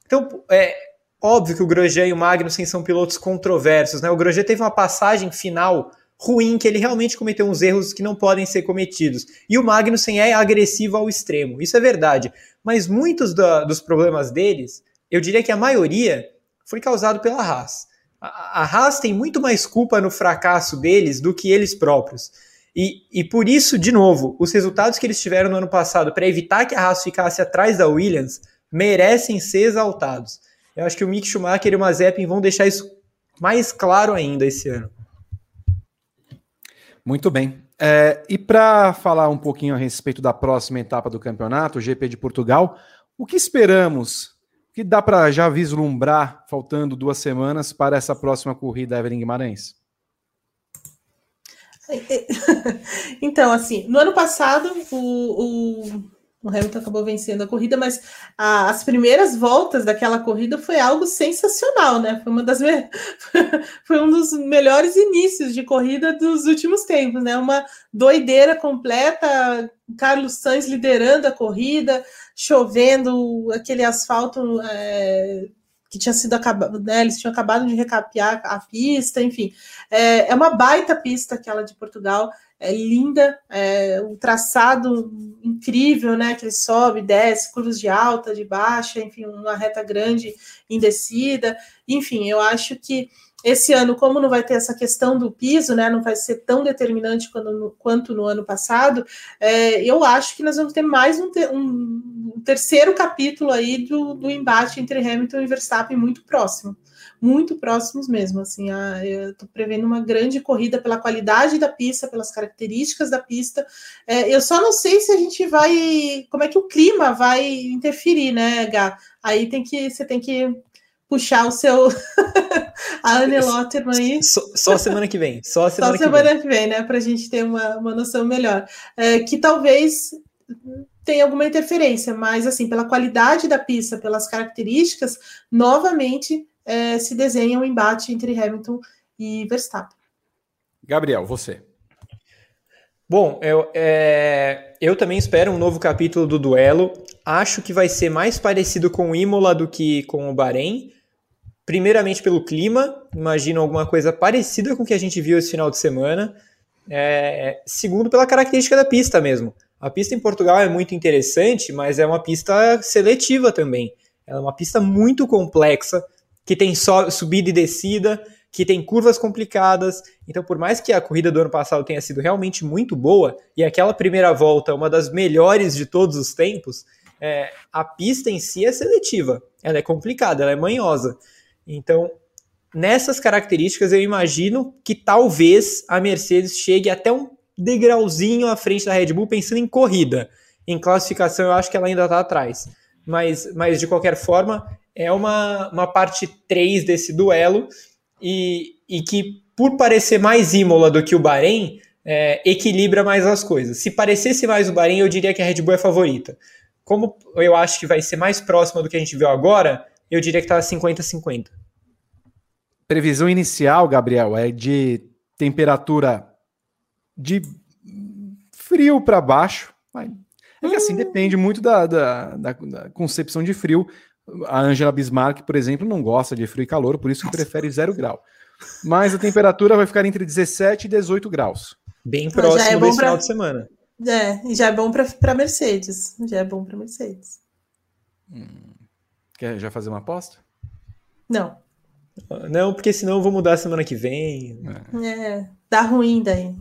Então, é óbvio que o Grosjean e o Magnussen são pilotos controversos. Né? O Grosjean teve uma passagem final ruim, que ele realmente cometeu uns erros que não podem ser cometidos. E o Magnussen é agressivo ao extremo, isso é verdade. Mas muitos da, dos problemas deles, eu diria que a maioria, foi causado pela Haas. A, a Haas tem muito mais culpa no fracasso deles do que eles próprios. E, e por isso, de novo, os resultados que eles tiveram no ano passado para evitar que a Haas ficasse atrás da Williams merecem ser exaltados. Eu acho que o Mick Schumacher e o Mazepin vão deixar isso mais claro ainda esse ano. Muito bem. É, e para falar um pouquinho a respeito da próxima etapa do campeonato, o GP de Portugal, o que esperamos? O que dá para já vislumbrar, faltando duas semanas, para essa próxima corrida, Evelyn Guimarães? Então, assim, no ano passado, o, o o Hamilton acabou vencendo a corrida, mas a, as primeiras voltas daquela corrida foi algo sensacional, né? Foi uma das foi um dos melhores inícios de corrida dos últimos tempos, né? Uma doideira completa, Carlos Sainz liderando a corrida, chovendo, aquele asfalto é, que tinha sido acabado, né? Eles tinham acabado de recapear a pista, enfim. É, é uma baita pista aquela de Portugal é linda, é, traçado incrível, né? Que ele sobe, desce, curvas de alta, de baixa, enfim, uma reta grande em descida. Enfim, eu acho que esse ano, como não vai ter essa questão do piso, né? Não vai ser tão determinante quanto no, quanto no ano passado, é, eu acho que nós vamos ter mais um, um, um terceiro capítulo aí do, do embate entre Hamilton e Verstappen muito próximo muito próximos mesmo. Assim, a, eu estou prevendo uma grande corrida pela qualidade da pista, pelas características da pista. É, eu só não sei se a gente vai, como é que o clima vai interferir, né, Gá? Aí tem que você tem que puxar o seu a Anne Lotterman aí. Só, só, semana que vem. Só semana, só semana que, vem. que vem, né? Para a gente ter uma, uma noção melhor. É, que talvez tenha alguma interferência, mas assim, pela qualidade da pista, pelas características, novamente é, se desenha um embate entre Hamilton e Verstappen. Gabriel, você. Bom, eu, é, eu também espero um novo capítulo do duelo. Acho que vai ser mais parecido com o Imola do que com o Bahrein. Primeiramente pelo clima, imagino alguma coisa parecida com o que a gente viu esse final de semana. É, segundo, pela característica da pista mesmo. A pista em Portugal é muito interessante, mas é uma pista seletiva também. Ela é uma pista muito complexa, que tem so, subida e descida, que tem curvas complicadas. Então, por mais que a corrida do ano passado tenha sido realmente muito boa, e aquela primeira volta uma das melhores de todos os tempos, é, a pista em si é seletiva. Ela é complicada, ela é manhosa. Então, nessas características, eu imagino que talvez a Mercedes chegue até um degrauzinho à frente da Red Bull pensando em corrida. Em classificação, eu acho que ela ainda está atrás. mas, mas de qualquer forma é uma, uma parte 3 desse duelo e, e que, por parecer mais Imola do que o Bahrein, é, equilibra mais as coisas. Se parecesse mais o Bahrein, eu diria que a Red Bull é favorita. Como eu acho que vai ser mais próxima do que a gente viu agora, eu diria que está 50-50. Previsão inicial, Gabriel, é de temperatura de frio para baixo. É que assim, hum. depende muito da, da, da, da concepção de frio. A Angela Bismarck, por exemplo, não gosta de frio e calor, por isso que prefere zero grau. Mas a temperatura vai ficar entre 17 e 18 graus. Bem próximo é desse pra... final de semana. É, e já é bom para Mercedes. Já é bom para Mercedes. Hum. Quer já fazer uma aposta? Não. Não, porque senão eu vou mudar semana que vem. É, é dá ruim daí.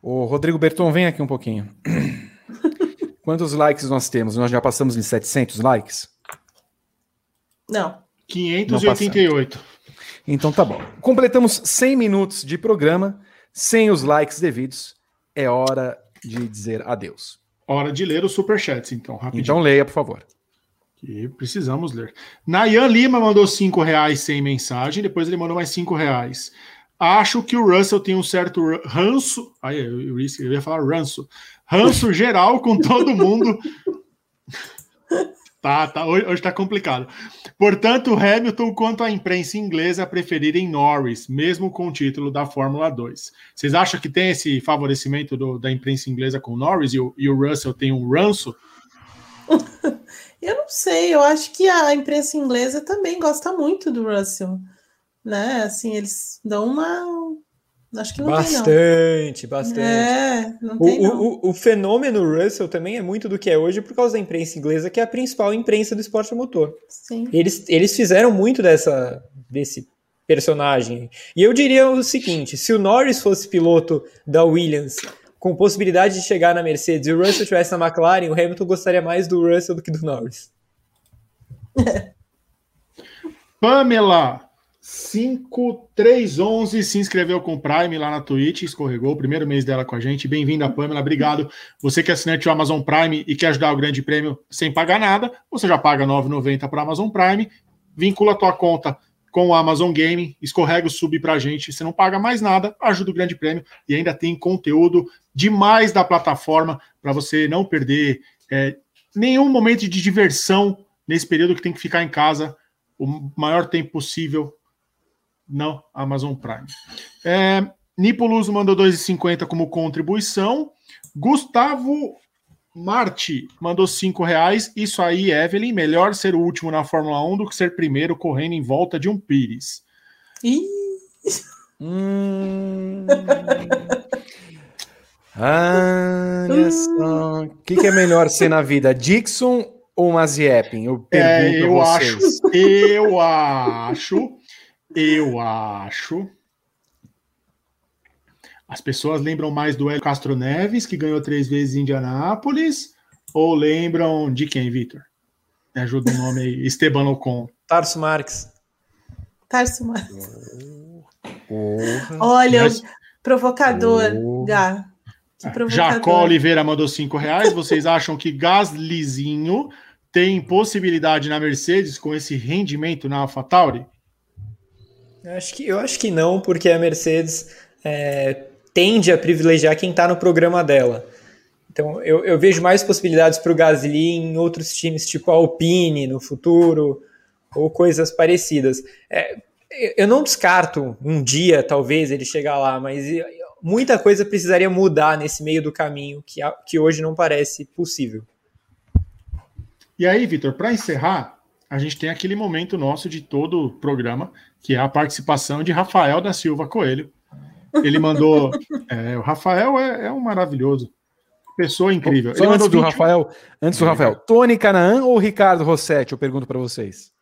O Rodrigo Berton, vem aqui um pouquinho. Quantos likes nós temos? Nós já passamos em 700 likes? Não. 588. Não então tá bom. Completamos 100 minutos de programa, sem os likes devidos. É hora de dizer adeus. Hora de ler os superchats, então, rapidinho. Então leia, por favor. Que precisamos ler. Nayan Lima mandou 5 reais sem mensagem, depois ele mandou mais 5 reais. Acho que o Russell tem um certo ranço. Aí eu, eu ia falar ranço. Ranço geral com todo mundo. tá, tá, hoje, hoje tá complicado. Portanto, Hamilton, quanto à imprensa inglesa, preferirem Norris, mesmo com o título da Fórmula 2. Vocês acham que tem esse favorecimento do, da imprensa inglesa com Norris e o, e o Russell tem um ranço? Eu não sei, eu acho que a imprensa inglesa também gosta muito do Russell, né? Assim, eles dão uma. Acho que não bastante, tem, não. bastante. É, não o, não. O, o, fenômeno Russell também é muito do que é hoje por causa da imprensa inglesa, que é a principal imprensa do esporte motor. Sim. Eles, eles fizeram muito dessa, desse personagem. E eu diria o seguinte: se o Norris fosse piloto da Williams com possibilidade de chegar na Mercedes e o Russell estivesse na McLaren, o Hamilton gostaria mais do Russell do que do Norris. Pamela 5311 se inscreveu com o Prime lá na Twitch, escorregou o primeiro mês dela com a gente. Bem-vinda, Pamela, obrigado. Você que é assinante do Amazon Prime e quer ajudar o Grande Prêmio sem pagar nada, você já paga R$ 9,90 para Amazon Prime, vincula a tua conta com o Amazon Game, escorrega o sub pra gente, você não paga mais nada, ajuda o Grande Prêmio e ainda tem conteúdo demais da plataforma para você não perder é, nenhum momento de diversão nesse período que tem que ficar em casa o maior tempo possível no Amazon Prime. É, Nipolus mandou 2,50 como contribuição. Gustavo Marte mandou 5 reais. Isso aí, Evelyn, melhor ser o último na Fórmula 1 do que ser primeiro correndo em volta de um Pires. Hum... Olha só. O que, que, é melhor ser na vida, Dixon ou Mazepin? Eu pergunto é, eu acho, eu acho, eu acho. As pessoas lembram mais do Hélio Castro Neves, que ganhou três vezes em Indianápolis, ou lembram de quem, Vitor? Me ajuda o nome aí. Esteban Ocon. Tarso Marques. Tarso Marques. Oh, Olha, Mas... provocador. Gá. Jacó Oliveira mandou cinco reais. Vocês acham que Gaslyzinho tem possibilidade na Mercedes com esse rendimento na AlphaTauri? Eu acho que, eu acho que não, porque a Mercedes é, tende a privilegiar quem está no programa dela. Então eu, eu vejo mais possibilidades para o Gasly em outros times, tipo a Alpine no futuro, ou coisas parecidas. É, eu não descarto um dia, talvez, ele chegar lá, mas muita coisa precisaria mudar nesse meio do caminho que, que hoje não parece possível. E aí, Vitor, para encerrar, a gente tem aquele momento nosso de todo o programa, que é a participação de Rafael da Silva Coelho. Ele mandou. é, o Rafael é, é, um maravilhoso. Pessoa incrível. Só Ele antes do Rafael, antes do Rafael, Tony Canaan ou Ricardo Rossetti? Eu pergunto para vocês.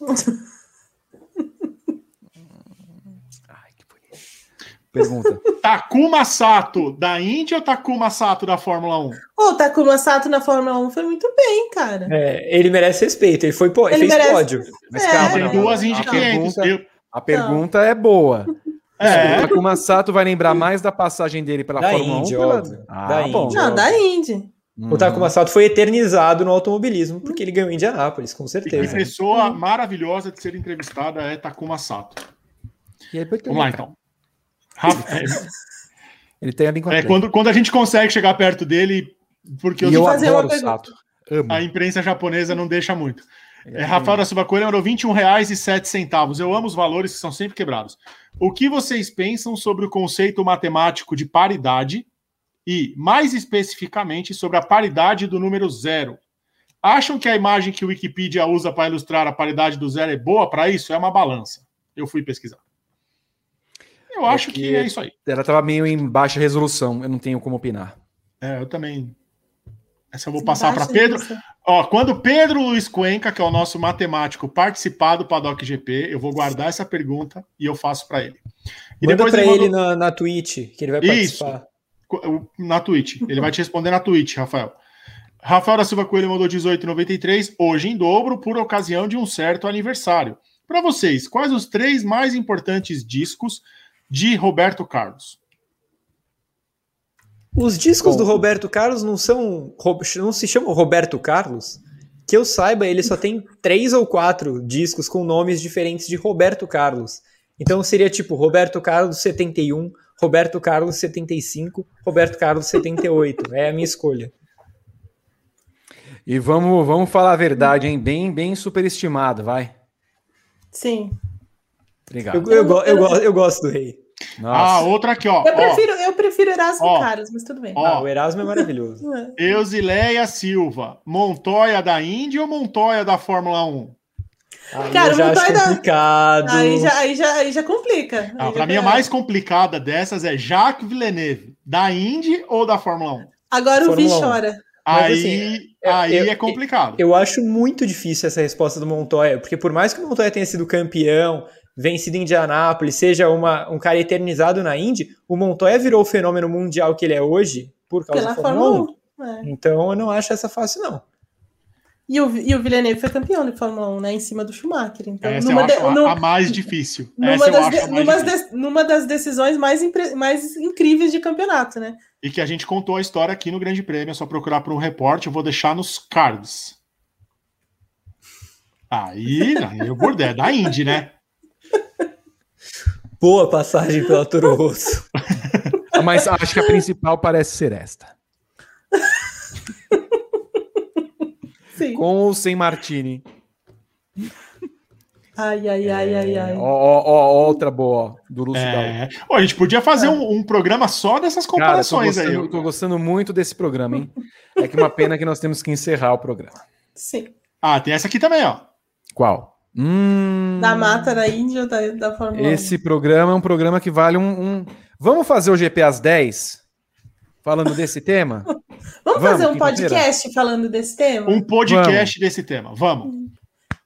Pergunta. Takuma Sato da Índia ou Takuma Sato da Fórmula 1? O Takuma Sato na Fórmula 1 foi muito bem, cara. É, ele merece respeito, ele foi ele, ele fez merece... pódio. Mas é, calma, tem duas Indy a pergunta, a pergunta é boa. É. O Takuma Sato vai lembrar mais da passagem dele pela da Fórmula Indy, 1 pela... Ah, da bom. Indy. Não, da Indy. O Takuma Sato foi eternizado no automobilismo porque ele ganhou em Indianápolis, com E que certeza. pessoa maravilhosa de ser entrevistada é Takuma Sato. E aí, Vamos lá, então. Ele tem a língua é, quando, quando a gente consegue chegar perto dele, porque E eu fazer uma adoro o. Sato. Amo. a imprensa japonesa não deixa muito. É, Rafael da Silva Coelho mandou R$ 21,07. Eu amo os valores que são sempre quebrados. O que vocês pensam sobre o conceito matemático de paridade e, mais especificamente, sobre a paridade do número zero? Acham que a imagem que o Wikipedia usa para ilustrar a paridade do zero é boa para isso? É uma balança. Eu fui pesquisar. Eu acho que que- é isso aí. Ela tava meio em baixa resolução, eu não tenho como opinar. É, eu também. Essa eu vou passar para Pedro. resolução. Ó, quando Pedro Luiz Cuenca, que é o nosso matemático, participar do Paddock GP, eu vou guardar essa pergunta e eu faço para ele. E Manda depois pra ele ele na, na Twitch, que ele vai Isso. participar. na Twitch. Ele vai te responder na Twitch, Rafael. Rafael da Silva Coelho mandou 18,93, hoje em dobro, por ocasião de um certo aniversário. Para vocês, quais os três mais importantes discos de Roberto Carlos? Os discos Bom. do Roberto Carlos não são. não se chamam Roberto Carlos? Que eu saiba, ele só tem três ou quatro discos com nomes diferentes de Roberto Carlos. Então seria tipo Roberto Carlos 71, Roberto Carlos 75, Roberto Carlos 78. É a minha escolha. E vamos, vamos falar a verdade, hein? Bem, bem superestimado, vai. Sim. Obrigado. Eu, eu, eu, go- eu gosto do rei. Ah, Nossa. outra aqui, ó. Eu ó prefiro, eu prefiro Erasmo Ó. Carlos, mas tudo bem. Ó. Ah, o Erasmo é maravilhoso. Eusileia Silva, Montoya da Indy ou Montoya da Fórmula 1? Aí Cara, eu já Montoya da- complicado. Aí já, aí, já, aí já complica. Ah, Aí para mim, a tá- mais complicada dessas é Jacques Villeneuve, da Indy ou da Fórmula 1? Agora o Vi Fórmula chora. Mas, Aí, assim, eu- aí eu- é complicado. Eu acho muito difícil essa resposta do Montoya, porque por mais que o Montoya tenha sido campeão, vencido em Indianápolis, seja uma, um cara eternizado na Indy, o Montoya virou o fenômeno mundial que ele é hoje por causa Pela da Fórmula 1. Fórmula 1. é. Então eu não acho essa fácil, não. E o, e o Villeneuve foi campeão de Fórmula 1, né? Em cima do Schumacher. Então, Essa numa, eu acho de- a, no- a mais difícil. numa Essa das, de- mais numa, difícil. des- numa das decisões mais, impre- mais incríveis de campeonato, né? E que a gente contou a história aqui no Grande Prêmio. É só procurar por um repórter. Eu vou deixar nos cards. Aí, aí o bordel. É da Indy, né? Boa passagem pela Toro Rosso. Mas acho que a principal parece ser esta. Sim. Com ou sem Martini. Ai, ai, ai, ai, ai. Ó, ó, ó, outra boa, ó, do Lúcio Gal. É. Ó, a gente podia fazer um, um programa só dessas Cara, tô comparações gostando, aí. tô gostando muito desse programa, hein? É que uma pena que nós temos que encerrar o programa. Sim. Ah, tem essa aqui também, ó. Qual? Hum, Da mata da Índia ou da, da Fórmula 1? Esse programa é um programa que vale um, um- Vamos fazer o GP às 10? Falando desse tema? Vamos, Vamos, fazer um podcast falando desse tema? Um podcast desse tema. Vamos.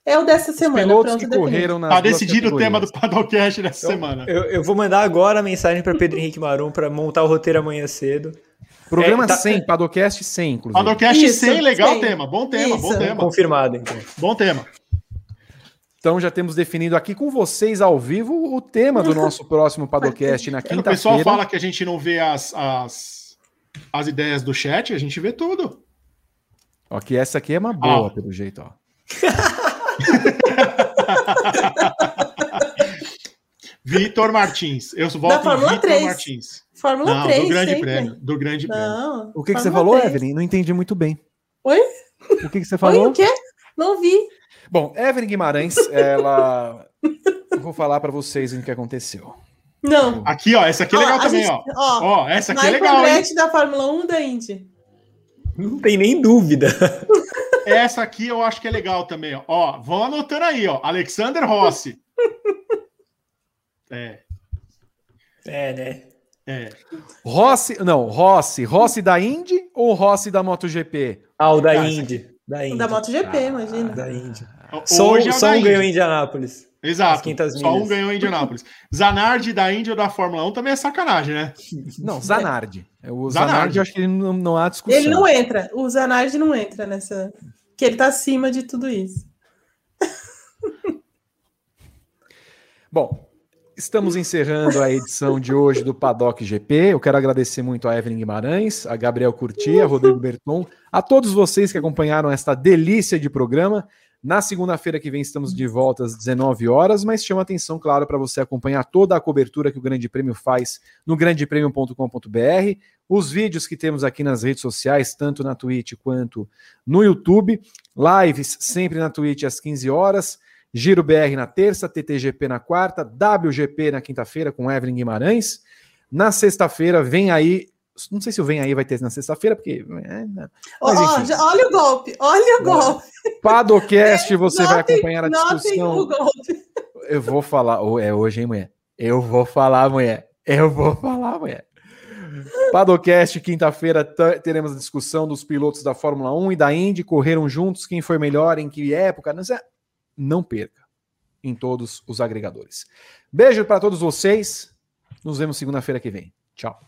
É o dessa Os semana. pilotos pronto, que definido. correram nas Tá decidido o tema do. Padocast dessa semana. Então, Eu, eu vou mandar agora a mensagem para Pedro Henrique Marum para montar o roteiro amanhã cedo. Programa É, tá- 100, Padocast 100, inclusive. Padocast Isso, 100, legal sim. tema. Bom tema, bom Isso. tema. Confirmado, então. Bom tema. Então já temos definido aqui com vocês ao vivo o tema do nosso próximo Padocast na É, o pessoal quinta-feira. fala que a gente não vê as, as, as ideias do chat, a gente vê tudo. Ó, que essa aqui é uma boa, Ó. pelo jeito, ó. Vitor Martins. Eu volto Da Fórmula em Vitor 3. Martins. Fórmula Não, 3. do Grande sempre. Prêmio. Do Grande Prêmio. Não. O que, que você falou, 3. Evelyn? Não entendi muito bem. Oi? O que, que você Oi, falou? o quê? Não vi. Bom, Evelyn Guimarães, ela. Vou falar pra vocês o que aconteceu. Não. Aqui, ó. Essa aqui é legal Ó, também, gente- ó. ó, Ó, essa aqui é legal, hein? Andretti da Fórmula 1 da Indy. Não tem nem dúvida. Essa aqui eu acho que é legal também, ó. Ó, vão anotando aí, ó. Alexander Rossi. É, É, né? é. Rossi. Não, Rossi. Rossi da Indy ou Rossi da MotoGP? Ah, o da Ah, Indy. Da Indy. Da MotoGP, imagina. Da Indy. Só, Hoje é só da um Indy. ganhou em Indianápolis. Exato. 500 Só um ganhou em Indianápolis. Zanardi da Índia ou da Fórmula 1 também é sacanagem, né? Não, Zanardi. O Zanardi. Zanardi, eu acho que ele não, não há discussão. Ele não entra. O Zanardi não entra nessa. Que ele tá acima de tudo isso. Bom, Estamos encerrando a edição de hoje do Paddock GP. Eu quero agradecer muito a Evelyn Guimarães, a Gabriel Curti, a Rodrigo Berton, a todos vocês que acompanharam esta delícia de programa. Na segunda-feira que vem estamos de volta às 19 horas, mas chama atenção, claro, para você acompanhar toda a cobertura que o Grande Prêmio faz no grandepremio.com.br, os vídeos que temos aqui nas redes sociais, tanto na Twitch quanto no YouTube, lives sempre na Twitch às 15 horas Giro BR na terça, TTGP na quarta, WGP na quinta-feira com Evelyn Guimarães. Na sexta-feira vem aí. Não sei se o vem aí vai ter na sexta-feira, porque. É, mas, oh, olha o golpe, olha o golpe. Padocast, você vai acompanhar a discussão. O golpe. Eu vou falar. É hoje, hein, mulher? Eu vou falar, mulher. Eu vou falar, mulher. Padocast, quinta-feira, teremos a discussão dos pilotos da Fórmula 1 e da Indy, correram juntos, quem foi melhor, em que época, não sei não perca em todos os agregadores. Beijo para todos vocês. Nos vemos segunda-feira que vem. Tchau.